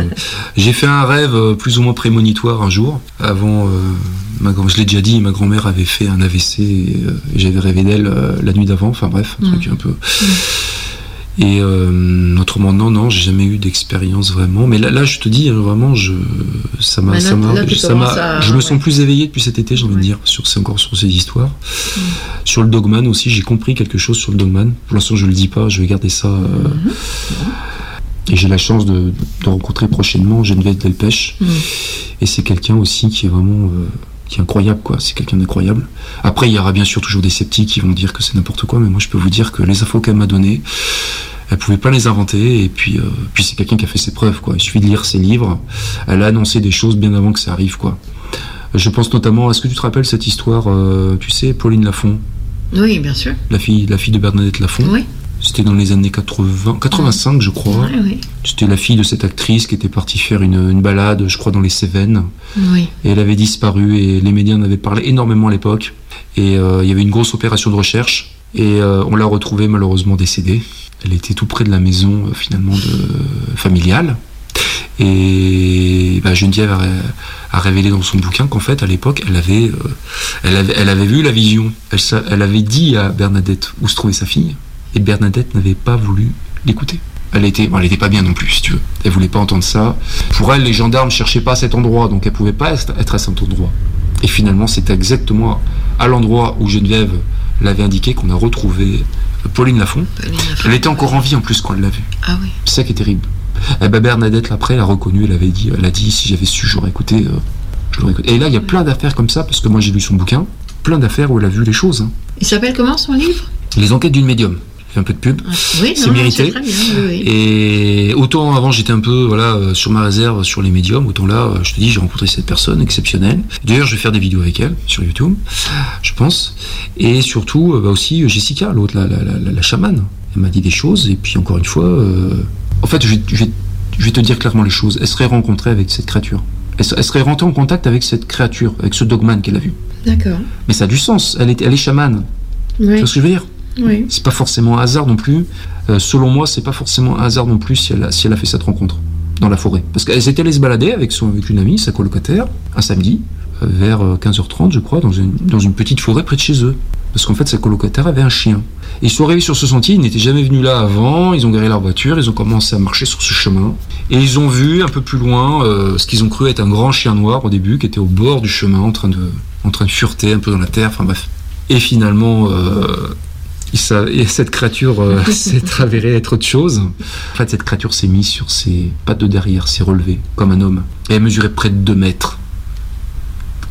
j'ai fait un rêve plus ou moins prémonitoire un jour. Avant, ma grand, je l'ai déjà dit, ma grand-mère avait fait un AVC et, j'avais rêvé d'elle la nuit d'avant. Enfin bref, un Mm. truc un peu. Et euh, autrement, non, non, j'ai jamais eu d'expérience vraiment. Mais là, là, je te dis, hein, vraiment, je, ça m'a, là, ça m'a, à- je me sens ouais. plus éveillé depuis cet été, j'ai envie de dire, sur, encore sur ces histoires. Mm. Sur le Dogman aussi, j'ai compris quelque chose sur le Dogman. Pour l'instant, je le dis pas, je vais garder ça. euh, Mm-hmm. Et j'ai la chance de, de rencontrer prochainement Geneviève Delpech. Mm. Et c'est quelqu'un aussi qui est vraiment. euh, qui est incroyable, quoi. C'est quelqu'un d'incroyable. Après, il y aura bien sûr toujours des sceptiques qui vont dire que c'est n'importe quoi, mais moi, je peux vous dire que les infos qu'elle m'a données, elle pouvait pas les inventer. Et puis, euh, puis c'est quelqu'un qui a fait ses preuves, quoi. Il suffit de lire ses livres. Elle a annoncé des choses bien avant que ça arrive, quoi. Je pense notamment, est-ce que tu te rappelles cette histoire, euh, tu sais, Pauline Lafont, Oui, bien sûr. la fille, la fille de Bernadette Lafont? Oui. C'était dans les années 80, 85, je crois. Oui. C'était la fille de cette actrice qui était partie faire une, une balade, je crois, dans les Cévennes. Oui. Et elle avait disparu et les médias en avaient parlé énormément à l'époque. Et euh, il y avait une grosse opération de recherche. Et euh, on l'a retrouvée malheureusement décédée. Elle était tout près de la maison euh, finalement de, familiale. Et bah, Geneviève a, a révélé dans son bouquin qu'en fait, à l'époque, elle avait, euh, elle avait, elle avait vu la vision. Elle, elle avait dit à Bernadette où se trouvait sa fille? Et Bernadette n'avait pas voulu l'écouter. Elle était, bon, elle était pas bien non plus, si tu veux. Elle voulait pas entendre ça. Pour elle, les gendarmes cherchaient pas à cet endroit, donc elle pouvait pas être être à cet endroit. Et finalement, c'est exactement à l'endroit où Geneviève l'avait indiqué qu'on a retrouvé Pauline Lafont. Elle était encore en vie en plus quand elle l'a vue. Ah oui. C'est ça qui est terrible. Et ben Bernadette, après, elle a reconnu, elle avait dit, elle a dit, si j'avais su, j'aurais écouté, euh, je l'aurais écouté. Et là, il y a plein d'affaires comme ça, parce que moi j'ai lu son bouquin, plein d'affaires où elle a vu les choses. hein. Il s'appelle comment son livre? Les enquêtes d'une médium. Un peu de pub. Oui, c'est mérité. c'est très bien, oui, oui. Et autant avant j'étais un peu voilà euh, sur ma réserve sur les médiums, autant là euh, je te dis j'ai rencontré cette personne exceptionnelle. D'ailleurs je vais faire des vidéos avec elle sur YouTube, je pense. Et surtout euh, bah, aussi Jessica, l'autre la, la, la, chamane. Elle m'a dit des choses et puis encore une fois, euh, en fait je vais, je, vais, je vais te dire clairement les choses. Elle serait rencontrée avec cette créature. Elle, se- elle serait rentrée en contact avec cette créature, avec ce dogman qu'elle a vu. D'accord. Mais ça a du sens. Elle est, elle est chamane. Tu vois ce que je veux dire? Oui. c'est pas forcément un hasard non plus. Euh, selon moi, c'est pas forcément un hasard non plus si elle, a, si elle a fait cette rencontre dans la forêt. Parce qu'elle s'était allée se balader avec, son, avec une amie, sa colocataire, un samedi, euh, vers euh, 15h30, je crois, dans une, dans une petite forêt près de chez eux. Parce qu'en fait, sa colocataire avait un chien. Ils sont arrivés sur ce sentier, ils n'étaient jamais venus là avant, ils ont garé leur voiture, ils ont commencé à marcher sur ce chemin. Et ils ont vu un peu plus loin euh, ce qu'ils ont cru être un grand chien noir au début, qui était au bord du chemin, en train de, en train de fureter un peu dans la terre, enfin bref. Et finalement, euh, et cette créature euh, s'est avérée être autre chose. En fait, cette créature s'est mise sur ses pattes de derrière, s'est relevée comme un homme. Et elle mesurait près de 2 mètres.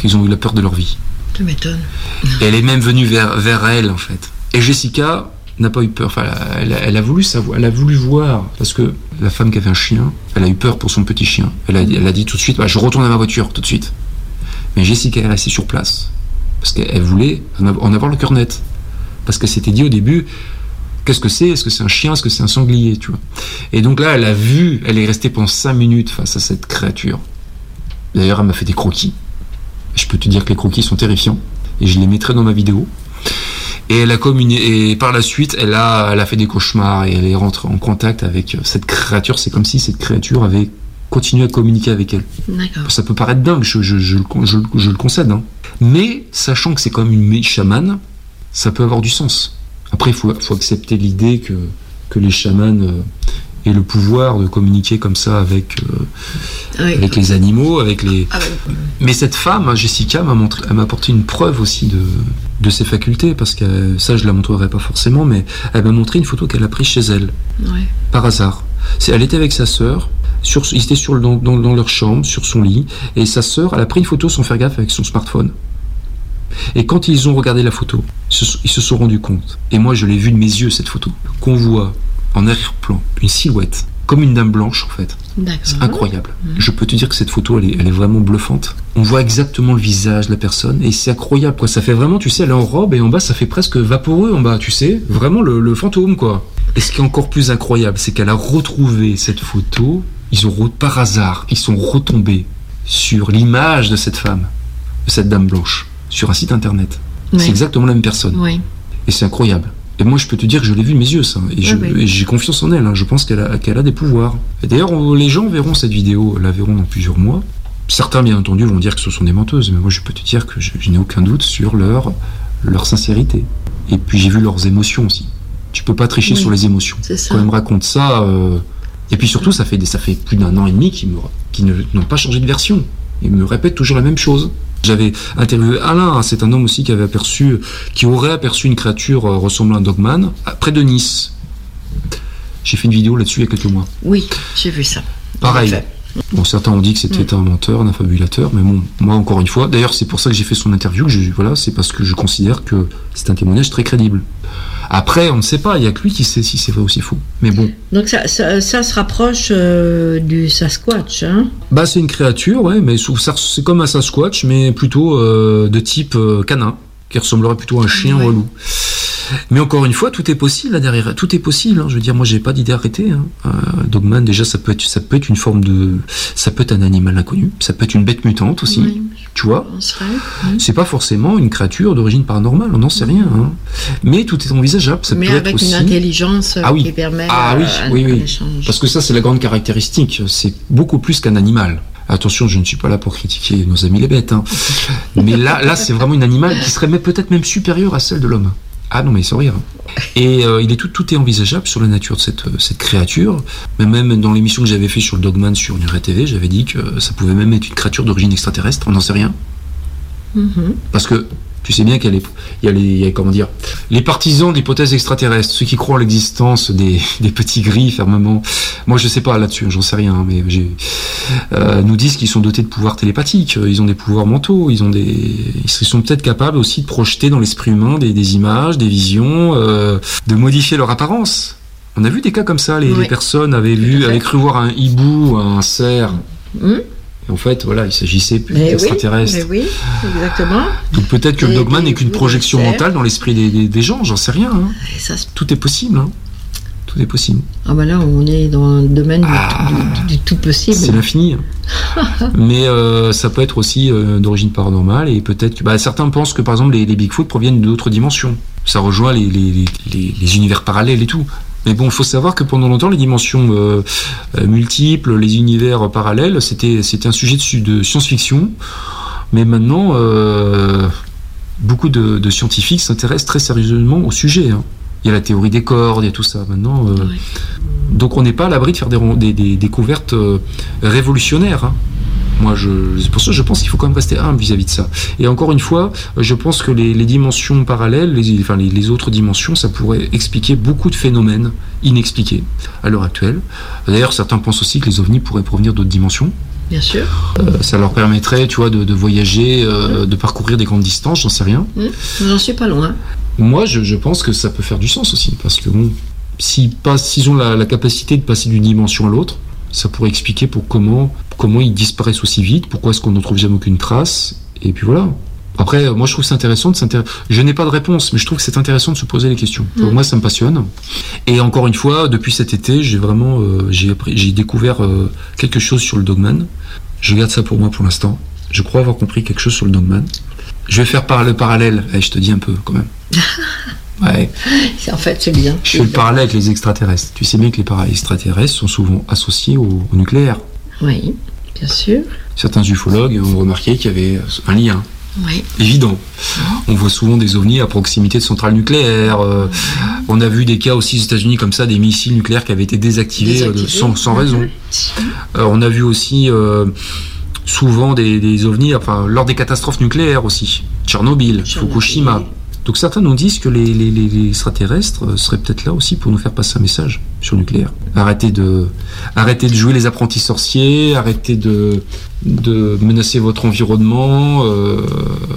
Ils ont eu la peur de leur vie. Tu m'étonnes. Et elle est même venue vers, vers elle, en fait. Et Jessica, n'a pas eu peur. Enfin, elle, a- elle a voulu savoir, elle a voulu voir, parce que la femme qui avait un chien, elle a eu peur pour son petit chien. Elle a, dit- elle a dit tout de suite, bah, je retourne à ma voiture tout de suite. Mais Jessica est restée sur place parce qu'elle voulait en avoir le cœur net, parce qu'elle s'était dit au début, qu'est-ce que c'est? Est-ce que c'est un chien? Est-ce que c'est un sanglier? Tu vois? Et donc là, elle a vu, elle est restée pendant 5 minutes face à cette créature. D'ailleurs, elle m'a fait des croquis. Je peux te dire que les croquis sont terrifiants et je les mettrai dans ma vidéo. Et elle a et par la suite, elle a, elle a fait des cauchemars et elle est rentrée en contact avec euh, cette créature. C'est comme si cette créature avait continué à communiquer avec elle. D'accord. Ça peut paraître dingue, je, je- je le je concède. hein. Mais sachant que c'est comme une chamane, ça peut avoir du sens. Après, il faut, faut accepter l'idée que, que les chamans euh, aient le pouvoir de communiquer comme ça avec, euh, Oui. avec les animaux, avec les. Ah, Mais cette femme, hein, Jessica, m'a montré, elle m'a apporté une preuve aussi de, de ses facultés, parce que euh, ça, je la montrerai pas forcément, mais elle m'a montré une photo qu'elle a prise chez elle par hasard. C'est- Elle était avec sa sœur, sur, ils étaient sur le- dans, dans- dans leur chambre, sur son lit, et sa sœur, elle a pris une photo sans faire gaffe avec son smartphone. Et quand ils ont regardé la photo, ils se, sont rendus compte, et moi je l'ai vu de mes yeux cette photo, qu'on voit en arrière-plan une silhouette, comme une dame blanche en fait. C'est incroyable. Je peux te dire que cette photo, elle est, elle est vraiment bluffante. On voit exactement le visage de la personne et c'est incroyable. Quoi. Ça fait vraiment, tu sais, elle est en robe et en bas, ça fait presque vaporeux en bas, tu sais. Vraiment le, le fantôme, quoi. Et ce qui est encore plus incroyable, c'est qu'elle a retrouvé cette photo. Ils ont, par hasard, ils sont retombés sur l'image de cette femme, de cette dame blanche, sur un site internet. Oui. C'est exactement la même personne. Oui. Et c'est incroyable. Et moi, je peux te dire que je l'ai vu de mes yeux, ça. Et oui. j'ai confiance en elle. hein. Je pense qu'elle a, des pouvoirs. Et d'ailleurs, les gens verront cette vidéo, la verront dans plusieurs mois. Certains, bien entendu, vont dire que ce sont des menteuses. Mais moi, je peux te dire que je, je n'ai aucun doute sur leur, leur sincérité. Et puis, j'ai vu leurs émotions aussi. Tu peux pas tricher sur les émotions. Quand elle me raconte ça. euh, Et puis surtout, ça fait, ça fait plus d'un an et demi qu'ils n'ont pas changé de version. Ils me répètent toujours la même chose. J'avais interviewé Alain, c'est un homme aussi qui avait aperçu, qui aurait aperçu une créature euh, ressemblant à un dogman près de Nice. J'ai fait une vidéo là-dessus il y a quelques mois. Oui, j'ai vu ça. En Pareil. Bon, certains ont dit que c'était un menteur, un affabulateur, mais bon, moi encore une fois, d'ailleurs c'est pour ça que j'ai fait son interview, que je- voilà, c'est parce que je considère que c'est un témoignage très crédible. Après, on ne sait pas, il y a que lui qui sait si c'est vrai ou si faux. Mais bon, Donc ça, ça, ça se rapproche euh, du Sasquatch, hein? Bah, c'est une créature, ouais, mais c'est comme un Sasquatch, mais plutôt euh, de type euh, canin, qui ressemblerait plutôt à un chien ou un loup. Mais encore une fois, tout est possible là derrière. Tout est possible. hein. Je veux dire, moi, j'ai pas d'idée arrêtée. Hein. Euh, Dogman, déjà, ça peut être, ça peut être une forme de, ça peut être un animal inconnu. Ça peut être une bête mutante aussi. Oui. Tu vois. Serait. C'est pas forcément une créature d'origine paranormale. On n'en sait rien. hein. Mais tout est envisageable. Ça Mais peut avec être aussi. une intelligence euh, Ah oui. qui permet Ah oui, un, oui, oui. Parce que ça, c'est la grande caractéristique. C'est beaucoup plus qu'un animal. Attention, je ne suis pas là pour critiquer nos amis les bêtes. hein. Mais là, là c'est vraiment un animal qui serait peut-être même supérieur à celle de l'homme. Ah non, mais sans rire. Et euh, il est tout, tout est envisageable sur la nature de cette, euh, cette créature. Mais même dans l'émission que j'avais fait sur le Dogman sur Nuret TV, j'avais dit que ça pouvait même être une créature d'origine extraterrestre. On n'en sait rien. Mhm. Parce que tu sais bien qu'il y a les, il y a comment dire, les partisans de l'hypothèse extraterrestre, ceux qui croient en l'existence des, des petits gris fermement. Moi, je sais pas là-dessus, j'en sais rien, hein, mais j'ai, euh, nous disent qu'ils sont dotés de pouvoirs télépathiques, euh, ils ont des pouvoirs mentaux, ils ont des, ils sont peut-être capables aussi de projeter dans l'esprit humain des, des images, des visions, euh, de modifier leur apparence. On a vu des cas comme ça, les, Oui. les personnes avaient vu, avaient cru voir un hibou, un cerf. Mhm. Et en fait, voilà, il s'agissait oui, d'extraterrestres. mais oui, exactement. Donc peut-être que le Et des n'est qu'une projection mentale dans l'esprit des, des- des gens, j'en sais rien. hein. Et ça, se- Tout est possible. hein. Tout est possible. ah bah là, on est dans le domaine du, du tout possible. C'est l'infini. hein. Mais euh, ça peut être aussi euh, d'origine paranormale et peut-être que bah, certains pensent que par exemple les, les Bigfoot proviennent d'autres dimensions. Ça rejoint les univers parallèles et tout. Mais bon, il faut savoir que pendant longtemps, les dimensions euh, euh, multiples, les univers parallèles, c'était un sujet de, science-fiction. Mais maintenant, euh, beaucoup de, de scientifiques s'intéressent très sérieusement au sujet. hein. Il y a la théorie des cordes, il y a tout ça. Maintenant, euh, donc on n'est pas à l'abri de faire des, ron- des- des découvertes révolutionnaires. hein. Moi, je, c'est pour ça que je pense qu'il faut quand même rester humble vis-à-vis de ça. Et encore une fois, je pense que les, les dimensions parallèles, les, enfin les, les autres dimensions, ça pourrait expliquer beaucoup de phénomènes inexpliqués à l'heure actuelle. D'ailleurs, certains pensent aussi que les ovnis pourraient provenir d'autres dimensions. Bien sûr. Euh, ça leur permettrait, tu vois, de, de voyager, euh, de parcourir des grandes distances, j'en sais rien. J'en suis pas loin. Moi, je, je pense que ça peut faire du sens aussi, parce que bon, s'ils passent- s'ils ont la, la capacité de passer d'une dimension à l'autre, ça pourrait expliquer pour comment, comment ils disparaissent aussi vite, pourquoi est-ce qu'on n'en trouve jamais aucune trace, et puis voilà. Après, euh, moi, je trouve c'est intéressant de s'intéresser. Je n'ai pas de réponse, mais je trouve que c'est intéressant de se poser les questions. Mm. Moi, ça me passionne. Et encore une fois, depuis cet été, j'ai vraiment, euh, j'ai j'ai découvert euh, quelque chose sur le Dogman. Je garde ça pour moi pour l'instant. Je crois avoir compris quelque chose sur le Dogman. Je vais faire par le parallèle. Eh, je te dis un peu quand même. Ouais. En fait, c'est bien. Je fais le parallèle avec les extraterrestres. Tu sais bien que les extraterrestres sont souvent associés au, au nucléaire. Oui, bien sûr. Certains ufologues ont remarqué qu'il y avait un lien Oui. évident. On voit souvent des ovnis à proximité de centrales nucléaires. euh, on a vu des cas aussi aux États-Unis comme ça, des missiles nucléaires qui avaient été désactivés, euh, Désactivés. sans, sans raison. Euh, on a vu aussi euh, souvent des, des ovnis, enfin lors des catastrophes nucléaires aussi, Tchernobyl, Fukushima. Donc certains nous disent que les, les- les- les extraterrestres euh, seraient peut-être là aussi pour nous faire passer un message sur le nucléaire. Arrêtez de, arrêtez de jouer les apprentis sorciers, arrêtez de, de menacer votre environnement. euh,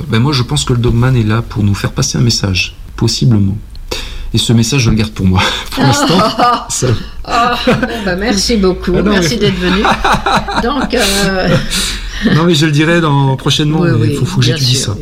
ben moi je pense que le Dogman est là pour nous faire passer un message, possiblement. Et ce message je le garde pour moi. Pour l'instant, ça- bon, bah, merci beaucoup. Ah non, merci mais- d'être venu. Donc, euh, non mais je le dirai dans, prochainement, Oui, il oui, faut, faut que j'étudie ça.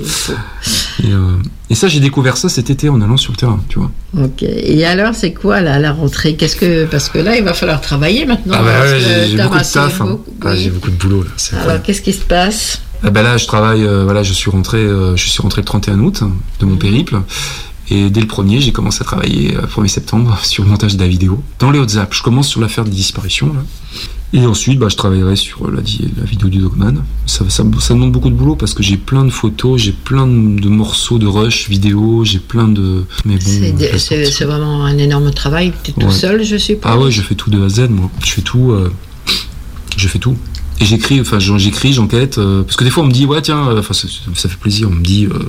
Et, euh, et ça j'ai découvert ça cet été en allant sur le terrain, tu vois. ok. Et alors, c'est quoi là, la rentrée? Qu'est-ce que parce que là, il va falloir travailler maintenant. Ah bah ouais, j'ai beaucoup de taf. hein. beaucoup- Ah, j'ai beaucoup de boulot là. Alors, qu'est-ce qui se passe? Ah bah là, je travaille. euh, voilà, je suis rentré. euh, je suis rentré le 31 août de Mhm. mon périple. Et dès le premier, j'ai commencé à travailler euh, 1er septembre sur le montage de la vidéo. Dans les Hautes-Alpes, je commence sur l'affaire des disparitions. Là. Et ensuite, bah, je travaillerai sur la, di- la vidéo du Dogman. Ça, ça, ça demande beaucoup de boulot parce que j'ai plein de photos, j'ai plein de, de morceaux de rush vidéo, j'ai plein de. Mais bon. C'est c'est vraiment un énorme travail. Tu es tout seul, je suppose? Ah ouais, je fais tout de A à Z, moi. Je fais tout. euh, je fais tout. Et j'écris, enfin, j'écris, j'enquête. euh, parce que des fois, on me dit, ouais, tiens, euh, enfin, ça, ça fait plaisir. On me dit, euh,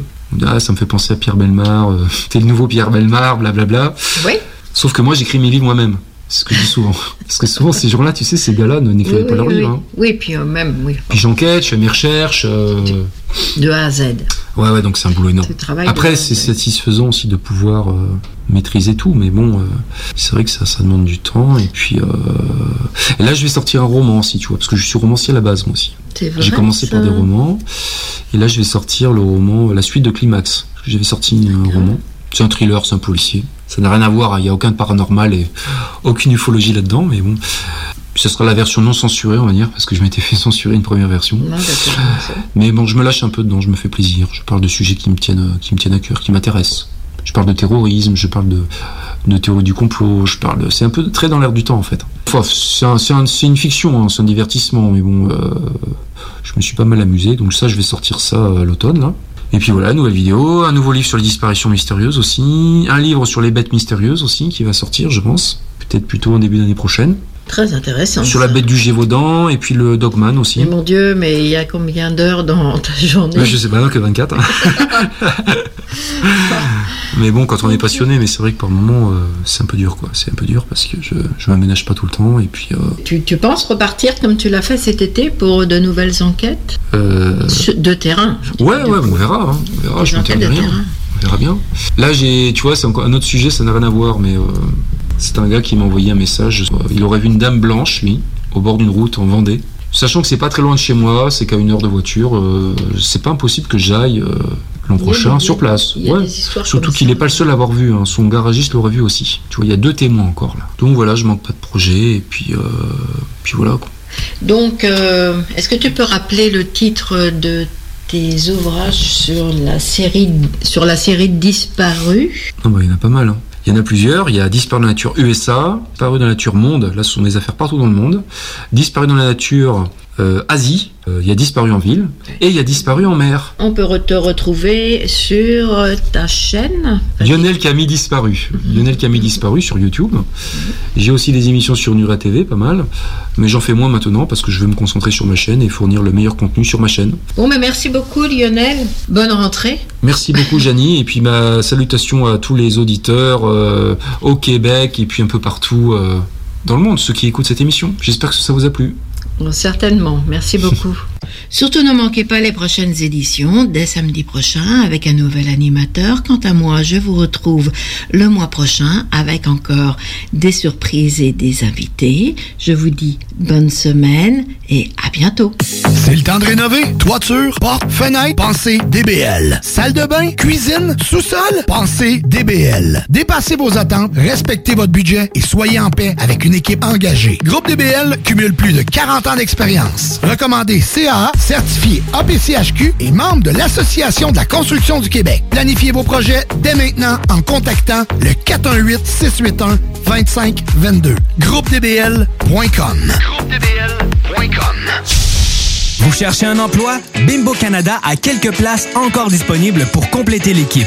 ah, ça me fait penser à Pierre Belmar. euh, T'es le nouveau Pierre Belmar, blablabla. Oui. Sauf que moi, j'écris mes livres moi-même. C'est ce que je dis souvent. Parce que souvent, ces gens-là, tu sais, ces gars-là ne n'écrivaient Oui, pas oui, livres. oui. hein. Oui, puis euh, même oui, Puis j'enquête, je fais mes recherches. euh, de A à Z. Ouais, ouais, donc c'est un boulot énorme. Après, c'est satisfaisant aussi de pouvoir euh, maîtriser tout, mais bon, c'est vrai que ça, ça demande du temps. Et puis, et là, je vais sortir un roman aussi, tu vois, parce que je suis romancier à la base, moi aussi. J'ai commencé par des romans, et là, je vais sortir le roman, la suite de Climax. J'avais sorti un roman. C'est un thriller, c'est un policier. Ça n'a rien à voir, il n'y a aucun paranormal et aucune ufologie là-dedans, mais bon. Ce sera la version non censurée, on va dire, parce que je m'étais fait censurer une première version. Non. Mais bon, je me lâche un peu dedans, je me fais plaisir. Je parle de sujets qui me tiennent, euh, qui me tiennent à cœur, qui m'intéressent. Je parle de terrorisme, je parle de, de théorie du complot, je parle. de- C'est un peu très dans l'air du temps en fait. Enfin, c'est un- c'est un- c'est une fiction, hein, c'est un divertissement, mais bon, euh, je me suis pas mal amusé. Donc ça, je vais sortir ça euh, à l'automne là. Et puis voilà, nouvelle vidéo, un nouveau livre sur les disparitions mystérieuses aussi, un livre sur les bêtes mystérieuses aussi qui va sortir, je pense, peut-être plutôt en début d'année prochaine. Très intéressant. Sur la bête du Gévaudan et puis le Dogman aussi. Mais mon Dieu, mais il y a combien d'heures dans ta journée je sais pas, non, que 24. mais bon, quand on est passionné, mais c'est vrai que par moment, euh, c'est un peu dur, quoi. C'est un peu dur parce que je, je m'aménage pas tout le temps et puis. euh, tu, tu penses repartir comme tu l'as fait cet été pour de nouvelles enquêtes euh, de terrain ouais, ouais, on verra. hein. On verra, Des je de rien. terrain. On verra bien. Là, j'ai, tu vois, c'est encore un autre sujet, ça n'a rien à voir, mais c'est un gars qui m'a envoyé un message. Il aurait vu une dame blanche, lui, au bord d'une route en Vendée. Sachant que c'est pas très loin de chez moi, c'est qu'à une heure de voiture, euh, c'est pas impossible que j'aille euh, l'an prochain sur place. Ouais. Surtout qu'il n'est pas le seul à l'avoir vu, hein. son garagiste l'aurait vu aussi. Tu vois, il y a deux témoins encore là. Donc voilà, je manque pas de projet, et puis, euh, puis voilà. quoi. Donc, est-ce que tu peux rappeler le titre de tes ouvrages sur la série, sur la série Disparue? Non, bah, il y en a pas mal. hein. Il y en a plusieurs. Il y a Disparu dans la nature USA, Disparu dans la nature monde. Là, ce sont des affaires partout dans le monde. Disparu dans la nature euh, Asie. Euh, il y a Disparu en ville. Et il y a Disparu en mer. On peut te retrouver sur euh, ta chaîne. Lionel Camille disparu. Lionel Camille disparu sur YouTube. J'ai aussi des émissions sur Nura TV, pas mal. Mais j'en fais moins maintenant parce que je veux me concentrer sur ma chaîne et fournir le meilleur contenu sur ma chaîne. Bon, mais merci beaucoup Lionel. Bonne rentrée. Merci beaucoup, Janie. Et puis ma salutation à tous les auditeurs euh, au Québec et puis un peu partout euh, dans le monde, ceux qui écoutent cette émission. J'espère que ça vous a plu. Bon, certainement. Merci beaucoup. Surtout ne manquez pas les prochaines éditions dès samedi prochain avec un nouvel animateur. Quant à moi, je vous retrouve le mois prochain avec encore des surprises et des invités. Je vous dis bonne semaine et à bientôt. C'est le temps de rénover. Toiture, porte, fenêtre, pensez DBL. Salle de bain, cuisine, sous-sol, pensez DBL. Dépassez vos attentes, respectez votre budget et soyez en paix avec une équipe engagée. Groupe DBL cumule plus de 40 ans d'expérience. Recommandé CAA, certifié APCHQ et membre de l'Association de la construction du Québec. Planifiez vos projets dès maintenant en contactant le 418-681-2522. GroupeDBL.com. Vous cherchez un emploi? Bimbo Canada a quelques places encore disponibles pour compléter l'équipe.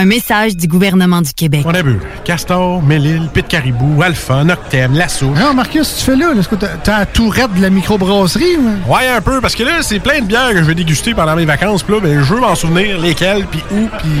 Un message du gouvernement du Québec. On a vu. Castor, Mélile, Pit Caribou, Alpha, Noctem, Lasso. Non, Marcus, tu fais là? Est-ce que t'as t'as la tourette de la microbrasserie? ou? Ouais, un peu, parce que là, c'est plein de bières que je vais déguster pendant mes vacances. Puis là, ben, je veux m'en souvenir lesquelles, puis où, puis...